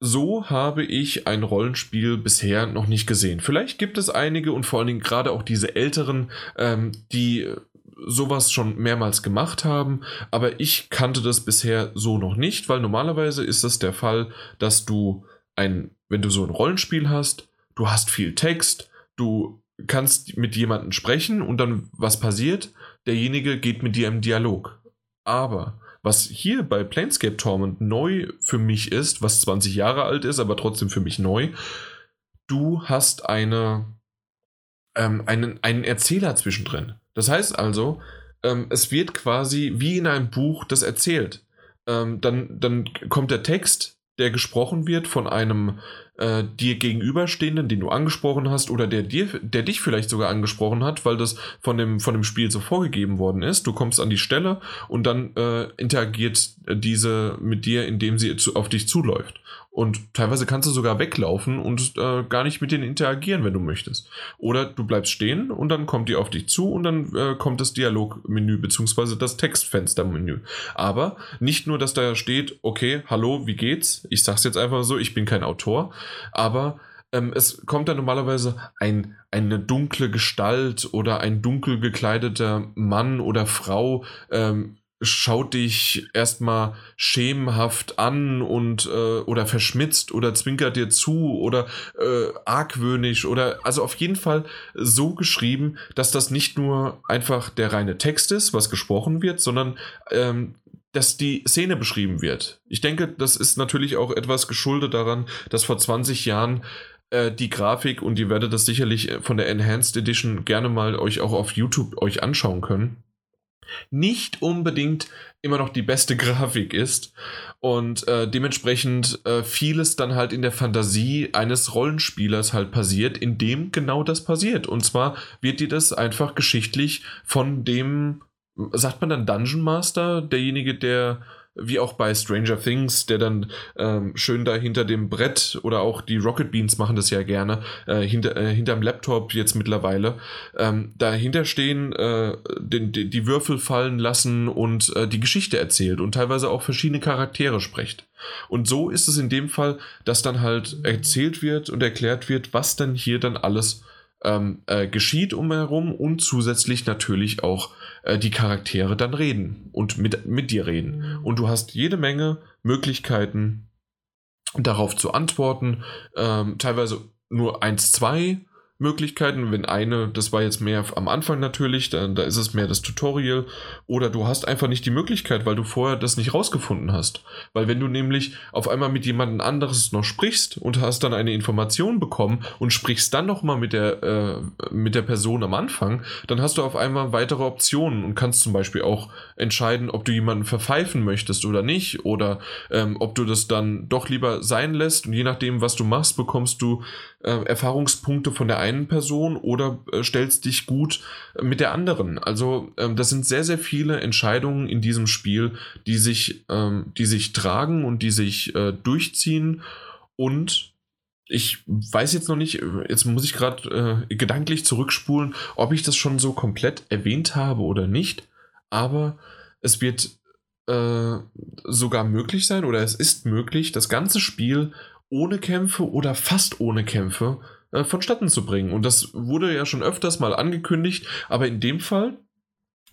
so habe ich ein Rollenspiel bisher noch nicht gesehen. Vielleicht gibt es einige und vor allen Dingen gerade auch diese älteren, ähm, die sowas schon mehrmals gemacht haben, aber ich kannte das bisher so noch nicht, weil normalerweise ist das der Fall, dass du ein, wenn du so ein Rollenspiel hast, du hast viel Text, du kannst mit jemandem sprechen und dann was passiert, derjenige geht mit dir im Dialog. Aber was hier bei Planescape Torment neu für mich ist, was 20 Jahre alt ist, aber trotzdem für mich neu, du hast eine, ähm, einen, einen Erzähler zwischendrin. Das heißt also, ähm, es wird quasi wie in einem Buch das erzählt. Ähm, dann, dann kommt der Text, der gesprochen wird von einem äh, dir gegenüberstehenden, den du angesprochen hast, oder der dir, der dich vielleicht sogar angesprochen hat, weil das von dem, von dem Spiel so vorgegeben worden ist. Du kommst an die Stelle und dann äh, interagiert diese mit dir, indem sie zu, auf dich zuläuft. Und teilweise kannst du sogar weglaufen und äh, gar nicht mit denen interagieren, wenn du möchtest. Oder du bleibst stehen und dann kommt die auf dich zu und dann äh, kommt das Dialogmenü bzw. das Textfenstermenü. Aber nicht nur, dass da steht, okay, hallo, wie geht's? Ich sag's jetzt einfach so, ich bin kein Autor, aber ähm, es kommt dann normalerweise ein, eine dunkle Gestalt oder ein dunkel gekleideter Mann oder Frau ähm, schaut dich erstmal schemenhaft an und äh, oder verschmitzt oder zwinkert dir zu oder äh, argwöhnisch oder also auf jeden Fall so geschrieben, dass das nicht nur einfach der reine Text ist, was gesprochen wird, sondern ähm, dass die Szene beschrieben wird. Ich denke, das ist natürlich auch etwas geschuldet daran, dass vor 20 Jahren äh, die Grafik und ihr werdet das sicherlich von der Enhanced Edition gerne mal euch auch auf YouTube euch anschauen können nicht unbedingt immer noch die beste (laughs) Grafik ist und äh, dementsprechend äh, vieles dann halt in der Fantasie eines Rollenspielers halt passiert, in dem genau das passiert. Und zwar wird dir das einfach geschichtlich von dem, sagt man dann Dungeon Master, derjenige, der wie auch bei Stranger Things, der dann ähm, schön da hinter dem Brett oder auch die Rocket Beans machen das ja gerne, äh, hinter, äh, hinterm Laptop jetzt mittlerweile, ähm, dahinter stehen, äh, den, die, die Würfel fallen lassen und äh, die Geschichte erzählt und teilweise auch verschiedene Charaktere spricht. Und so ist es in dem Fall, dass dann halt erzählt wird und erklärt wird, was dann hier dann alles ähm, äh, geschieht umherum und zusätzlich natürlich auch äh, die Charaktere dann reden und mit, mit dir reden. Mhm. Und du hast jede Menge Möglichkeiten, darauf zu antworten. Ähm, teilweise nur eins, zwei Möglichkeiten. Wenn eine, das war jetzt mehr am Anfang natürlich, dann, da ist es mehr das Tutorial. Oder du hast einfach nicht die Möglichkeit, weil du vorher das nicht rausgefunden hast. Weil wenn du nämlich auf einmal mit jemandem anderes noch sprichst und hast dann eine Information bekommen und sprichst dann nochmal mit der, äh, mit der Person am Anfang, dann hast du auf einmal weitere Optionen und kannst zum Beispiel auch entscheiden, ob du jemanden verpfeifen möchtest oder nicht. Oder ähm, ob du das dann doch lieber sein lässt. Und je nachdem, was du machst, bekommst du äh, Erfahrungspunkte von der einen Person oder äh, stellst dich gut mit der anderen. Also ähm, das sind sehr, sehr viele Entscheidungen in diesem Spiel, die sich, ähm, die sich tragen und die sich äh, durchziehen. Und ich weiß jetzt noch nicht, jetzt muss ich gerade äh, gedanklich zurückspulen, ob ich das schon so komplett erwähnt habe oder nicht. Aber es wird äh, sogar möglich sein oder es ist möglich, das ganze Spiel ohne Kämpfe oder fast ohne Kämpfe äh, vonstatten zu bringen. Und das wurde ja schon öfters mal angekündigt, aber in dem Fall,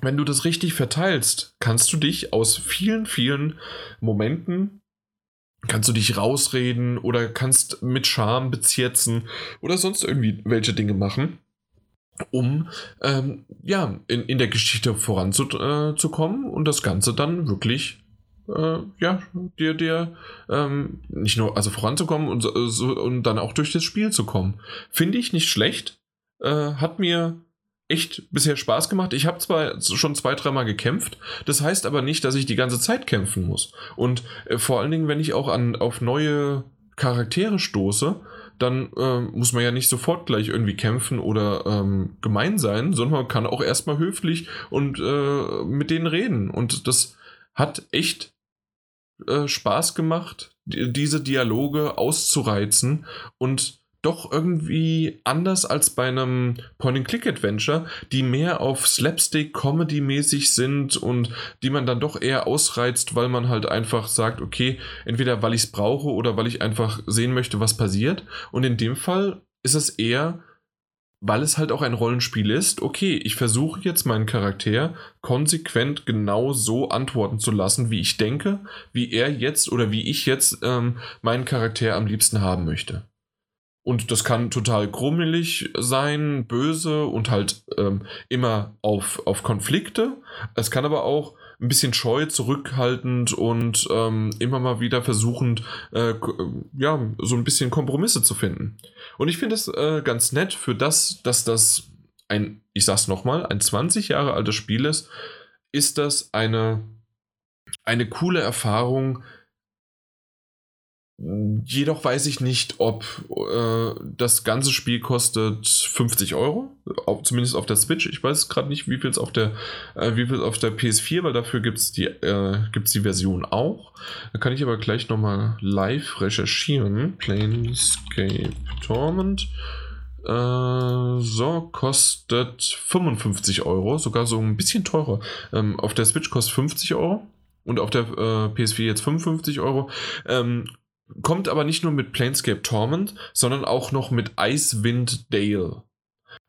wenn du das richtig verteilst, kannst du dich aus vielen, vielen Momenten, kannst du dich rausreden oder kannst mit Charme bezirzen oder sonst irgendwie welche Dinge machen um ähm, ja, in, in der Geschichte voranzukommen äh, und das Ganze dann wirklich äh, ja, dir, dir ähm, nicht nur, also voranzukommen und, so, und dann auch durch das Spiel zu kommen. Finde ich nicht schlecht. Äh, hat mir echt bisher Spaß gemacht. Ich habe zwar schon zwei, dreimal gekämpft, das heißt aber nicht, dass ich die ganze Zeit kämpfen muss. Und äh, vor allen Dingen, wenn ich auch an, auf neue Charaktere stoße, dann äh, muss man ja nicht sofort gleich irgendwie kämpfen oder ähm, gemein sein, sondern man kann auch erstmal höflich und äh, mit denen reden. Und das hat echt äh, Spaß gemacht, diese Dialoge auszureizen und doch irgendwie anders als bei einem Point-and-Click-Adventure, die mehr auf Slapstick-Comedy-mäßig sind und die man dann doch eher ausreizt, weil man halt einfach sagt, okay, entweder weil ich es brauche oder weil ich einfach sehen möchte, was passiert. Und in dem Fall ist es eher weil es halt auch ein Rollenspiel ist, okay, ich versuche jetzt meinen Charakter konsequent genau so antworten zu lassen, wie ich denke, wie er jetzt oder wie ich jetzt ähm, meinen Charakter am liebsten haben möchte. Und das kann total grummelig sein, böse und halt ähm, immer auf, auf Konflikte. Es kann aber auch ein bisschen scheu, zurückhaltend und ähm, immer mal wieder versuchend, äh, ja, so ein bisschen Kompromisse zu finden. Und ich finde es äh, ganz nett für das, dass das ein, ich sag's nochmal, ein 20 Jahre altes Spiel ist, ist das eine, eine coole Erfahrung, Jedoch weiß ich nicht, ob äh, das ganze Spiel kostet 50 Euro, auf, zumindest auf der Switch. Ich weiß gerade nicht, wie viel es auf der, äh, auf der PS4, weil dafür gibt es die, äh, die Version auch. Da kann ich aber gleich nochmal live recherchieren. Planescape Torment. Äh, so, kostet 55 Euro, sogar so ein bisschen teurer. Ähm, auf der Switch kostet 50 Euro und auf der äh, PS4 jetzt 55 Euro. Ähm, kommt aber nicht nur mit Planescape Torment, sondern auch noch mit Icewind Dale.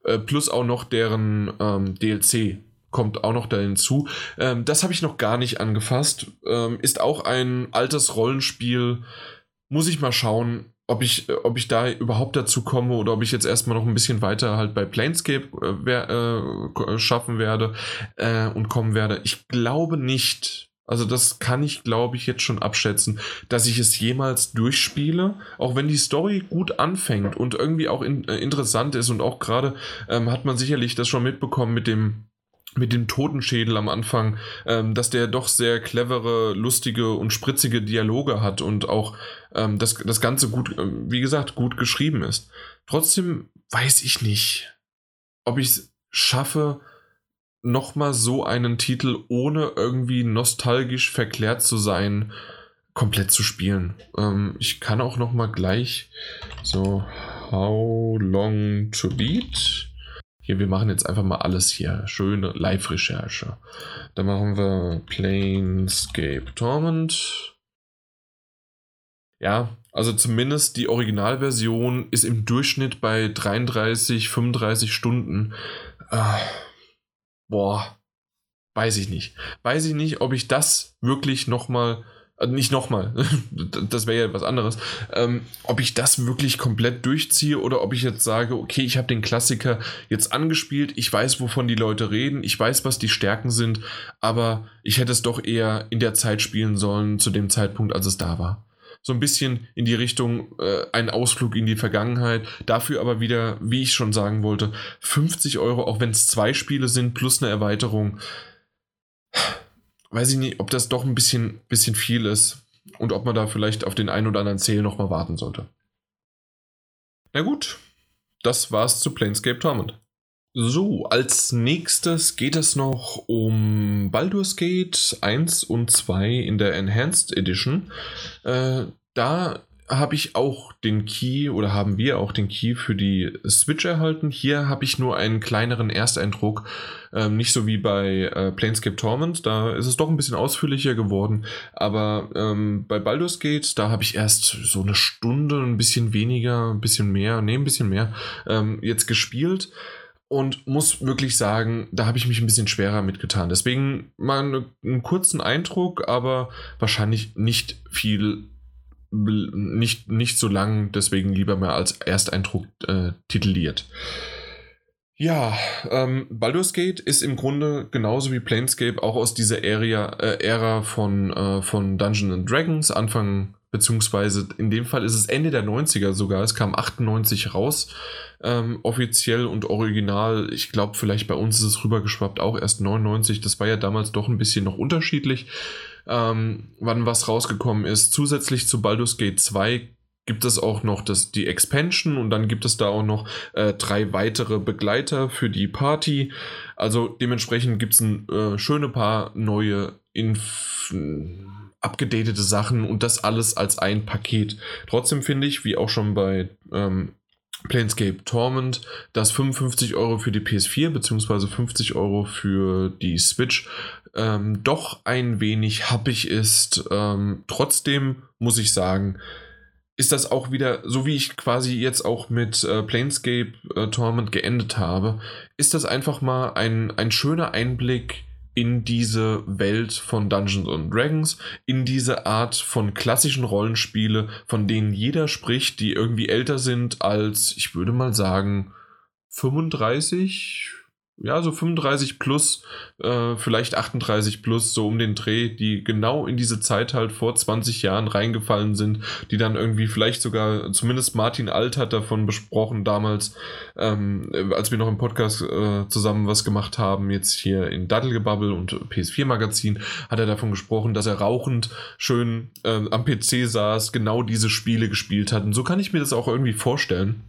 Äh, plus auch noch deren ähm, DLC kommt auch noch da hinzu. Ähm, das habe ich noch gar nicht angefasst. Ähm, ist auch ein altes Rollenspiel. Muss ich mal schauen, ob ich, äh, ob ich da überhaupt dazu komme oder ob ich jetzt erstmal noch ein bisschen weiter halt bei Planescape äh, äh, schaffen werde äh, und kommen werde. Ich glaube nicht, also das kann ich, glaube ich, jetzt schon abschätzen, dass ich es jemals durchspiele, auch wenn die Story gut anfängt und irgendwie auch in, äh, interessant ist und auch gerade ähm, hat man sicherlich das schon mitbekommen mit dem mit dem Totenschädel am Anfang, ähm, dass der doch sehr clevere, lustige und spritzige Dialoge hat und auch ähm, das, das Ganze gut, äh, wie gesagt, gut geschrieben ist. Trotzdem weiß ich nicht, ob ich es schaffe, nochmal so einen Titel, ohne irgendwie nostalgisch verklärt zu sein, komplett zu spielen. Ähm, ich kann auch nochmal gleich so How Long to Beat. Hier, wir machen jetzt einfach mal alles hier. Schöne Live-Recherche. Da machen wir Planescape Torment. Ja, also zumindest die Originalversion ist im Durchschnitt bei 33, 35 Stunden. Äh, boah, weiß ich nicht. Weiß ich nicht, ob ich das wirklich nochmal, äh, nicht nochmal, (laughs) das wäre ja was anderes, ähm, ob ich das wirklich komplett durchziehe oder ob ich jetzt sage, okay, ich habe den Klassiker jetzt angespielt, ich weiß, wovon die Leute reden, ich weiß, was die Stärken sind, aber ich hätte es doch eher in der Zeit spielen sollen, zu dem Zeitpunkt, als es da war so ein bisschen in die Richtung äh, ein Ausflug in die Vergangenheit. Dafür aber wieder, wie ich schon sagen wollte, 50 Euro, auch wenn es zwei Spiele sind, plus eine Erweiterung. Weiß ich nicht, ob das doch ein bisschen, bisschen viel ist und ob man da vielleicht auf den einen oder anderen Sale nochmal warten sollte. Na gut, das war's zu Planescape Torment. So, als nächstes geht es noch um Baldur's Gate 1 und 2 in der Enhanced Edition. Äh, da habe ich auch den Key oder haben wir auch den Key für die Switch erhalten. Hier habe ich nur einen kleineren Ersteindruck, ähm, nicht so wie bei äh, Planescape Torment, da ist es doch ein bisschen ausführlicher geworden, aber ähm, bei Baldur's Gate, da habe ich erst so eine Stunde, ein bisschen weniger, ein bisschen mehr, nee, ein bisschen mehr ähm, jetzt gespielt und muss wirklich sagen, da habe ich mich ein bisschen schwerer mitgetan. Deswegen mal einen kurzen Eindruck, aber wahrscheinlich nicht viel nicht, nicht so lang, deswegen lieber mal als Ersteindruck äh, tituliert. Ja, ähm, Baldur's Gate ist im Grunde genauso wie Planescape auch aus dieser Area, äh, Ära von, äh, von Dungeons Dragons, Anfang, beziehungsweise in dem Fall ist es Ende der 90er sogar, es kam 98 raus, ähm, offiziell und original. Ich glaube, vielleicht bei uns ist es rübergeschwappt, auch erst 99, das war ja damals doch ein bisschen noch unterschiedlich ähm, wann was rausgekommen ist. Zusätzlich zu Baldur's Gate 2 gibt es auch noch das, die Expansion und dann gibt es da auch noch äh, drei weitere Begleiter für die Party. Also dementsprechend gibt es ein äh, schöne paar neue Inf abgedatete Sachen und das alles als ein Paket. Trotzdem finde ich, wie auch schon bei ähm, Planescape Torment, dass 55 Euro für die PS4 bzw. 50 Euro für die Switch ähm, doch ein wenig happig ist. Ähm, trotzdem muss ich sagen, ist das auch wieder, so wie ich quasi jetzt auch mit äh, Planescape äh, Torment geendet habe, ist das einfach mal ein, ein schöner Einblick in diese Welt von Dungeons and Dragons, in diese Art von klassischen Rollenspiele, von denen jeder spricht, die irgendwie älter sind als, ich würde mal sagen, 35, ja, so 35 plus, äh, vielleicht 38 plus, so um den Dreh, die genau in diese Zeit halt vor 20 Jahren reingefallen sind, die dann irgendwie vielleicht sogar, zumindest Martin Alt hat davon besprochen damals, ähm, als wir noch im Podcast äh, zusammen was gemacht haben, jetzt hier in Daddelgebubble und PS4 Magazin, hat er davon gesprochen, dass er rauchend schön äh, am PC saß, genau diese Spiele gespielt hat. Und so kann ich mir das auch irgendwie vorstellen.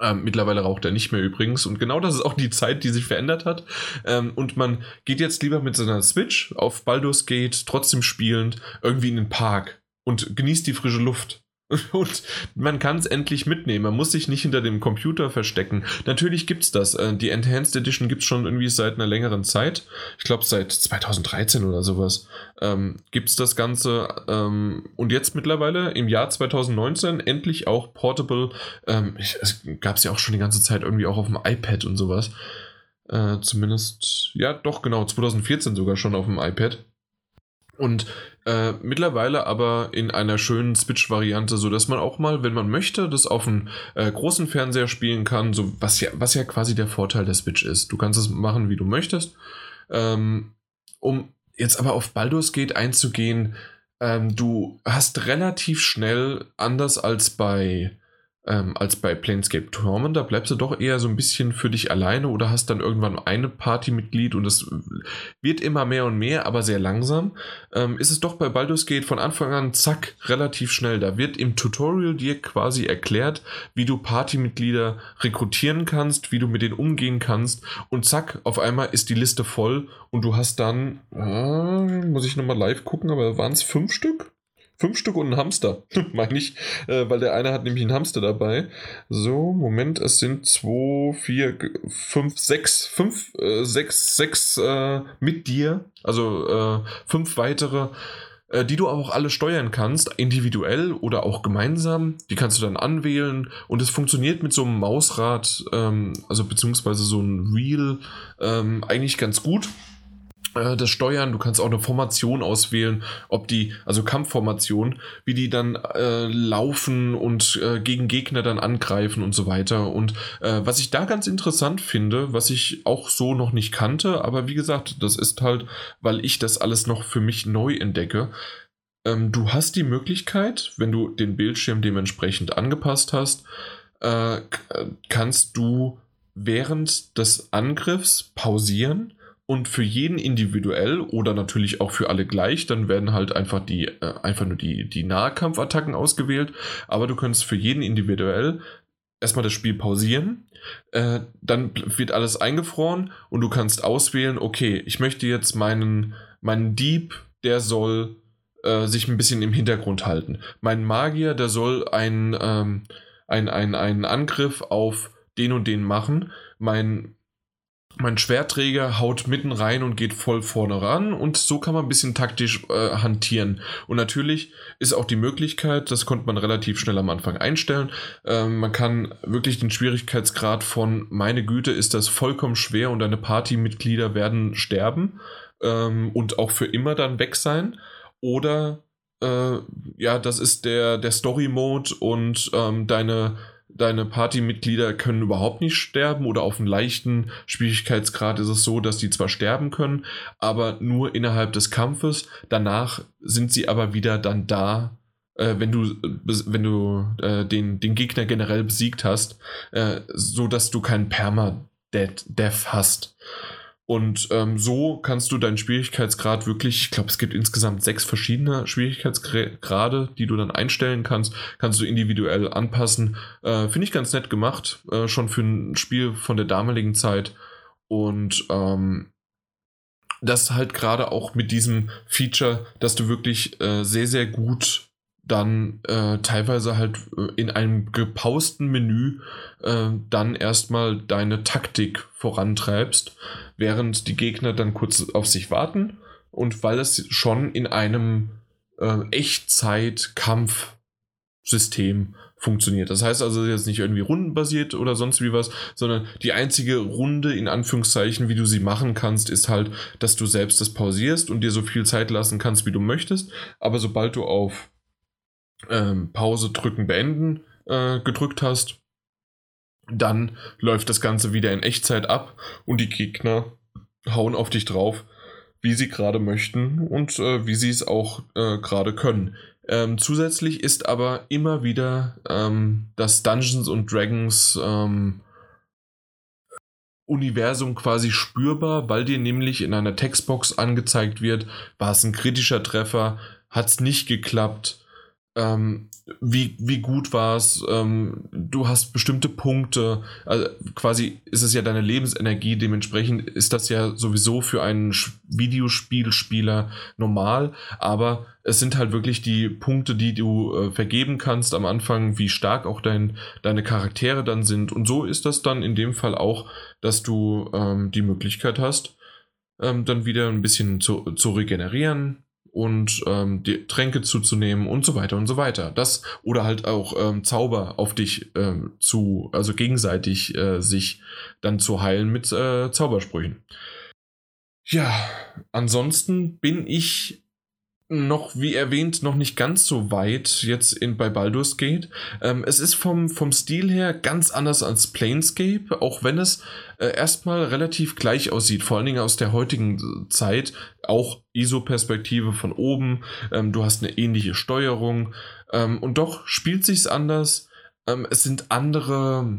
Ähm, mittlerweile raucht er nicht mehr übrigens. Und genau das ist auch die Zeit, die sich verändert hat. Ähm, und man geht jetzt lieber mit seiner Switch auf Baldur's Gate, trotzdem spielend, irgendwie in den Park und genießt die frische Luft. (laughs) Und man kann es endlich mitnehmen. Man muss sich nicht hinter dem Computer verstecken. Natürlich gibt es das. Äh, die Enhanced Edition gibt es schon irgendwie seit einer längeren Zeit. Ich glaube seit 2013 oder sowas ähm, es das Ganze. Ähm, und jetzt mittlerweile im Jahr 2019 endlich auch Portable. Ähm, es gab es ja auch schon die ganze Zeit irgendwie auch auf dem iPad und sowas. Äh, zumindest, ja, doch, genau, 2014 sogar schon auf dem iPad. Und äh, mittlerweile aber in einer schönen Switch-Variante, sodass man auch mal, wenn man möchte, das auf einem äh, großen Fernseher spielen kann, so was ja, was ja quasi der Vorteil der Switch ist. Du kannst es machen, wie du möchtest. Ähm, um jetzt aber auf Baldur's Gate einzugehen, ähm, du hast relativ schnell, anders als bei ähm, als bei Planescape Torment. Da bleibst du doch eher so ein bisschen für dich alleine oder hast dann irgendwann eine Partymitglied und es wird immer mehr und mehr, aber sehr langsam. Ähm, ist es doch bei Baldur's Gate von Anfang an, zack, relativ schnell. Da wird im Tutorial dir quasi erklärt, wie du Partymitglieder rekrutieren kannst, wie du mit denen umgehen kannst und zack, auf einmal ist die Liste voll und du hast dann, äh, muss ich nochmal live gucken, aber waren es fünf Stück? Fünf Stück und ein Hamster, (laughs) meine ich, äh, weil der eine hat nämlich einen Hamster dabei. So, Moment, es sind zwei, vier, fünf, sechs, fünf, äh, sechs, sechs äh, mit dir, also äh, fünf weitere, äh, die du auch alle steuern kannst, individuell oder auch gemeinsam. Die kannst du dann anwählen und es funktioniert mit so einem Mausrad, ähm, also beziehungsweise so ein Wheel, ähm, eigentlich ganz gut. Äh, das Steuern, du kannst auch eine Formation auswählen, ob die, also Kampfformation, wie die dann äh, laufen und äh, gegen Gegner dann angreifen und so weiter. Und äh, was ich da ganz interessant finde, was ich auch so noch nicht kannte, aber wie gesagt, das ist halt, weil ich das alles noch für mich neu entdecke. Ähm, du hast die Möglichkeit, wenn du den Bildschirm dementsprechend angepasst hast, äh, kannst du während des Angriffs pausieren und für jeden individuell oder natürlich auch für alle gleich, dann werden halt einfach die äh, einfach nur die, die Nahkampfattacken ausgewählt, aber du kannst für jeden individuell erstmal das Spiel pausieren. Äh, dann wird alles eingefroren und du kannst auswählen, okay, ich möchte jetzt meinen, meinen Dieb, der soll äh, sich ein bisschen im Hintergrund halten. Mein Magier, der soll ein, ähm, ein, ein, einen Angriff auf den und den machen. Mein mein Schwertträger haut mitten rein und geht voll vorne ran und so kann man ein bisschen taktisch äh, hantieren. Und natürlich ist auch die Möglichkeit, das konnte man relativ schnell am Anfang einstellen, äh, man kann wirklich den Schwierigkeitsgrad von meine Güte ist das vollkommen schwer und deine Partymitglieder werden sterben ähm, und auch für immer dann weg sein oder äh, ja, das ist der, der Story-Mode und ähm, deine deine Partymitglieder können überhaupt nicht sterben oder auf einem leichten Schwierigkeitsgrad ist es so, dass die zwar sterben können, aber nur innerhalb des Kampfes. Danach sind sie aber wieder dann da, äh, wenn du, wenn du äh, den, den Gegner generell besiegt hast, äh, so dass du keinen Perma-Death hast. Und ähm, so kannst du deinen Schwierigkeitsgrad wirklich, ich glaube, es gibt insgesamt sechs verschiedene Schwierigkeitsgrade, die du dann einstellen kannst, kannst du individuell anpassen. Äh, Finde ich ganz nett gemacht, äh, schon für ein Spiel von der damaligen Zeit. Und ähm, das halt gerade auch mit diesem Feature, dass du wirklich äh, sehr, sehr gut dann äh, teilweise halt äh, in einem gepausten Menü äh, dann erstmal deine Taktik vorantreibst, während die Gegner dann kurz auf sich warten und weil es schon in einem äh, Echtzeit-Kampfsystem funktioniert. Das heißt also jetzt nicht irgendwie rundenbasiert oder sonst wie was, sondern die einzige Runde in Anführungszeichen, wie du sie machen kannst, ist halt, dass du selbst das pausierst und dir so viel Zeit lassen kannst, wie du möchtest. Aber sobald du auf ähm, Pause drücken, beenden äh, gedrückt hast, dann läuft das Ganze wieder in Echtzeit ab und die Gegner hauen auf dich drauf, wie sie gerade möchten und äh, wie sie es auch äh, gerade können. Ähm, zusätzlich ist aber immer wieder ähm, das Dungeons und Dragons ähm, Universum quasi spürbar, weil dir nämlich in einer Textbox angezeigt wird, war es ein kritischer Treffer, hat es nicht geklappt, ähm, wie, wie gut war es, ähm, du hast bestimmte Punkte, also quasi ist es ja deine Lebensenergie, dementsprechend ist das ja sowieso für einen Videospielspieler normal, aber es sind halt wirklich die Punkte, die du äh, vergeben kannst am Anfang, wie stark auch dein, deine Charaktere dann sind. Und so ist das dann in dem Fall auch, dass du ähm, die Möglichkeit hast, ähm, dann wieder ein bisschen zu, zu regenerieren, und ähm, die Tränke zuzunehmen und so weiter und so weiter. Das oder halt auch ähm, Zauber auf dich ähm, zu, also gegenseitig äh, sich dann zu heilen mit äh, Zaubersprüchen. Ja, ansonsten bin ich noch, wie erwähnt, noch nicht ganz so weit jetzt in, bei Baldur's Gate. Ähm, es ist vom, vom Stil her ganz anders als Planescape, auch wenn es äh, erstmal relativ gleich aussieht, vor allen Dingen aus der heutigen Zeit. Auch ISO-Perspektive von oben, ähm, du hast eine ähnliche Steuerung ähm, und doch spielt sich's anders. Ähm, es sind andere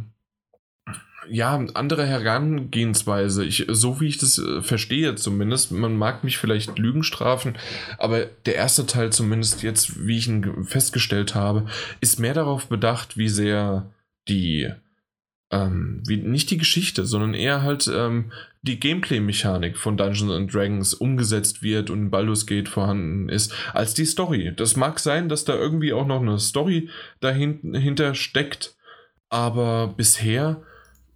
ja, andere Herangehensweise. Ich, so wie ich das äh, verstehe zumindest, man mag mich vielleicht Lügen strafen, aber der erste Teil zumindest jetzt, wie ich ihn festgestellt habe, ist mehr darauf bedacht, wie sehr die, ähm, wie, nicht die Geschichte, sondern eher halt ähm, die Gameplay-Mechanik von Dungeons and Dragons umgesetzt wird und Baldur's Gate vorhanden ist, als die Story. Das mag sein, dass da irgendwie auch noch eine Story dahinter steckt, aber bisher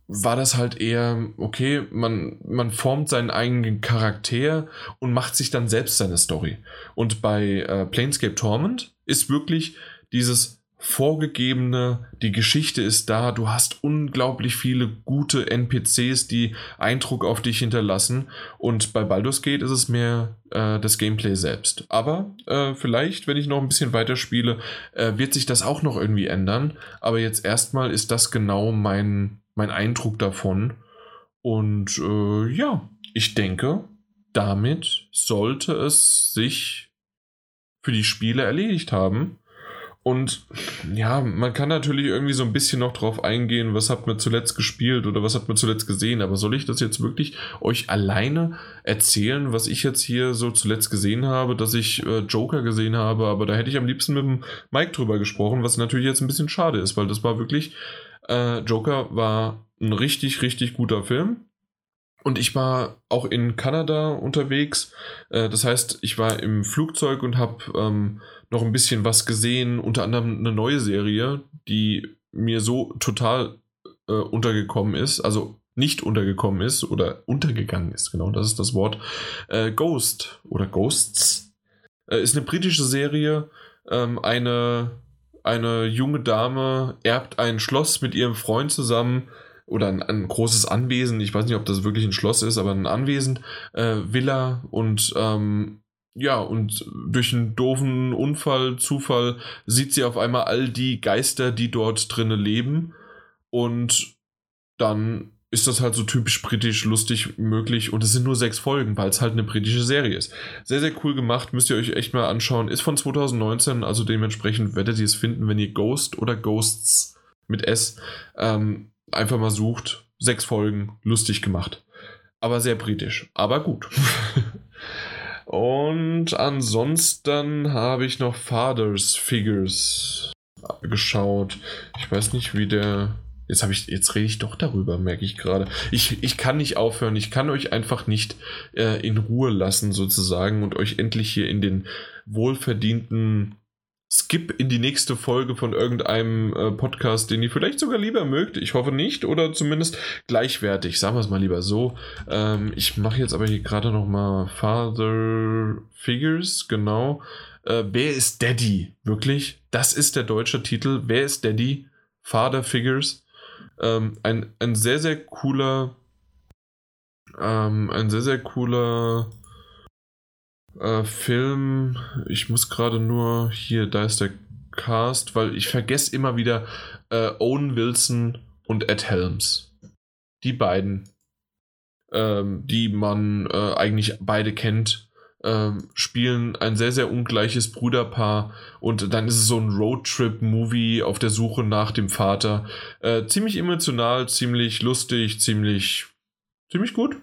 war das halt eher, okay, man, man formt seinen eigenen Charakter und macht sich dann selbst seine Story. Und bei äh, Planescape Torment ist wirklich dieses vorgegebene, die Geschichte ist da, du hast unglaublich viele gute NPCs, die Eindruck auf dich hinterlassen. Und bei Baldur's Gate ist es mehr äh, das Gameplay selbst. Aber äh, vielleicht, wenn ich noch ein bisschen weiter spiele, äh, wird sich das auch noch irgendwie ändern, aber jetzt erstmal ist das genau mein, mein Eindruck davon. Und äh, ja, ich denke, damit sollte es sich für die Spiele erledigt haben. Und ja, man kann natürlich irgendwie so ein bisschen noch drauf eingehen, was hat man zuletzt gespielt oder was hat man zuletzt gesehen. Aber soll ich das jetzt wirklich euch alleine erzählen, was ich jetzt hier so zuletzt gesehen habe, dass ich äh, Joker gesehen habe? Aber da hätte ich am liebsten mit dem Mike drüber gesprochen, was natürlich jetzt ein bisschen schade ist, weil das war wirklich Äh, Joker war ein richtig, richtig guter Film. Und ich war auch in Kanada unterwegs. Äh, das heißt, ich war im Flugzeug und habe ähm, noch ein bisschen was gesehen, unter anderem eine neue Serie, die mir so total äh, untergekommen ist, also nicht untergekommen ist oder untergegangen ist, genau, das ist das Wort. Äh, Ghost oder Ghosts äh, ist eine britische Serie. Ähm, eine, eine junge Dame erbt ein Schloss mit ihrem Freund zusammen oder ein, ein, großes Anwesen. Ich weiß nicht, ob das wirklich ein Schloss ist, aber ein Anwesen, äh, Villa und ähm, ja, und durch einen doofen Unfall, Zufall sieht sie auf einmal all die Geister, die dort drinnen leben. Und dann ist das halt so typisch britisch, lustig möglich. Und es sind nur sechs Folgen, weil es halt eine britische Serie ist. Sehr, sehr cool gemacht, müsst ihr euch echt mal anschauen. Ist von 2019, also dementsprechend werdet ihr es finden, wenn ihr Ghost oder Ghosts mit S ähm, einfach mal sucht. Sechs Folgen, lustig gemacht. Aber sehr britisch, aber gut. (laughs) Und ansonsten habe ich noch Fathers Figures geschaut. Ich weiß nicht, wie der. Jetzt habe ich, jetzt rede ich doch darüber, merke ich gerade. Ich, ich kann nicht aufhören, ich kann euch einfach nicht äh, in Ruhe lassen, sozusagen, und euch endlich hier in den wohlverdienten Skip in die nächste Folge von irgendeinem äh, Podcast, den ihr vielleicht sogar lieber mögt. Ich hoffe nicht oder zumindest gleichwertig. Sagen wir es mal lieber so. Ähm, ich mache jetzt aber hier gerade noch mal Father Figures, genau. Äh, wer ist Daddy? Wirklich? Das ist der deutsche Titel. Wer ist Daddy? Father Figures. Ähm, ein, ein sehr, sehr cooler, ähm, ein sehr, sehr cooler äh, Film, ich muss gerade nur hier, da ist der Cast, weil ich vergesse immer wieder äh, Owen Wilson und Ed Helms. Die beiden, ähm, die man äh, eigentlich beide kennt, ähm, spielen ein sehr, sehr ungleiches Bruderpaar und dann ist es so ein Roadtrip-Movie auf der Suche nach dem Vater. Äh, ziemlich emotional, ziemlich lustig, ziemlich, ziemlich gut.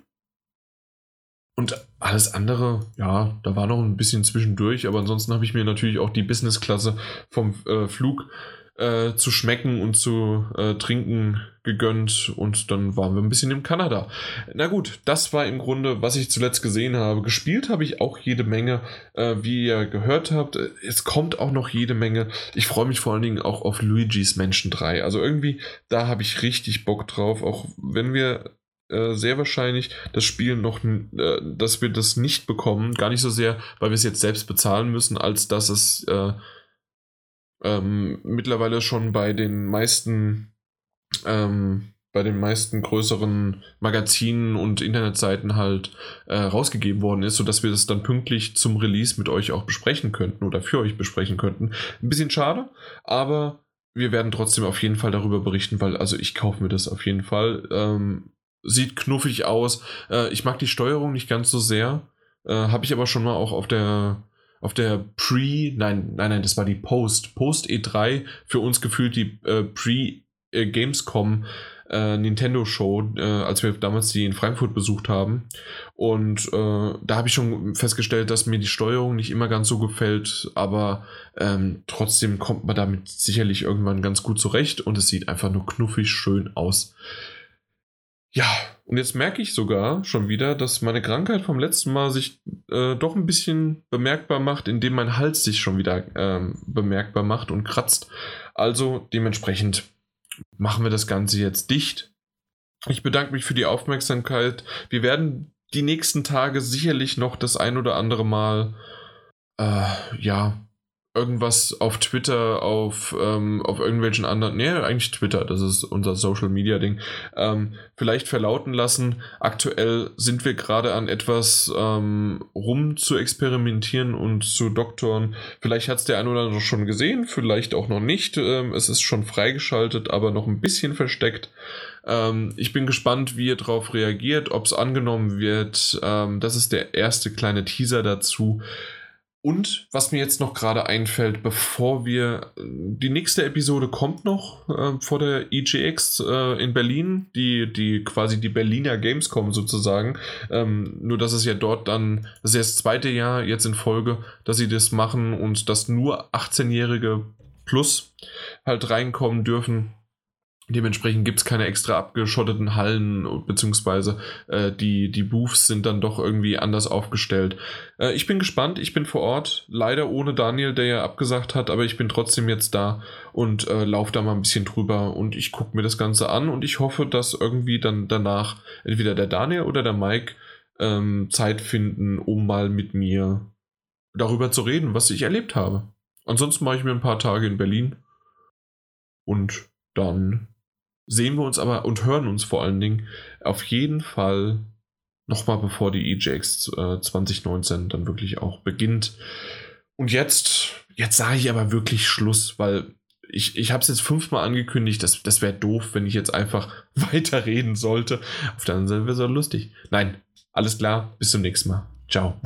Und alles andere, ja, da war noch ein bisschen zwischendurch, aber ansonsten habe ich mir natürlich auch die Business-Klasse vom äh, Flug äh, zu schmecken und zu äh, trinken gegönnt und dann waren wir ein bisschen in Kanada. Na gut, das war im Grunde, was ich zuletzt gesehen habe. Gespielt habe ich auch jede Menge, äh, wie ihr gehört habt. Es kommt auch noch jede Menge. Ich freue mich vor allen Dingen auch auf Luigi's Mansion 3. Also irgendwie, da habe ich richtig Bock drauf, auch wenn wir äh, sehr wahrscheinlich das Spiel noch, äh, dass wir das nicht bekommen. Gar nicht so sehr, weil wir es jetzt selbst bezahlen müssen, als dass es äh, ähm, mittlerweile schon bei den meisten ähm, bei den meisten größeren Magazinen und Internetseiten halt äh, rausgegeben worden ist, sodass wir das dann pünktlich zum Release mit euch auch besprechen könnten oder für euch besprechen könnten. Ein bisschen schade, aber wir werden trotzdem auf jeden Fall darüber berichten, weil also ich kaufe mir das auf jeden Fall. Ähm, sieht knuffig aus. Äh, ich mag die Steuerung nicht ganz so sehr. Äh, Habe ich aber schon mal auch auf der auf der Pre, nein, nein, nein, das war die Post, Post E3, für uns gefühlt die äh, Pre-Gamescom äh, Nintendo Show, äh, als wir damals die in Frankfurt besucht haben. Und äh, da habe ich schon festgestellt, dass mir die Steuerung nicht immer ganz so gefällt, aber ähm, trotzdem kommt man damit sicherlich irgendwann ganz gut zurecht und es sieht einfach nur knuffig schön aus. Ja, und jetzt merke ich sogar schon wieder, dass meine Krankheit vom letzten Mal sich äh, doch ein bisschen bemerkbar macht, indem mein Hals sich schon wieder ähm, bemerkbar macht und kratzt. Also dementsprechend machen wir das Ganze jetzt dicht. Ich bedanke mich für die Aufmerksamkeit. Wir werden die nächsten Tage sicherlich noch das ein oder andere Mal äh, ja irgendwas auf Twitter, auf, ähm, auf irgendwelchen anderen, nee, eigentlich Twitter, das ist unser Social Media Ding, ähm, vielleicht verlauten lassen. Aktuell sind wir gerade an etwas ähm, rum zu experimentieren und zu doktoren. Vielleicht hat es der ein oder andere schon gesehen, vielleicht auch noch nicht. Ähm, es ist schon freigeschaltet, aber noch ein bisschen versteckt. Ähm, ich bin gespannt, wie ihr darauf reagiert, ob es angenommen wird. Ähm, das ist der erste kleine Teaser dazu. Und was mir jetzt noch gerade einfällt, bevor wir, die nächste Episode kommt noch äh, vor der EGX äh, in Berlin, die, die quasi die Berliner Gamescom sozusagen. Ähm, nur dass es ja dort dann, das ist ja das zweite Jahr jetzt in Folge, dass sie das machen und dass nur 18-Jährige plus halt reinkommen dürfen. Dementsprechend gibt es keine extra abgeschotteten Hallen, beziehungsweise äh, die, die Booths sind dann doch irgendwie anders aufgestellt. Äh, ich bin gespannt, ich bin vor Ort, leider ohne Daniel, der ja abgesagt hat, aber ich bin trotzdem jetzt da und äh, laufe da mal ein bisschen drüber und ich gucke mir das Ganze an und ich hoffe, dass irgendwie dann danach entweder der Daniel oder der Mike ähm, Zeit finden, um mal mit mir darüber zu reden, was ich erlebt habe. Ansonsten mache ich mir ein paar Tage in Berlin und dann sehen wir uns aber und hören uns vor allen Dingen auf jeden Fall nochmal bevor die EJX äh, 2019 dann wirklich auch beginnt. Und jetzt, jetzt sage ich aber wirklich Schluss, weil ich, ich habe es jetzt fünfmal angekündigt, das, das wäre doof, wenn ich jetzt einfach (laughs) weiterreden sollte. Auf der anderen Seite wäre es auch lustig. Nein, alles klar, bis zum nächsten Mal. Ciao.